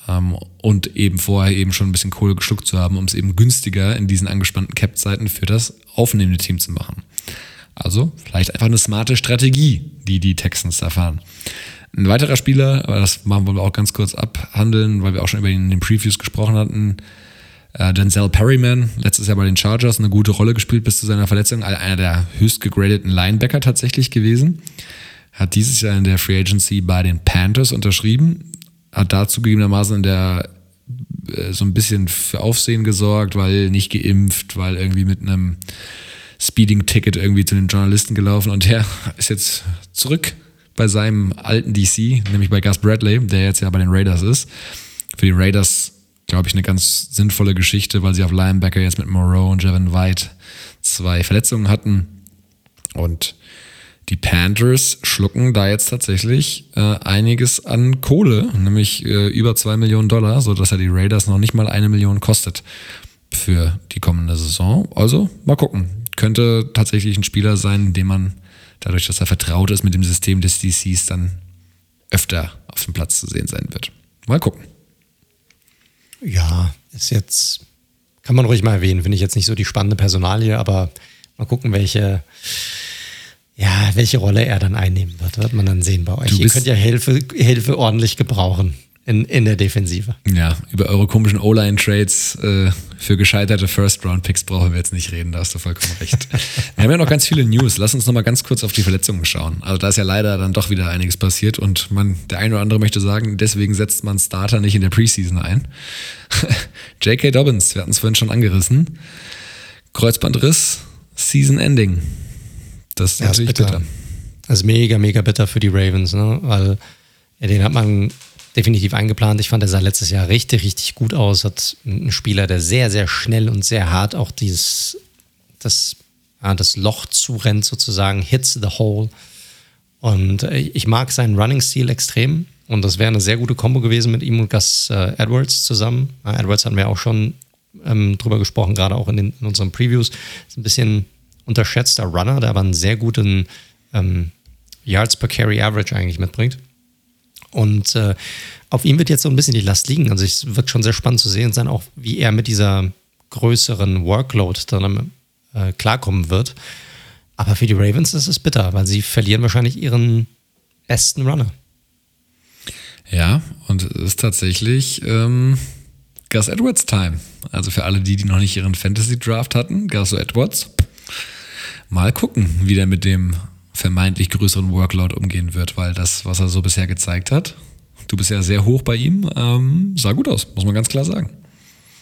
Ähm, und eben vorher eben schon ein bisschen Kohle geschluckt zu haben, um es eben günstiger in diesen angespannten Cap-Zeiten für das aufnehmende Team zu machen. Also vielleicht einfach eine smarte Strategie, die die Texans erfahren. Ein weiterer Spieler, aber das machen wir auch ganz kurz abhandeln, weil wir auch schon über ihn in den Previews gesprochen hatten, äh, Denzel Perryman, letztes Jahr bei den Chargers, eine gute Rolle gespielt bis zu seiner Verletzung. Einer der höchst gegradeten Linebacker tatsächlich gewesen. Hat dieses Jahr in der Free Agency bei den Panthers unterschrieben. Hat dazu gegebenermaßen in der äh, so ein bisschen für Aufsehen gesorgt, weil nicht geimpft, weil irgendwie mit einem Speeding-Ticket irgendwie zu den Journalisten gelaufen und der ist jetzt zurück bei seinem alten DC, nämlich bei Gus Bradley, der jetzt ja bei den Raiders ist. Für die Raiders glaube ich, eine ganz sinnvolle Geschichte, weil sie auf Linebacker jetzt mit Moreau und Jevin White zwei Verletzungen hatten. Und die Panthers schlucken da jetzt tatsächlich äh, einiges an Kohle, nämlich äh, über zwei Millionen Dollar, sodass ja die Raiders noch nicht mal eine Million kostet für die kommende Saison. Also mal gucken. Könnte tatsächlich ein Spieler sein, dem man dadurch, dass er vertraut ist mit dem System des DCs, dann öfter auf dem Platz zu sehen sein wird. Mal gucken. Ja, ist jetzt, kann man ruhig mal erwähnen, finde ich jetzt nicht so die spannende Personalie, aber mal gucken, welche, ja, welche Rolle er dann einnehmen wird, wird man dann sehen bei euch. Ihr könnt ja Hilfe, Hilfe ordentlich gebrauchen in, in der Defensive. Ja, über eure komischen O-Line-Trades äh, für gescheiterte First-Round-Picks brauchen wir jetzt nicht reden, da hast du vollkommen recht. wir haben ja noch ganz viele News. Lass uns noch mal ganz kurz auf die Verletzungen schauen. Also da ist ja leider dann doch wieder einiges passiert und man, der eine oder andere möchte sagen, deswegen setzt man Starter nicht in der Preseason ein. J.K. Dobbins, wir hatten es vorhin schon angerissen. Kreuzbandriss, Season-Ending. Das ist ja, natürlich ist bitter. bitter. Das ist mega, mega bitter für die Ravens, ne? weil ja, den hat man definitiv eingeplant. Ich fand, er sah letztes Jahr richtig, richtig gut aus. Hat einen Spieler, der sehr, sehr schnell und sehr hart auch dieses, das, ja, das Loch zurennt, sozusagen, hits the hole. Und äh, ich mag seinen Running-Stil extrem. Und das wäre eine sehr gute Kombo gewesen mit ihm und Gus äh, Edwards zusammen. Äh, Edwards hatten wir auch schon ähm, drüber gesprochen, gerade auch in, den, in unseren Previews. Ist ein bisschen unterschätzter Runner, der aber einen sehr guten ähm, Yards per Carry Average eigentlich mitbringt. Und äh, auf ihm wird jetzt so ein bisschen die Last liegen. Also es wird schon sehr spannend zu sehen sein, auch wie er mit dieser größeren Workload dann äh, klarkommen wird. Aber für die Ravens ist es bitter, weil sie verlieren wahrscheinlich ihren besten Runner. Ja, und es ist tatsächlich ähm, Gus Edwards Time. Also für alle die, die noch nicht ihren Fantasy Draft hatten, Gus Edwards. Mal gucken, wie der mit dem vermeintlich größeren Workload umgehen wird, weil das, was er so bisher gezeigt hat, du bist ja sehr hoch bei ihm, ähm, sah gut aus, muss man ganz klar sagen.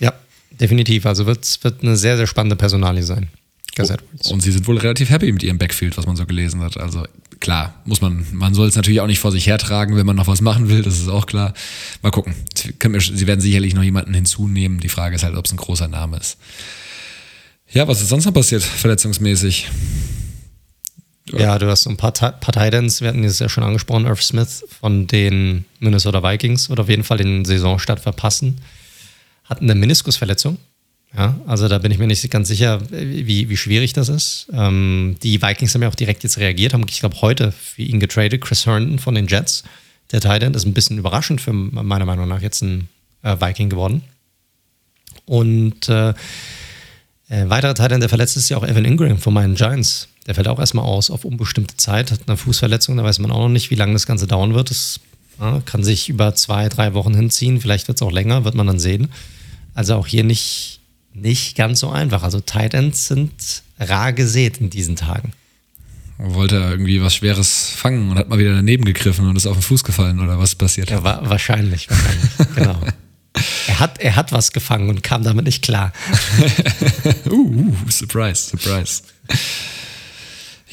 Ja, definitiv. Also wird, wird eine sehr, sehr spannende Personalie sein. Oh, und sie sind wohl relativ happy mit ihrem Backfield, was man so gelesen hat. Also klar, muss man, man soll es natürlich auch nicht vor sich hertragen, wenn man noch was machen will, das ist auch klar. Mal gucken. Sie werden sicherlich noch jemanden hinzunehmen. Die Frage ist halt, ob es ein großer Name ist. Ja, was ist sonst noch passiert, verletzungsmäßig? Ja, du hast ein paar, paar wir hatten es ja schon angesprochen, Irv Smith von den Minnesota Vikings wird auf jeden Fall den Saisonstart verpassen. Hat eine Meniskusverletzung. Ja, also da bin ich mir nicht ganz sicher, wie, wie schwierig das ist. Ähm, die Vikings haben ja auch direkt jetzt reagiert, haben, ich glaube, heute für ihn getradet. Chris Herndon von den Jets. Der Titan ist ein bisschen überraschend für meiner Meinung nach jetzt ein äh, Viking geworden. Und äh, Äh, weiterer Teil, der verletzt ist ja auch Evan Ingram von meinen Giants. Der fällt auch erstmal aus auf unbestimmte Zeit, hat eine Fußverletzung, da weiß man auch noch nicht, wie lange das Ganze dauern wird. Das ja, kann sich über zwei, drei Wochen hinziehen, vielleicht wird es auch länger, wird man dann sehen. Also auch hier nicht, nicht ganz so einfach. Also Tight Ends sind rar gesät in diesen Tagen. Wollte er irgendwie was Schweres fangen und hat mal wieder daneben gegriffen und ist auf den Fuß gefallen oder was passiert? Ja, wa wahrscheinlich, wahrscheinlich, genau. Er hat, er hat was gefangen und kam damit nicht klar. uh, uh, surprise, surprise.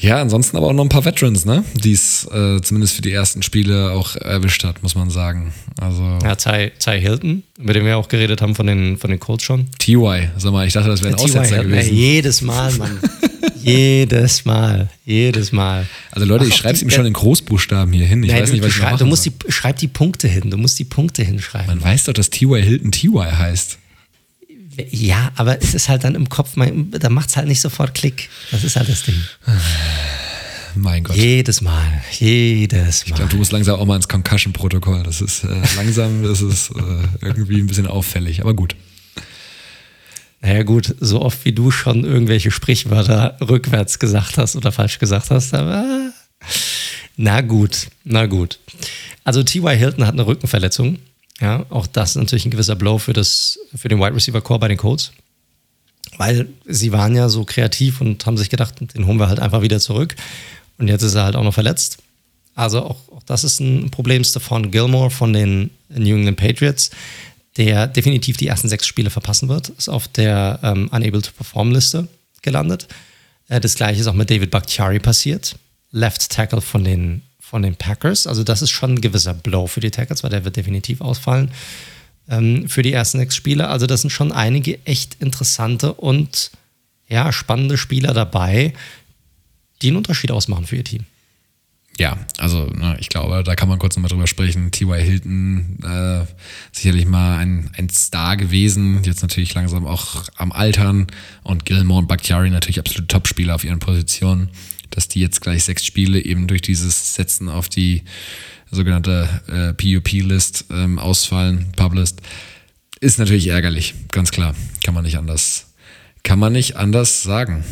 Ja, ansonsten aber auch noch ein paar Veterans, ne? Die es äh, zumindest für die ersten Spiele auch erwischt hat, muss man sagen. Also ja, Ty, Ty Hilton, mit dem wir auch geredet haben von den, von den Colts schon. TY, sag mal, ich dachte, das wäre ein Aussetzer gewesen. Ja, jedes Mal, Mann. jedes Mal, jedes Mal. Also Leute, ich schreibe es ihm schon in Großbuchstaben hier hin. Ich Nein, weiß nicht, was ich schreib, Du musst die, schreib die Punkte hin, du musst die Punkte hinschreiben. Man weiß doch, dass TY Hilton TY heißt. Ja, aber es ist halt dann im Kopf, da macht es halt nicht sofort Klick. Das ist halt das Ding. Mein Gott. Jedes Mal, jedes Mal. Ich glaube, du musst langsam auch mal ins Concussion-Protokoll. Das ist äh, langsam, das ist äh, irgendwie ein bisschen auffällig, aber gut. Naja, gut, so oft wie du schon irgendwelche Sprichwörter rückwärts gesagt hast oder falsch gesagt hast, aber na gut, na gut. Also T.Y. Hilton hat eine Rückenverletzung. Ja, auch das ist natürlich ein gewisser Blow für, das, für den Wide Receiver Core bei den Colts. Weil sie waren ja so kreativ und haben sich gedacht, den holen wir halt einfach wieder zurück. Und jetzt ist er halt auch noch verletzt. Also auch, auch das ist ein Problem. von Gilmore von den New England Patriots, der definitiv die ersten sechs Spiele verpassen wird, ist auf der ähm, Unable to Perform Liste gelandet. Äh, das gleiche ist auch mit David Bakhtiari passiert. Left Tackle von den von den Packers. Also das ist schon ein gewisser Blow für die Tackles, weil der wird definitiv ausfallen ähm, für die ersten sechs Spiele. Also das sind schon einige echt interessante und ja, spannende Spieler dabei, die einen Unterschied ausmachen für ihr Team. Ja, also ne, ich glaube, da kann man kurz nochmal drüber sprechen. T.Y. Hilton, äh, sicherlich mal ein, ein Star gewesen, jetzt natürlich langsam auch am Altern und Gilmore und Bakhtiari natürlich absolute Topspieler auf ihren Positionen dass die jetzt gleich sechs Spiele eben durch dieses Setzen auf die sogenannte äh, PUP-List ähm, ausfallen, Publist, ist natürlich ärgerlich, ganz klar. Kann man nicht anders, kann man nicht anders sagen.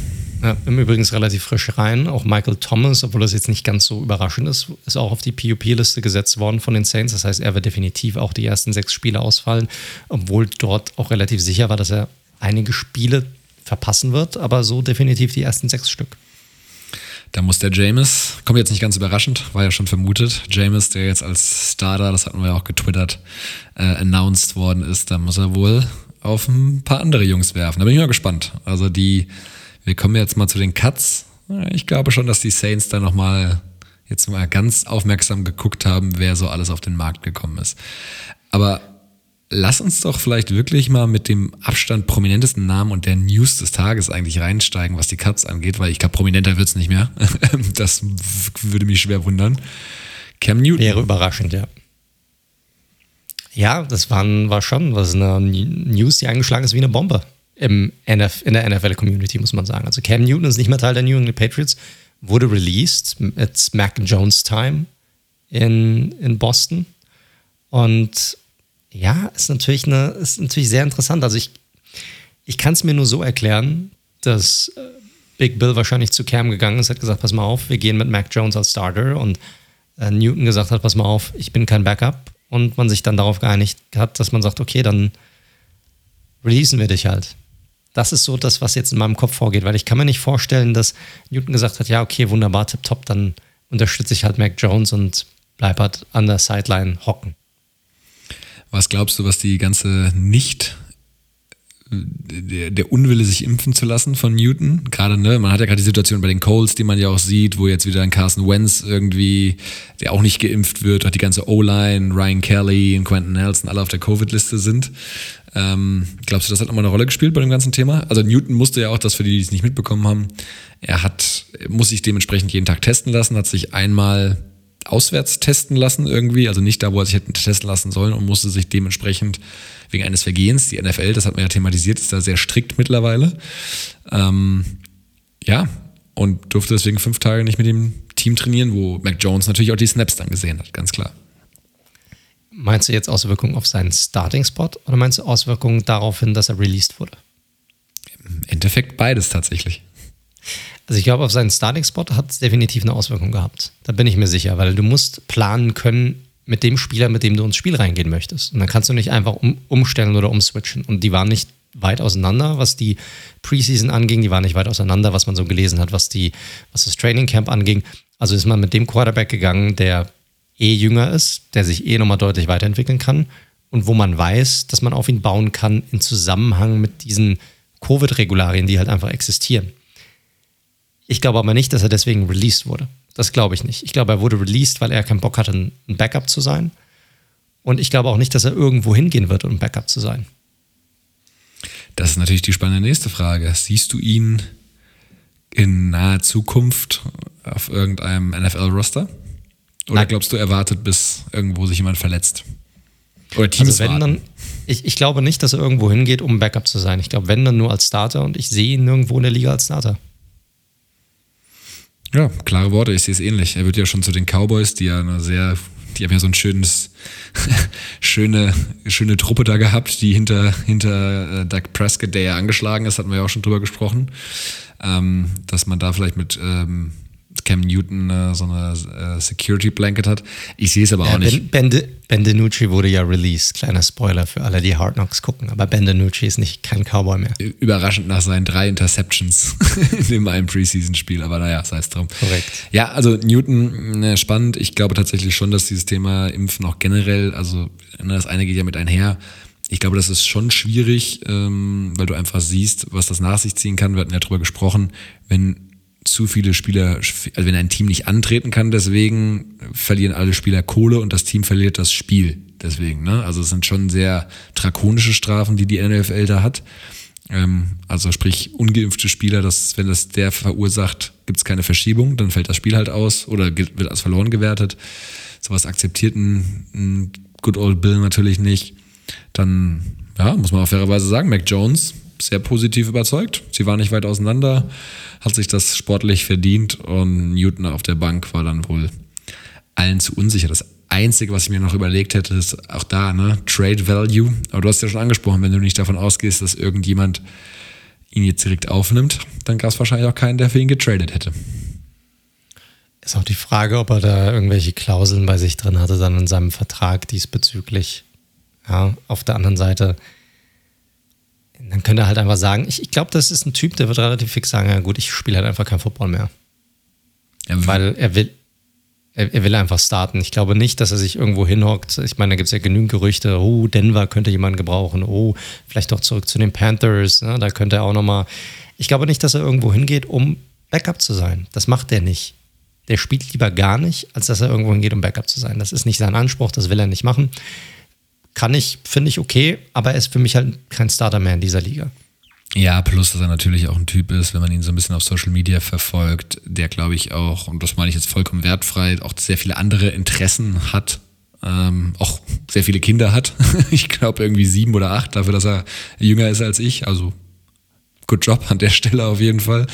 Ja, Im Übrigen relativ frisch rein. Auch Michael Thomas, obwohl das jetzt nicht ganz so überraschend ist, ist auch auf die PUP-Liste gesetzt worden von den Saints. Das heißt, er wird definitiv auch die ersten sechs Spiele ausfallen, obwohl dort auch relativ sicher war, dass er einige Spiele verpassen wird, aber so definitiv die ersten sechs Stück. Da muss der James, kommt jetzt nicht ganz überraschend, war ja schon vermutet, James, der jetzt als Starter, das hatten wir ja auch getwittert, äh, announced worden ist, da muss er wohl auf ein paar andere Jungs werfen. Da bin ich mal gespannt. Also die, wir kommen jetzt mal zu den Cuts. Ich glaube schon, dass die Saints da nochmal jetzt mal ganz aufmerksam geguckt haben, wer so alles auf den Markt gekommen ist. Aber lass uns doch vielleicht wirklich mal mit dem Abstand prominentesten Namen und der News des Tages eigentlich reinsteigen, was die Cuts angeht, weil ich glaube, prominenter wird es nicht mehr. das würde mich schwer wundern. Cam Newton. Wäre überraschend, ja. Ja, das waren, war schon was eine News, die eingeschlagen ist wie eine Bombe im NF, in der NFL-Community, muss man sagen. Also Cam Newton ist nicht mehr Teil der New England Patriots, wurde released. It's Mac Jones Time in, in Boston. Und ja, ist natürlich, eine, ist natürlich sehr interessant. Also ich, ich kann es mir nur so erklären, dass äh, Big Bill wahrscheinlich zu Cam gegangen ist, hat gesagt, pass mal auf, wir gehen mit Mac Jones als Starter und äh, Newton gesagt hat, pass mal auf, ich bin kein Backup und man sich dann darauf geeinigt hat, dass man sagt, okay, dann releasen wir dich halt. Das ist so das, was jetzt in meinem Kopf vorgeht, weil ich kann mir nicht vorstellen, dass Newton gesagt hat, ja, okay, wunderbar, tipptopp, dann unterstütze ich halt Mac Jones und bleib halt an der Sideline hocken. Was glaubst du, was die ganze nicht der, der Unwille, sich impfen zu lassen von Newton. Gerade, ne, man hat ja gerade die Situation bei den Coles, die man ja auch sieht, wo jetzt wieder ein Carson Wentz irgendwie, der auch nicht geimpft wird, auch die ganze O-Line, Ryan Kelly und Quentin Nelson alle auf der Covid-Liste sind. Ähm, glaubst du, das hat nochmal eine Rolle gespielt bei dem ganzen Thema? Also Newton musste ja auch, das für die, die es nicht mitbekommen haben, er hat, muss sich dementsprechend jeden Tag testen lassen, hat sich einmal auswärts testen lassen irgendwie, also nicht da, wo er sich hätte testen lassen sollen und musste sich dementsprechend wegen eines Vergehens, die NFL, das hat man ja thematisiert, ist da sehr strikt mittlerweile. Ähm, ja, und durfte deswegen fünf Tage nicht mit dem Team trainieren, wo Mac Jones natürlich auch die Snaps dann gesehen hat, ganz klar. Meinst du jetzt Auswirkungen auf seinen Starting-Spot oder meinst du Auswirkungen darauf hin, dass er released wurde? Im Endeffekt beides tatsächlich. Also ich glaube, auf seinen Starting-Spot hat es definitiv eine Auswirkung gehabt. Da bin ich mir sicher, weil du musst planen können mit dem Spieler, mit dem du ins Spiel reingehen möchtest. Und dann kannst du nicht einfach um, umstellen oder umswitchen. Und die waren nicht weit auseinander, was die Preseason anging. Die waren nicht weit auseinander, was man so gelesen hat, was, die, was das Training Camp anging. Also ist man mit dem Quarterback gegangen, der eh jünger ist, der sich eh nochmal deutlich weiterentwickeln kann und wo man weiß, dass man auf ihn bauen kann in Zusammenhang mit diesen Covid-Regularien, die halt einfach existieren. Ich glaube aber nicht, dass er deswegen released wurde. Das glaube ich nicht. Ich glaube, er wurde released, weil er keinen Bock hatte, ein Backup zu sein. Und ich glaube auch nicht, dass er irgendwo hingehen wird, um ein Backup zu sein. Das ist natürlich die spannende nächste Frage. Siehst du ihn in naher Zukunft auf irgendeinem NFL-Roster? Oder Nein. glaubst du, er wartet, bis irgendwo sich jemand verletzt? Oder Teams also wenn dann, ich, ich glaube nicht, dass er irgendwo hingeht, um Backup zu sein. Ich glaube, wenn dann nur als Starter und ich sehe ihn nirgendwo in der Liga als Starter. Ja, klare Worte, ich sehe es ähnlich. Er wird ja schon zu den Cowboys, die ja eine sehr, die haben ja so ein schönes, schöne, schöne Truppe da gehabt, die hinter, hinter äh, Doug Prescott, der ja angeschlagen ist, hatten wir ja auch schon drüber gesprochen, ähm, dass man da vielleicht mit ähm, Cam Newton äh, so eine äh, Security Blanket hat. Ich sehe es aber ja, auch nicht. Ben, ben, ben DiNucci wurde ja released. Kleiner Spoiler für alle, die Hard Knocks gucken. Aber Ben DiNucci ist nicht kein Cowboy mehr. Überraschend nach seinen drei Interceptions in dem einen Preseason-Spiel. Aber naja, sei es drum. Korrekt. Ja, also Newton, äh, spannend. Ich glaube tatsächlich schon, dass dieses Thema Impfen auch generell, also ne, das eine geht ja mit einher. Ich glaube, das ist schon schwierig, ähm, weil du einfach siehst, was das nach sich ziehen kann. Wir hatten ja drüber gesprochen, wenn zu viele Spieler, also wenn ein Team nicht antreten kann, deswegen verlieren alle Spieler Kohle und das Team verliert das Spiel. Deswegen, ne? Also es sind schon sehr drakonische Strafen, die die NFL da hat. Ähm, also sprich, ungeimpfte Spieler, dass, wenn das der verursacht, gibt es keine Verschiebung, dann fällt das Spiel halt aus oder wird als verloren gewertet. Sowas akzeptiert ein, ein Good Old Bill natürlich nicht. Dann, ja, muss man auch fairerweise sagen, Mac Jones sehr positiv überzeugt. Sie war nicht weit auseinander, hat sich das sportlich verdient und Newton auf der Bank war dann wohl allen zu unsicher. Das Einzige, was ich mir noch überlegt hätte, ist auch da, ne, Trade Value. Aber du hast ja schon angesprochen, wenn du nicht davon ausgehst, dass irgendjemand ihn jetzt direkt aufnimmt, dann gab es wahrscheinlich auch keinen, der für ihn getradet hätte. Ist auch die Frage, ob er da irgendwelche Klauseln bei sich drin hatte, dann in seinem Vertrag diesbezüglich. Ja, auf der anderen Seite, dann könnte er halt einfach sagen, ich, ich glaube, das ist ein Typ, der wird relativ fix sagen, ja gut, ich spiele halt einfach kein Football mehr. Ja, Weil er will, er, er, will einfach starten. Ich glaube nicht, dass er sich irgendwo hinhockt. Ich meine, da gibt es ja genügend Gerüchte, oh, Denver könnte jemanden gebrauchen, oh, vielleicht doch zurück zu den Panthers, ne? da könnte er auch nochmal. Ich glaube nicht, dass er irgendwo hingeht, um Backup zu sein. Das macht er nicht. Der spielt lieber gar nicht, als dass er irgendwo hingeht, um Backup zu sein. Das ist nicht sein Anspruch, das will er nicht machen. Kann ich, finde ich okay, aber er ist für mich halt kein Starter mehr in dieser Liga. Ja, plus, dass er natürlich auch ein Typ ist, wenn man ihn so ein bisschen auf Social Media verfolgt, der, glaube ich, auch, und das meine ich jetzt vollkommen wertfrei, auch sehr viele andere Interessen hat, ähm, auch sehr viele Kinder hat. ich glaube irgendwie sieben oder acht, dafür, dass er jünger ist als ich. Also, good job an der Stelle auf jeden Fall.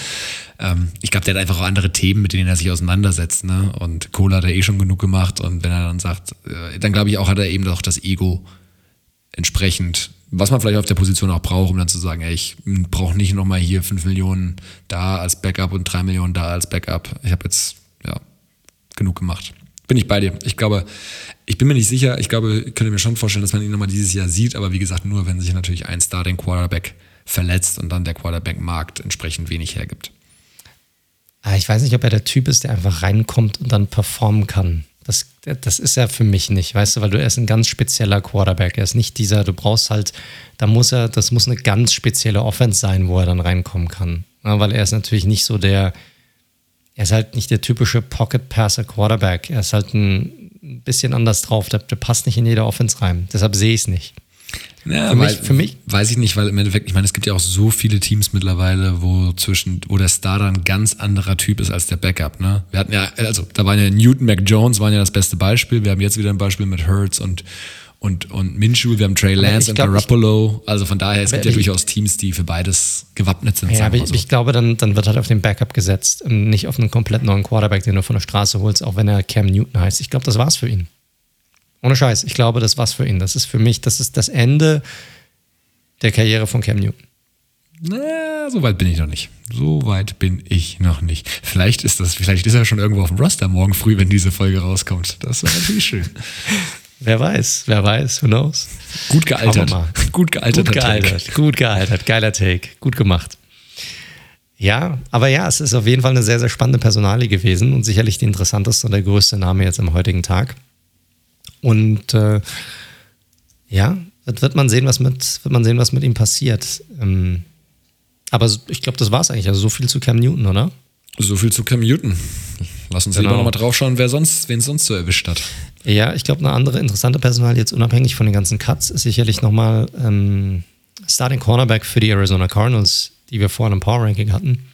Ähm, ich glaube, der hat einfach auch andere Themen, mit denen er sich auseinandersetzt. Ne? Und Cola hat er eh schon genug gemacht. Und wenn er dann sagt, äh, dann glaube ich auch, hat er eben doch das Ego entsprechend, was man vielleicht auf der Position auch braucht, um dann zu sagen, ey, ich brauche nicht nochmal hier 5 Millionen da als Backup und 3 Millionen da als Backup. Ich habe jetzt ja genug gemacht. Bin ich bei dir. Ich glaube, ich bin mir nicht sicher. Ich glaube, ich könnte mir schon vorstellen, dass man ihn nochmal dieses Jahr sieht, aber wie gesagt, nur wenn sich natürlich ein Star den Quarterback verletzt und dann der Quarterback-Markt entsprechend wenig hergibt. Ah, ich weiß nicht, ob er der Typ ist, der einfach reinkommt und dann performen kann. Das, das ist er für mich nicht, weißt du, weil du er ist ein ganz spezieller Quarterback. Er ist nicht dieser, du brauchst halt, da muss er, das muss eine ganz spezielle Offense sein, wo er dann reinkommen kann. Ja, weil er ist natürlich nicht so der, er ist halt nicht der typische Pocket Passer Quarterback. Er ist halt ein bisschen anders drauf. Der, der passt nicht in jede Offense rein. Deshalb sehe ich es nicht. Ja, für, mich, für mich weiß ich nicht, weil im Endeffekt, ich meine, es gibt ja auch so viele Teams mittlerweile, wo zwischen, wo der Starter ein ganz anderer Typ ist als der Backup. Ne? Wir hatten ja, also da waren ja Newton, Mac Jones waren ja das beste Beispiel. Wir haben jetzt wieder ein Beispiel mit Hurts und und, und Minshew, wir haben Trey Lance und Garoppolo. Also von daher, es gibt ja durchaus Teams, die für beides gewappnet sind. Ja, aber ich, so. ich, glaube, dann, dann wird halt auf den Backup gesetzt und nicht auf einen komplett neuen Quarterback, den du von der Straße holst, auch wenn er Cam Newton heißt. Ich glaube, das war's für ihn. Ohne Scheiß, ich glaube, das war's für ihn. Das ist für mich, das ist das Ende der Karriere von Cam Newton. Na, so weit bin ich noch nicht. So weit bin ich noch nicht. Vielleicht ist das, vielleicht ist er schon irgendwo auf dem Roster morgen früh, wenn diese Folge rauskommt. Das wäre natürlich schön. wer weiß, wer weiß, who knows. Gut gealtert. Gut gealtert. Gut gealtert. Take. Gut gealtert. Geiler Take. Gut gemacht. Ja, aber ja, es ist auf jeden Fall eine sehr, sehr spannende Personalie gewesen und sicherlich die interessanteste und der größte Name jetzt am heutigen Tag. Und äh, ja, wird man sehen, was mit, wird man sehen, was mit ihm passiert. Ähm, aber ich glaube, das war es eigentlich. Also so viel zu Cam Newton, oder? So viel zu Cam Newton. Lass uns genau. lieber nochmal draufschauen, wer sonst, wen sonst so erwischt hat. Ja, ich glaube, eine andere interessante Personal, jetzt unabhängig von den ganzen Cuts, ist sicherlich nochmal ähm, Starting Cornerback für die Arizona Cardinals, die wir vorhin im Power Ranking hatten.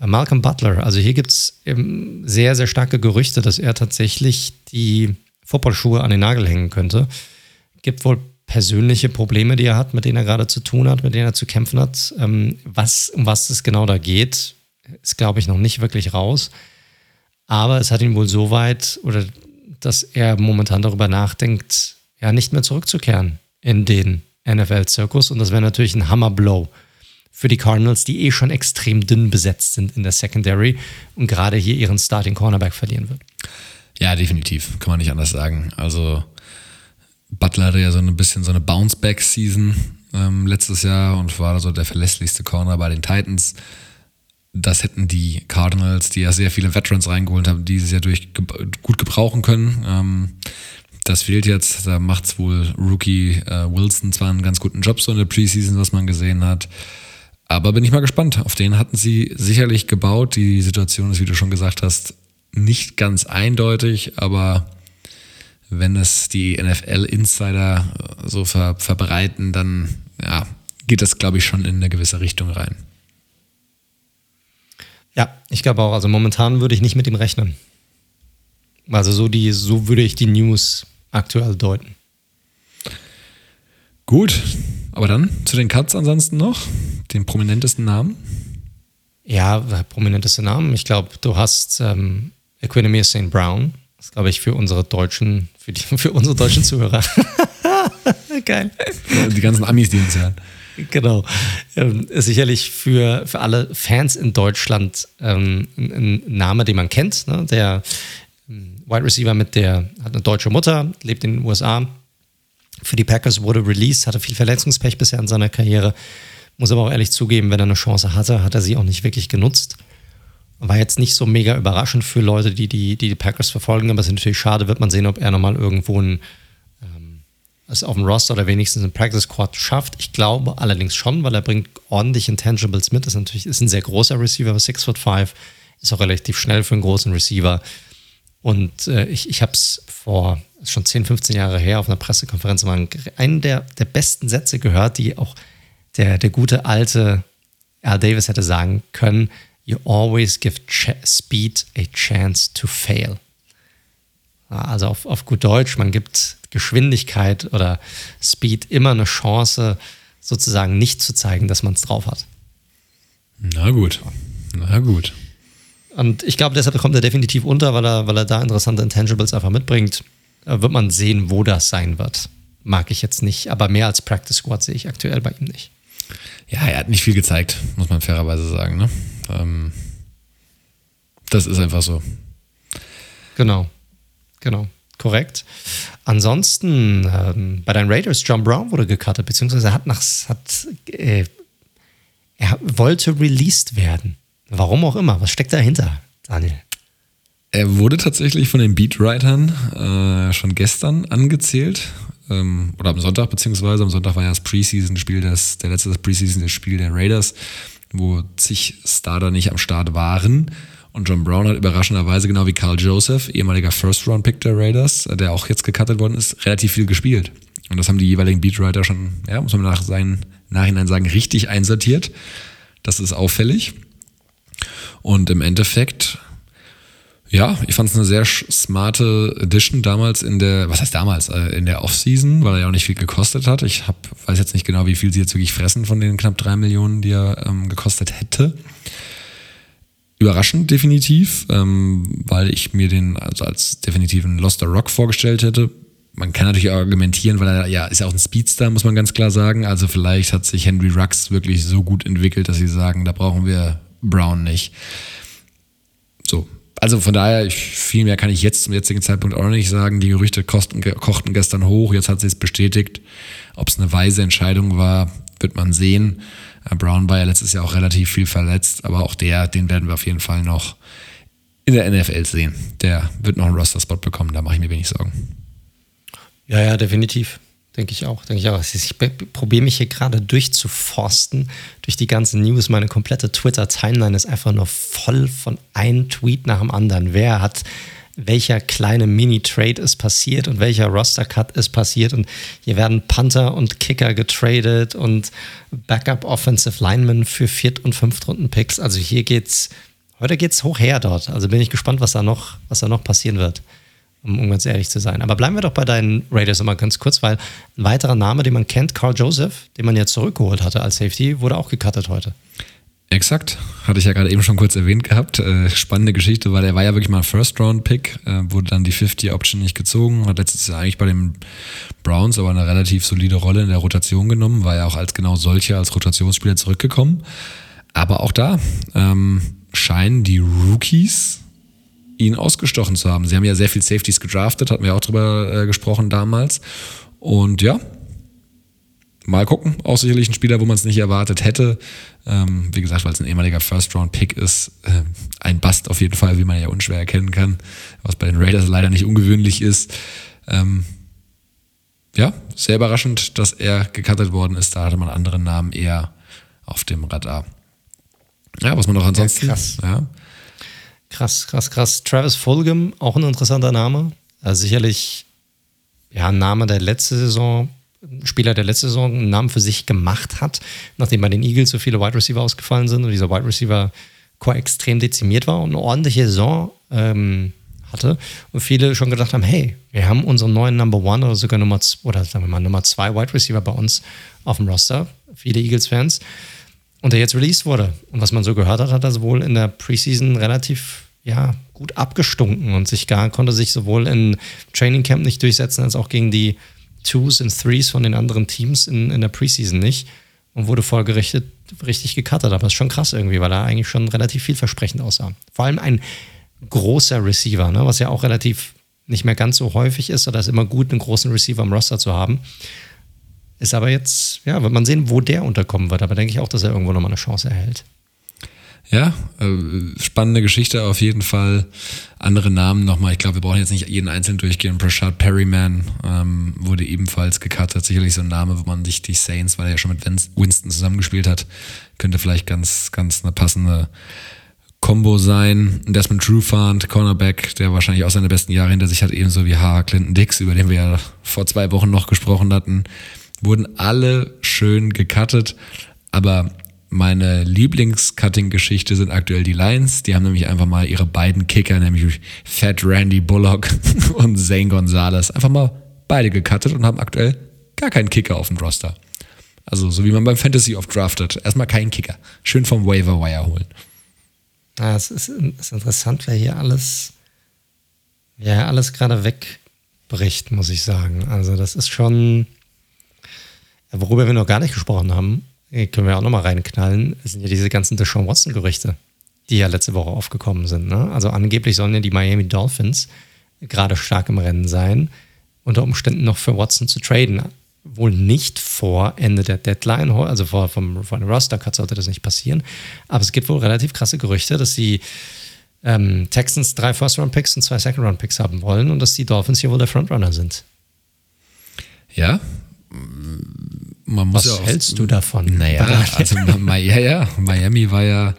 Äh, Malcolm Butler. Also hier gibt es sehr, sehr starke Gerüchte, dass er tatsächlich die Footballschuhe an den Nagel hängen könnte. Gibt wohl persönliche Probleme, die er hat, mit denen er gerade zu tun hat, mit denen er zu kämpfen hat. Ähm, was, um was es genau da geht, ist, glaube ich, noch nicht wirklich raus. Aber es hat ihn wohl so weit, oder dass er momentan darüber nachdenkt, ja, nicht mehr zurückzukehren in den NFL-Zirkus. Und das wäre natürlich ein Hammerblow für die Cardinals, die eh schon extrem dünn besetzt sind in der Secondary und gerade hier ihren Starting Cornerback verlieren wird. Ja, definitiv. Kann man nicht anders sagen. Also Butler hatte ja so ein bisschen so eine Bounce-Back-Season ähm, letztes Jahr und war so der verlässlichste Corner bei den Titans. Das hätten die Cardinals, die ja sehr viele Veterans reingeholt haben, dieses Jahr durch gut gebrauchen können. Ähm, das fehlt jetzt. Da macht es wohl Rookie äh, Wilson zwar einen ganz guten Job so in der Preseason, was man gesehen hat. Aber bin ich mal gespannt. Auf den hatten sie sicherlich gebaut. Die Situation ist, wie du schon gesagt hast, nicht ganz eindeutig, aber wenn es die NFL-Insider äh, so ver verbreiten, dann ja, geht das, glaube ich, schon in eine gewisse Richtung rein. Ja, ich glaube auch. Also momentan würde ich nicht mit ihm rechnen. Also so, die, so würde ich die News aktuell deuten. Gut, aber dann zu den Cuts ansonsten noch, den prominentesten Namen. Ja, prominenteste Namen. Ich glaube, du hast ähm, Equinemius St. Brown. Das glaube ich für unsere deutschen, für, die, für unsere deutschen Zuhörer. Geil. Die ganzen Amis, die uns hören. Genau. Ähm, sicherlich für, für alle Fans in Deutschland ähm, ein Name, den man kennt. Ne? Der ähm, Wide Receiver mit der, hat eine deutsche Mutter, lebt in den USA. Für die Packers wurde released, hatte viel Verletzungspech bisher in seiner Karriere. Muss aber auch ehrlich zugeben, wenn er eine Chance hatte, hat er sie auch nicht wirklich genutzt. War jetzt nicht so mega überraschend für Leute, die die, die, die Packers verfolgen, aber es ist natürlich schade, wird man sehen, ob er nochmal irgendwo ein, ähm, es auf dem Roster oder wenigstens ein Practice Squad schafft. Ich glaube allerdings schon, weil er bringt ordentlich Intangibles mit. Ist natürlich ist ein sehr großer Receiver, 6 foot 5, ist auch relativ schnell für einen großen Receiver. Und äh, ich, ich habe es vor schon 10, 15 Jahre her auf einer Pressekonferenz mal einen der, der besten Sätze gehört, die auch der, der gute alte Al Davis hätte sagen können, you always give speed a chance to fail. Also auf, auf gut Deutsch, man gibt Geschwindigkeit oder Speed immer eine Chance, sozusagen nicht zu zeigen, dass man es drauf hat. Na gut, na gut. Und ich glaube, deshalb kommt er definitiv unter, weil er, weil er da interessante Intangibles einfach mitbringt. Da wird man sehen, wo das sein wird. Mag ich jetzt nicht, aber mehr als Practice Squad sehe ich aktuell bei ihm nicht. Ja, er hat nicht viel gezeigt, muss man fairerweise sagen. Ne? Ähm, das ist einfach so. Genau, genau, korrekt. Ansonsten ähm, bei deinen Raiders, John Brown wurde gecuttet, beziehungsweise hat nach, hat, äh, er wollte released werden. Warum auch immer. Was steckt dahinter, Daniel? Er wurde tatsächlich von den Beatwritern äh, schon gestern angezählt ähm, oder am Sonntag, beziehungsweise am Sonntag war ja das Preseason-Spiel, das, der letzte Preseason-Spiel der Raiders, wo zig Starter nicht am Start waren. Und John Brown hat überraschenderweise, genau wie Carl Joseph, ehemaliger First-Round-Pick der Raiders, der auch jetzt gecuttet worden ist, relativ viel gespielt. Und das haben die jeweiligen Beatwriter schon, ja, muss man nach seinen Nachhinein sagen, richtig einsortiert. Das ist auffällig. Und im Endeffekt ja, ich fand es eine sehr smarte Edition damals in der, was heißt damals, äh, in der Offseason, weil er ja auch nicht viel gekostet hat. Ich hab, weiß jetzt nicht genau, wie viel sie jetzt wirklich fressen von den knapp drei Millionen, die er ähm, gekostet hätte. Überraschend definitiv, ähm, weil ich mir den also als definitiven Loster Rock vorgestellt hätte. man kann natürlich argumentieren, weil er ja ist ja auch ein Speedster, muss man ganz klar sagen. Also vielleicht hat sich Henry Rux wirklich so gut entwickelt, dass sie sagen, da brauchen wir Brown nicht. So. Also von daher, viel mehr kann ich jetzt zum jetzigen Zeitpunkt auch nicht sagen. Die Gerüchte kochten, kochten gestern hoch, jetzt hat sie es bestätigt. Ob es eine weise Entscheidung war, wird man sehen. Äh, Brown war ja letztes Jahr auch relativ viel verletzt, aber auch der, den werden wir auf jeden Fall noch in der NFL sehen. Der wird noch einen Roster-Spot bekommen, da mache ich mir wenig Sorgen. Ja, ja, definitiv. Denke ich auch. Denke ich auch. Ich probiere mich hier gerade durchzuforsten durch die ganzen News. Meine komplette Twitter-Timeline ist einfach nur voll von einem Tweet nach dem anderen. Wer hat, welcher kleine Mini-Trade ist passiert und welcher Roster-Cut ist passiert. Und hier werden Panther und Kicker getradet und Backup Offensive Linemen für Viert- und Fünftrunden-Picks. Also hier geht's, heute geht's hoch her dort. Also bin ich gespannt, was da noch, was da noch passieren wird um, um ganz ehrlich zu sein. Aber bleiben wir doch bei deinen Raiders immer ganz kurz, weil ein weiterer Name, den man kennt, Carl Joseph, den man ja zurückgeholt hatte als Safety, wurde auch gecuttet heute. Exakt, hatte ich ja gerade eben schon kurz erwähnt gehabt. Äh, spannende Geschichte, weil er war ja wirklich mal First-Round-Pick, äh, wurde dann die 50-Option nicht gezogen, hat letztes Jahr eigentlich bei den Browns aber eine relativ solide Rolle in der Rotation genommen, war ja auch als genau solcher, als Rotationsspieler zurückgekommen. Aber auch da ähm, scheinen die Rookies ihn ausgestochen zu haben. Sie haben ja sehr viel Safeties gedraftet, hatten wir auch drüber äh, gesprochen damals. Und ja, mal gucken. Auch sicherlich ein Spieler, wo man es nicht erwartet hätte. Ähm, wie gesagt, weil es ein ehemaliger First-Round-Pick ist. Äh, ein Bust auf jeden Fall, wie man ja unschwer erkennen kann. Was bei den Raiders leider nicht ungewöhnlich ist. Ähm, ja, sehr überraschend, dass er gecuttet worden ist. Da hatte man andere Namen eher auf dem Radar. Ja, was man noch ansonsten. Ja, krass. Ja, Krass, krass, krass. Travis Fulgham, auch ein interessanter Name. Also sicherlich ja, ein Name der letzte Saison, Spieler, der letzte Saison einen Namen für sich gemacht hat, nachdem bei den Eagles so viele Wide Receiver ausgefallen sind und dieser Wide Receiver Core extrem dezimiert war und eine ordentliche Saison ähm, hatte und viele schon gedacht haben, hey, wir haben unseren neuen Number One oder sogar Nummer oder sagen wir mal Nummer zwei Wide Receiver bei uns auf dem Roster, viele Eagles-Fans und der jetzt released wurde. Und was man so gehört hat, hat er wohl in der Preseason relativ ja, gut abgestunken und sich gar, konnte sich sowohl in Training Camp nicht durchsetzen, als auch gegen die Twos und Threes von den anderen Teams in, in der Preseason nicht und wurde folgerichtet richtig gecuttet. Aber ist schon krass irgendwie, weil er eigentlich schon relativ vielversprechend aussah. Vor allem ein großer Receiver, ne, was ja auch relativ nicht mehr ganz so häufig ist, oder ist immer gut, einen großen Receiver im Roster zu haben. Ist aber jetzt, ja, wird man sehen, wo der unterkommen wird. Aber denke ich auch, dass er irgendwo nochmal eine Chance erhält. Ja, äh, spannende Geschichte auf jeden Fall. Andere Namen nochmal. Ich glaube, wir brauchen jetzt nicht jeden einzeln durchgehen. Prashad Perryman ähm, wurde ebenfalls gecuttet. Sicherlich so ein Name, wo man sich die Saints, weil er ja schon mit Winston zusammengespielt hat, könnte vielleicht ganz, ganz eine passende Combo sein. Desmond Trufant, Cornerback, der wahrscheinlich auch seine besten Jahre hinter sich hat, ebenso wie H. Clinton Dix, über den wir ja vor zwei Wochen noch gesprochen hatten, wurden alle schön gecuttet. Aber meine Lieblings-Cutting-Geschichte sind aktuell die Lions. Die haben nämlich einfach mal ihre beiden Kicker, nämlich Fat Randy Bullock und Zane Gonzalez, einfach mal beide gecuttet und haben aktuell gar keinen Kicker auf dem Roster. Also so wie man beim Fantasy oft draftet. Erstmal keinen Kicker. Schön vom Waiver Wire holen. Ja, es ist, ist interessant, wer hier alles, ja, alles gerade wegbricht, muss ich sagen. Also das ist schon, worüber wir noch gar nicht gesprochen haben, können wir auch nochmal reinknallen, sind ja diese ganzen Deshaun Watson-Gerüchte, die ja letzte Woche aufgekommen sind. Ne? Also angeblich sollen ja die Miami Dolphins gerade stark im Rennen sein, unter Umständen noch für Watson zu traden. Wohl nicht vor Ende der Deadline, also vor, vom, vor einem Roster-Cut sollte das nicht passieren. Aber es gibt wohl relativ krasse Gerüchte, dass die ähm, Texans drei First-Round-Picks und zwei Second-Round-Picks haben wollen und dass die Dolphins hier wohl der Frontrunner sind. Ja, man muss Was ja auch, hältst du davon? Naja, also ja, ja, Miami war ja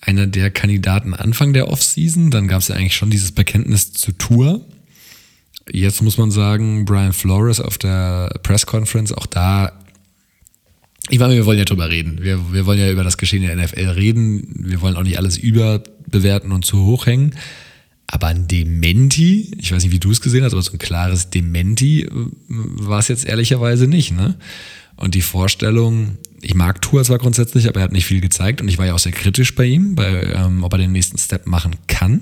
einer der Kandidaten Anfang der Offseason. Dann gab es ja eigentlich schon dieses Bekenntnis zur Tour. Jetzt muss man sagen, Brian Flores auf der Press Conference, auch da, ich meine, wir wollen ja drüber reden. Wir, wir wollen ja über das Geschehen in der NFL reden. Wir wollen auch nicht alles überbewerten und zu hoch hängen. Aber ein Dementi, ich weiß nicht, wie du es gesehen hast, aber so ein klares Dementi äh, war es jetzt ehrlicherweise nicht. Ne? Und die Vorstellung, ich mag Tour zwar grundsätzlich, aber er hat nicht viel gezeigt und ich war ja auch sehr kritisch bei ihm, bei, ähm, ob er den nächsten Step machen kann.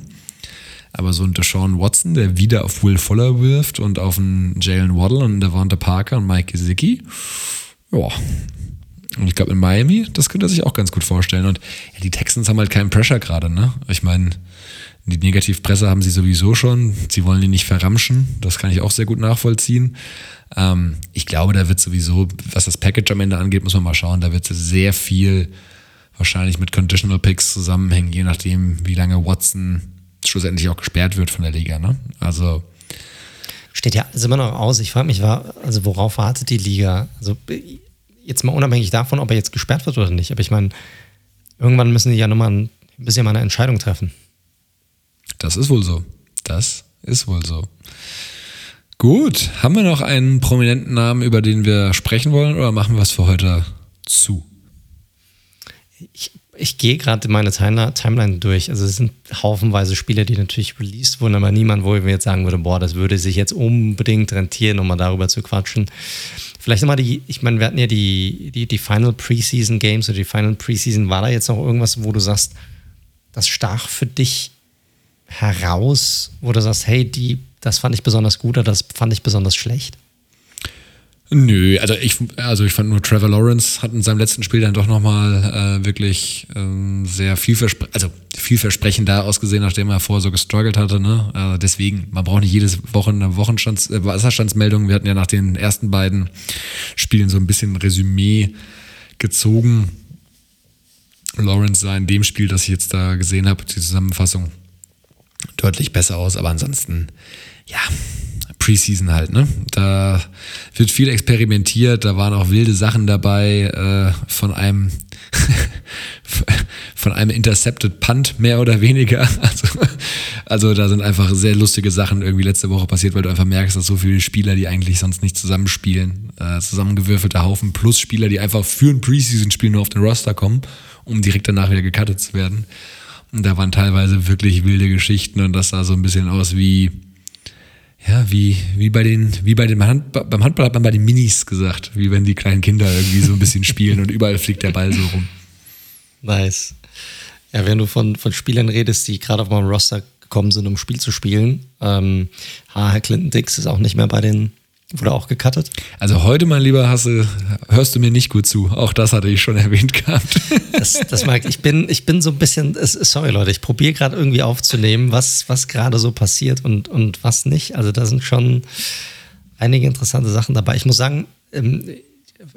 Aber so ein Deshaun Watson, der wieder auf Will Fuller wirft und auf einen Jalen Waddle und Devonta Parker und Mike Gesicki, ja. Und ich glaube in Miami, das könnte er sich auch ganz gut vorstellen. Und ja, die Texans haben halt keinen Pressure gerade, ne? Ich meine, die Negativpresse haben sie sowieso schon. Sie wollen die nicht verramschen. Das kann ich auch sehr gut nachvollziehen. Ähm, ich glaube, da wird sowieso, was das Package am Ende angeht, muss man mal schauen. Da wird sehr viel wahrscheinlich mit Conditional Picks zusammenhängen, je nachdem, wie lange Watson schlussendlich auch gesperrt wird von der Liga. Ne? Also steht ja alles immer noch aus. Ich frage mich, also worauf wartet die Liga? Also jetzt mal unabhängig davon, ob er jetzt gesperrt wird oder nicht. Aber ich meine, irgendwann müssen die ja nochmal ein bisschen mal eine Entscheidung treffen. Das ist wohl so. Das ist wohl so. Gut, haben wir noch einen prominenten Namen, über den wir sprechen wollen, oder machen wir es für heute zu? Ich, ich gehe gerade meine Timeline durch. Also es sind haufenweise Spiele, die natürlich released wurden, aber niemand, wo ich mir jetzt sagen würde, boah, das würde sich jetzt unbedingt rentieren, um mal darüber zu quatschen. Vielleicht nochmal die, ich meine, wir hatten ja die, die, die Final Preseason Games oder die Final Preseason. War da jetzt noch irgendwas, wo du sagst, das stach für dich heraus, wo du sagst, hey, die, das fand ich besonders gut oder das fand ich besonders schlecht? Nö, also ich, also ich fand nur Trevor Lawrence hat in seinem letzten Spiel dann doch nochmal äh, wirklich ähm, sehr vielverspre also vielversprechender ausgesehen, nachdem er vorher so gestruggelt hatte. Ne? Also deswegen, man braucht nicht jedes Woche eine Wochenstands äh, Wasserstandsmeldung. Wir hatten ja nach den ersten beiden Spielen so ein bisschen Resümee gezogen. Lawrence sah in dem Spiel, das ich jetzt da gesehen habe, die Zusammenfassung, deutlich besser aus, aber ansonsten, ja, Preseason halt, ne? Da wird viel experimentiert, da waren auch wilde Sachen dabei, äh, von einem von einem Intercepted Punt mehr oder weniger. Also, also da sind einfach sehr lustige Sachen irgendwie letzte Woche passiert, weil du einfach merkst, dass so viele Spieler, die eigentlich sonst nicht zusammenspielen, äh, zusammengewürfelter Haufen plus Spieler, die einfach für ein Preseason-Spiel nur auf den Roster kommen, um direkt danach wieder gecuttet zu werden. Und da waren teilweise wirklich wilde Geschichten und das sah so ein bisschen aus wie, ja, wie, wie bei den, wie bei den Hand, beim Handball hat man bei den Minis gesagt, wie wenn die kleinen Kinder irgendwie so ein bisschen spielen und überall fliegt der Ball so rum. Nice. Ja, wenn du von, von Spielern redest, die gerade auf meinem Roster gekommen sind, um Spiel zu spielen, ähm, Herr Clinton Dix ist auch nicht mehr bei den Wurde auch gecuttet? Also heute, mein lieber Hasse, hörst du mir nicht gut zu. Auch das hatte ich schon erwähnt gehabt. Das, das mag ich. Bin, ich bin so ein bisschen, sorry Leute, ich probiere gerade irgendwie aufzunehmen, was, was gerade so passiert und, und was nicht. Also da sind schon einige interessante Sachen dabei. Ich muss sagen, ähm,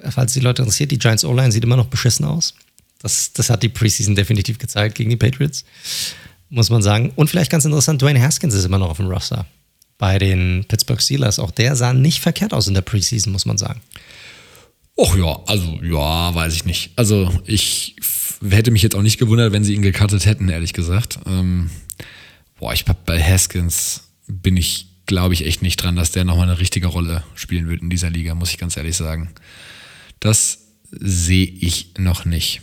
falls die Leute interessiert, die Giants O-Line sieht immer noch beschissen aus. Das, das hat die Preseason definitiv gezeigt gegen die Patriots, muss man sagen. Und vielleicht ganz interessant, Dwayne Haskins ist immer noch auf dem Roster bei den Pittsburgh Steelers. Auch der sah nicht verkehrt aus in der Preseason, muss man sagen. Och ja, also ja, weiß ich nicht. Also ich hätte mich jetzt auch nicht gewundert, wenn sie ihn gecuttet hätten, ehrlich gesagt. Ähm, boah, ich bei Haskins bin ich, glaube ich, echt nicht dran, dass der nochmal eine richtige Rolle spielen wird in dieser Liga, muss ich ganz ehrlich sagen. Das sehe ich noch nicht.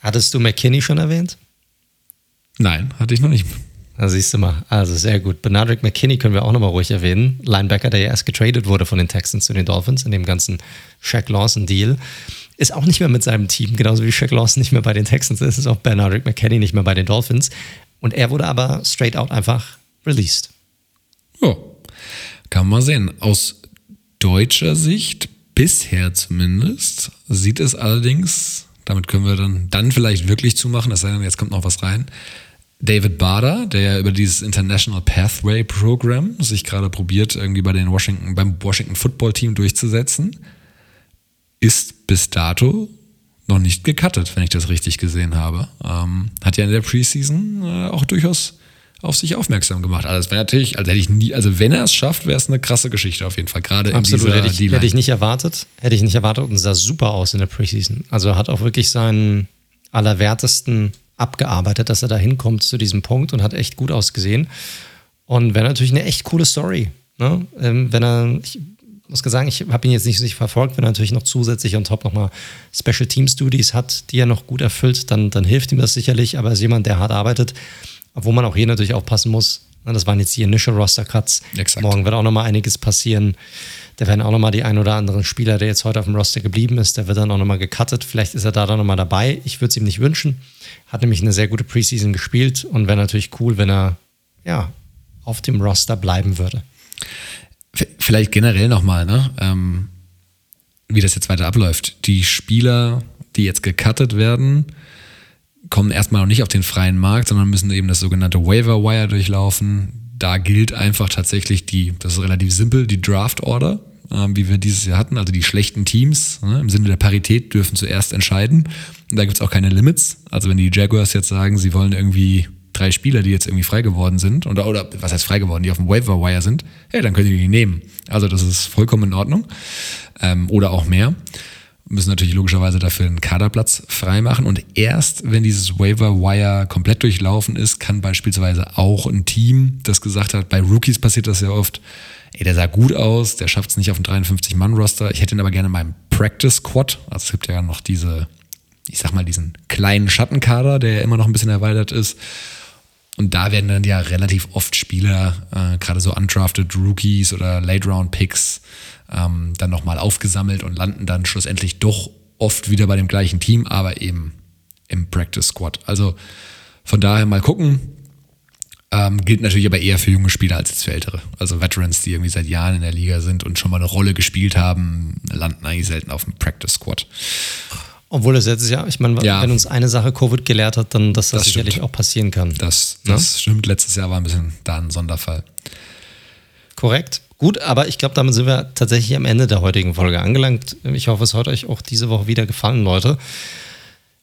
Hattest du McKinney schon erwähnt? Nein, hatte ich noch nicht. Da siehst du mal. Also sehr gut. Benadryl McKinney können wir auch nochmal ruhig erwähnen. Linebacker, der ja erst getradet wurde von den Texans zu den Dolphins in dem ganzen Shaq Lawson-Deal. Ist auch nicht mehr mit seinem Team, genauso wie Shaq Lawson nicht mehr bei den Texans ist, ist auch Benadryl McKinney nicht mehr bei den Dolphins. Und er wurde aber straight out einfach released. Ja, kann man sehen. Aus deutscher Sicht, bisher zumindest, sieht es allerdings, damit können wir dann, dann vielleicht wirklich zumachen, es sei denn, jetzt kommt noch was rein, David Bader, der ja über dieses International Pathway Program sich gerade probiert, irgendwie bei den Washington, beim Washington Football Team durchzusetzen, ist bis dato noch nicht gecuttet, wenn ich das richtig gesehen habe. Ähm, hat ja in der Preseason äh, auch durchaus auf sich aufmerksam gemacht. Also wäre natürlich, also hätte ich nie, also wenn er es schafft, wäre es eine krasse Geschichte auf jeden Fall. Gerade Absolut, in dieser hätte ich, hätte ich nicht erwartet. Hätte ich nicht erwartet und sah super aus in der Preseason. Also er hat auch wirklich seinen allerwertesten abgearbeitet, dass er da hinkommt zu diesem Punkt und hat echt gut ausgesehen. Und wäre natürlich eine echt coole Story. Ne? Ähm, wenn er, ich muss sagen, ich habe ihn jetzt nicht, nicht verfolgt, wenn er natürlich noch zusätzlich on top nochmal Special Team Studies hat, die er noch gut erfüllt, dann, dann hilft ihm das sicherlich. Aber er ist jemand, der hart arbeitet, obwohl man auch hier natürlich aufpassen muss. Ne? Das waren jetzt die Initial Roster Cuts. Exakt. Morgen wird auch nochmal einiges passieren. Da werden auch nochmal die ein oder anderen Spieler, der jetzt heute auf dem Roster geblieben ist, der wird dann auch nochmal gecuttet. Vielleicht ist er da dann nochmal dabei. Ich würde es ihm nicht wünschen. Hat nämlich eine sehr gute Preseason gespielt und wäre natürlich cool, wenn er ja, auf dem Roster bleiben würde. Vielleicht generell nochmal, ne? Ähm, wie das jetzt weiter abläuft. Die Spieler, die jetzt gecuttet werden, kommen erstmal noch nicht auf den freien Markt, sondern müssen eben das sogenannte Waiver Wire durchlaufen. Da gilt einfach tatsächlich die, das ist relativ simpel, die Draft Order, äh, wie wir dieses Jahr hatten. Also die schlechten Teams ne, im Sinne der Parität dürfen zuerst entscheiden. Und da gibt es auch keine Limits. Also wenn die Jaguars jetzt sagen, sie wollen irgendwie drei Spieler, die jetzt irgendwie frei geworden sind, oder, oder was heißt frei geworden, die auf dem Waiver Wire sind, hey, dann könnt ihr die nehmen. Also das ist vollkommen in Ordnung. Ähm, oder auch mehr. Müssen natürlich logischerweise dafür einen Kaderplatz freimachen. Und erst wenn dieses Waiver Wire komplett durchlaufen ist, kann beispielsweise auch ein Team, das gesagt hat, bei Rookies passiert das ja oft, ey, der sah gut aus, der schafft es nicht auf dem 53-Mann-Roster. Ich hätte ihn aber gerne in meinem Practice Squad. Also es gibt ja noch diese, ich sag mal, diesen kleinen Schattenkader, der ja immer noch ein bisschen erweitert ist. Und da werden dann ja relativ oft Spieler, äh, gerade so undrafted Rookies oder Late-Round-Picks, ähm, dann nochmal aufgesammelt und landen dann schlussendlich doch oft wieder bei dem gleichen Team, aber eben im Practice Squad. Also von daher mal gucken. Ähm, gilt natürlich aber eher für junge Spieler als jetzt für ältere. Also Veterans, die irgendwie seit Jahren in der Liga sind und schon mal eine Rolle gespielt haben, landen eigentlich selten auf dem Practice Squad. Obwohl es letztes Jahr, ich meine, ja. wenn uns eine Sache Covid gelehrt hat, dann dass das, das sicherlich auch passieren kann. Das, das ja? stimmt. Letztes Jahr war ein bisschen da ein Sonderfall. Korrekt. Gut, aber ich glaube, damit sind wir tatsächlich am Ende der heutigen Folge angelangt. Ich hoffe, es hat euch auch diese Woche wieder gefallen, Leute.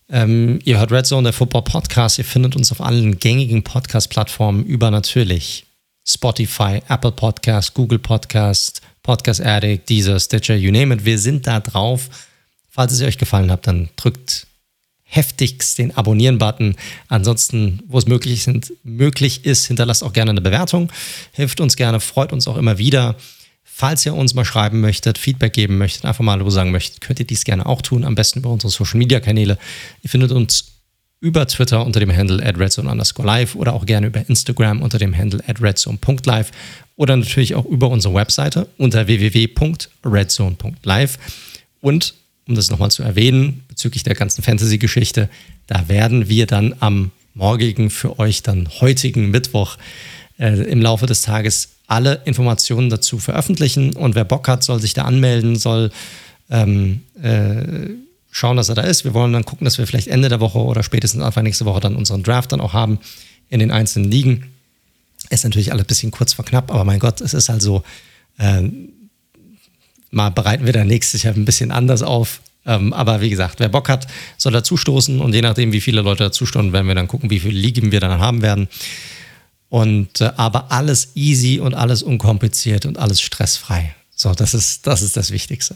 Ähm, ihr hört Red Zone, der Football Podcast. Ihr findet uns auf allen gängigen Podcast-Plattformen über natürlich Spotify, Apple Podcast, Google Podcast, Podcast Addict, Deezer, Stitcher, you name it. Wir sind da drauf. Falls es euch gefallen hat, dann drückt heftigst den Abonnieren-Button. Ansonsten, wo es möglich, sind, möglich ist, hinterlasst auch gerne eine Bewertung. Hilft uns gerne, freut uns auch immer wieder. Falls ihr uns mal schreiben möchtet, Feedback geben möchtet, einfach mal Hallo sagen möchtet, könnt ihr dies gerne auch tun. Am besten über unsere Social-Media-Kanäle. Ihr findet uns über Twitter unter dem Handle at redzone underscore live oder auch gerne über Instagram unter dem Handle at redzone.live oder natürlich auch über unsere Webseite unter www.redzone.live. Und um das nochmal zu erwähnen, bezüglich der ganzen Fantasy-Geschichte, da werden wir dann am morgigen, für euch dann heutigen Mittwoch äh, im Laufe des Tages alle Informationen dazu veröffentlichen. Und wer Bock hat, soll sich da anmelden, soll ähm, äh, schauen, dass er da ist. Wir wollen dann gucken, dass wir vielleicht Ende der Woche oder spätestens Anfang nächste Woche dann unseren Draft dann auch haben in den einzelnen Ligen. Ist natürlich alles ein bisschen kurz vor knapp, aber mein Gott, es ist halt so, äh, mal bereiten wir da nächstes Jahr ein bisschen anders auf. Ähm, aber wie gesagt, wer Bock hat, soll dazustoßen und je nachdem, wie viele Leute dazustoßen, werden wir dann gucken, wie viele Ligen wir dann haben werden. Und äh, aber alles easy und alles unkompliziert und alles stressfrei. So, das ist das, ist das Wichtigste.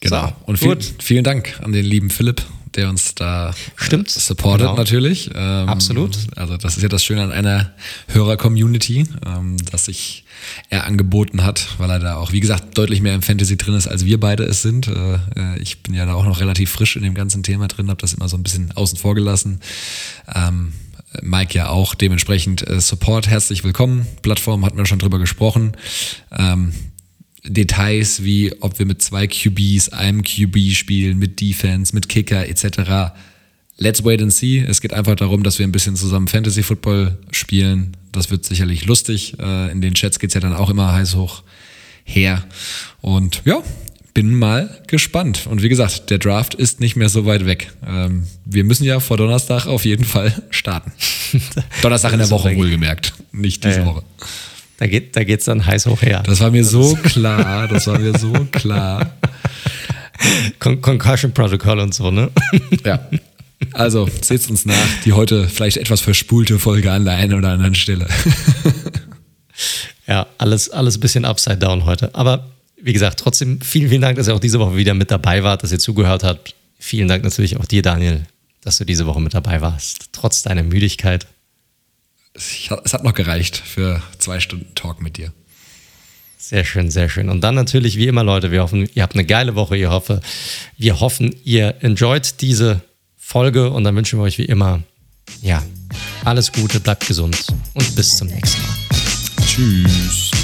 Genau. So, und viel, vielen Dank an den lieben Philipp der uns da Stimmt. Äh, supportet genau. natürlich. Ähm, Absolut. Also das ist ja das Schöne an einer Hörer-Community, ähm, dass sich er angeboten hat, weil er da auch, wie gesagt, deutlich mehr im Fantasy drin ist, als wir beide es sind. Äh, äh ich bin ja da auch noch relativ frisch in dem ganzen Thema drin, habe das immer so ein bisschen außen vor gelassen. Ähm, Mike ja auch dementsprechend äh, Support, herzlich willkommen. Plattform hatten wir schon drüber gesprochen. Ähm, Details wie, ob wir mit zwei QBs, einem QB spielen, mit Defense, mit Kicker etc. Let's wait and see. Es geht einfach darum, dass wir ein bisschen zusammen Fantasy Football spielen. Das wird sicherlich lustig. Äh, in den Chats geht es ja dann auch immer heiß hoch her. Und ja, bin mal gespannt. Und wie gesagt, der Draft ist nicht mehr so weit weg. Ähm, wir müssen ja vor Donnerstag auf jeden Fall starten. Donnerstag in der Woche wohlgemerkt, nicht diese ja, ja. Woche. Da geht da geht's dann heiß hoch her. Das war mir so klar, das war mir so klar. Con Concussion Protocol und so, ne? Ja. Also, seht uns nach, die heute vielleicht etwas verspulte Folge an der einen oder anderen Stelle. Ja, alles, alles ein bisschen upside down heute. Aber wie gesagt, trotzdem vielen, vielen Dank, dass ihr auch diese Woche wieder mit dabei wart, dass ihr zugehört habt. Vielen Dank natürlich auch dir, Daniel, dass du diese Woche mit dabei warst, trotz deiner Müdigkeit es hat noch gereicht für zwei Stunden Talk mit dir. Sehr schön, sehr schön. Und dann natürlich wie immer, Leute, wir hoffen, ihr habt eine geile Woche. Ihr hoffe, wir hoffen, ihr enjoyt diese Folge und dann wünschen wir euch wie immer, ja, alles Gute, bleibt gesund und bis zum nächsten Mal. Tschüss.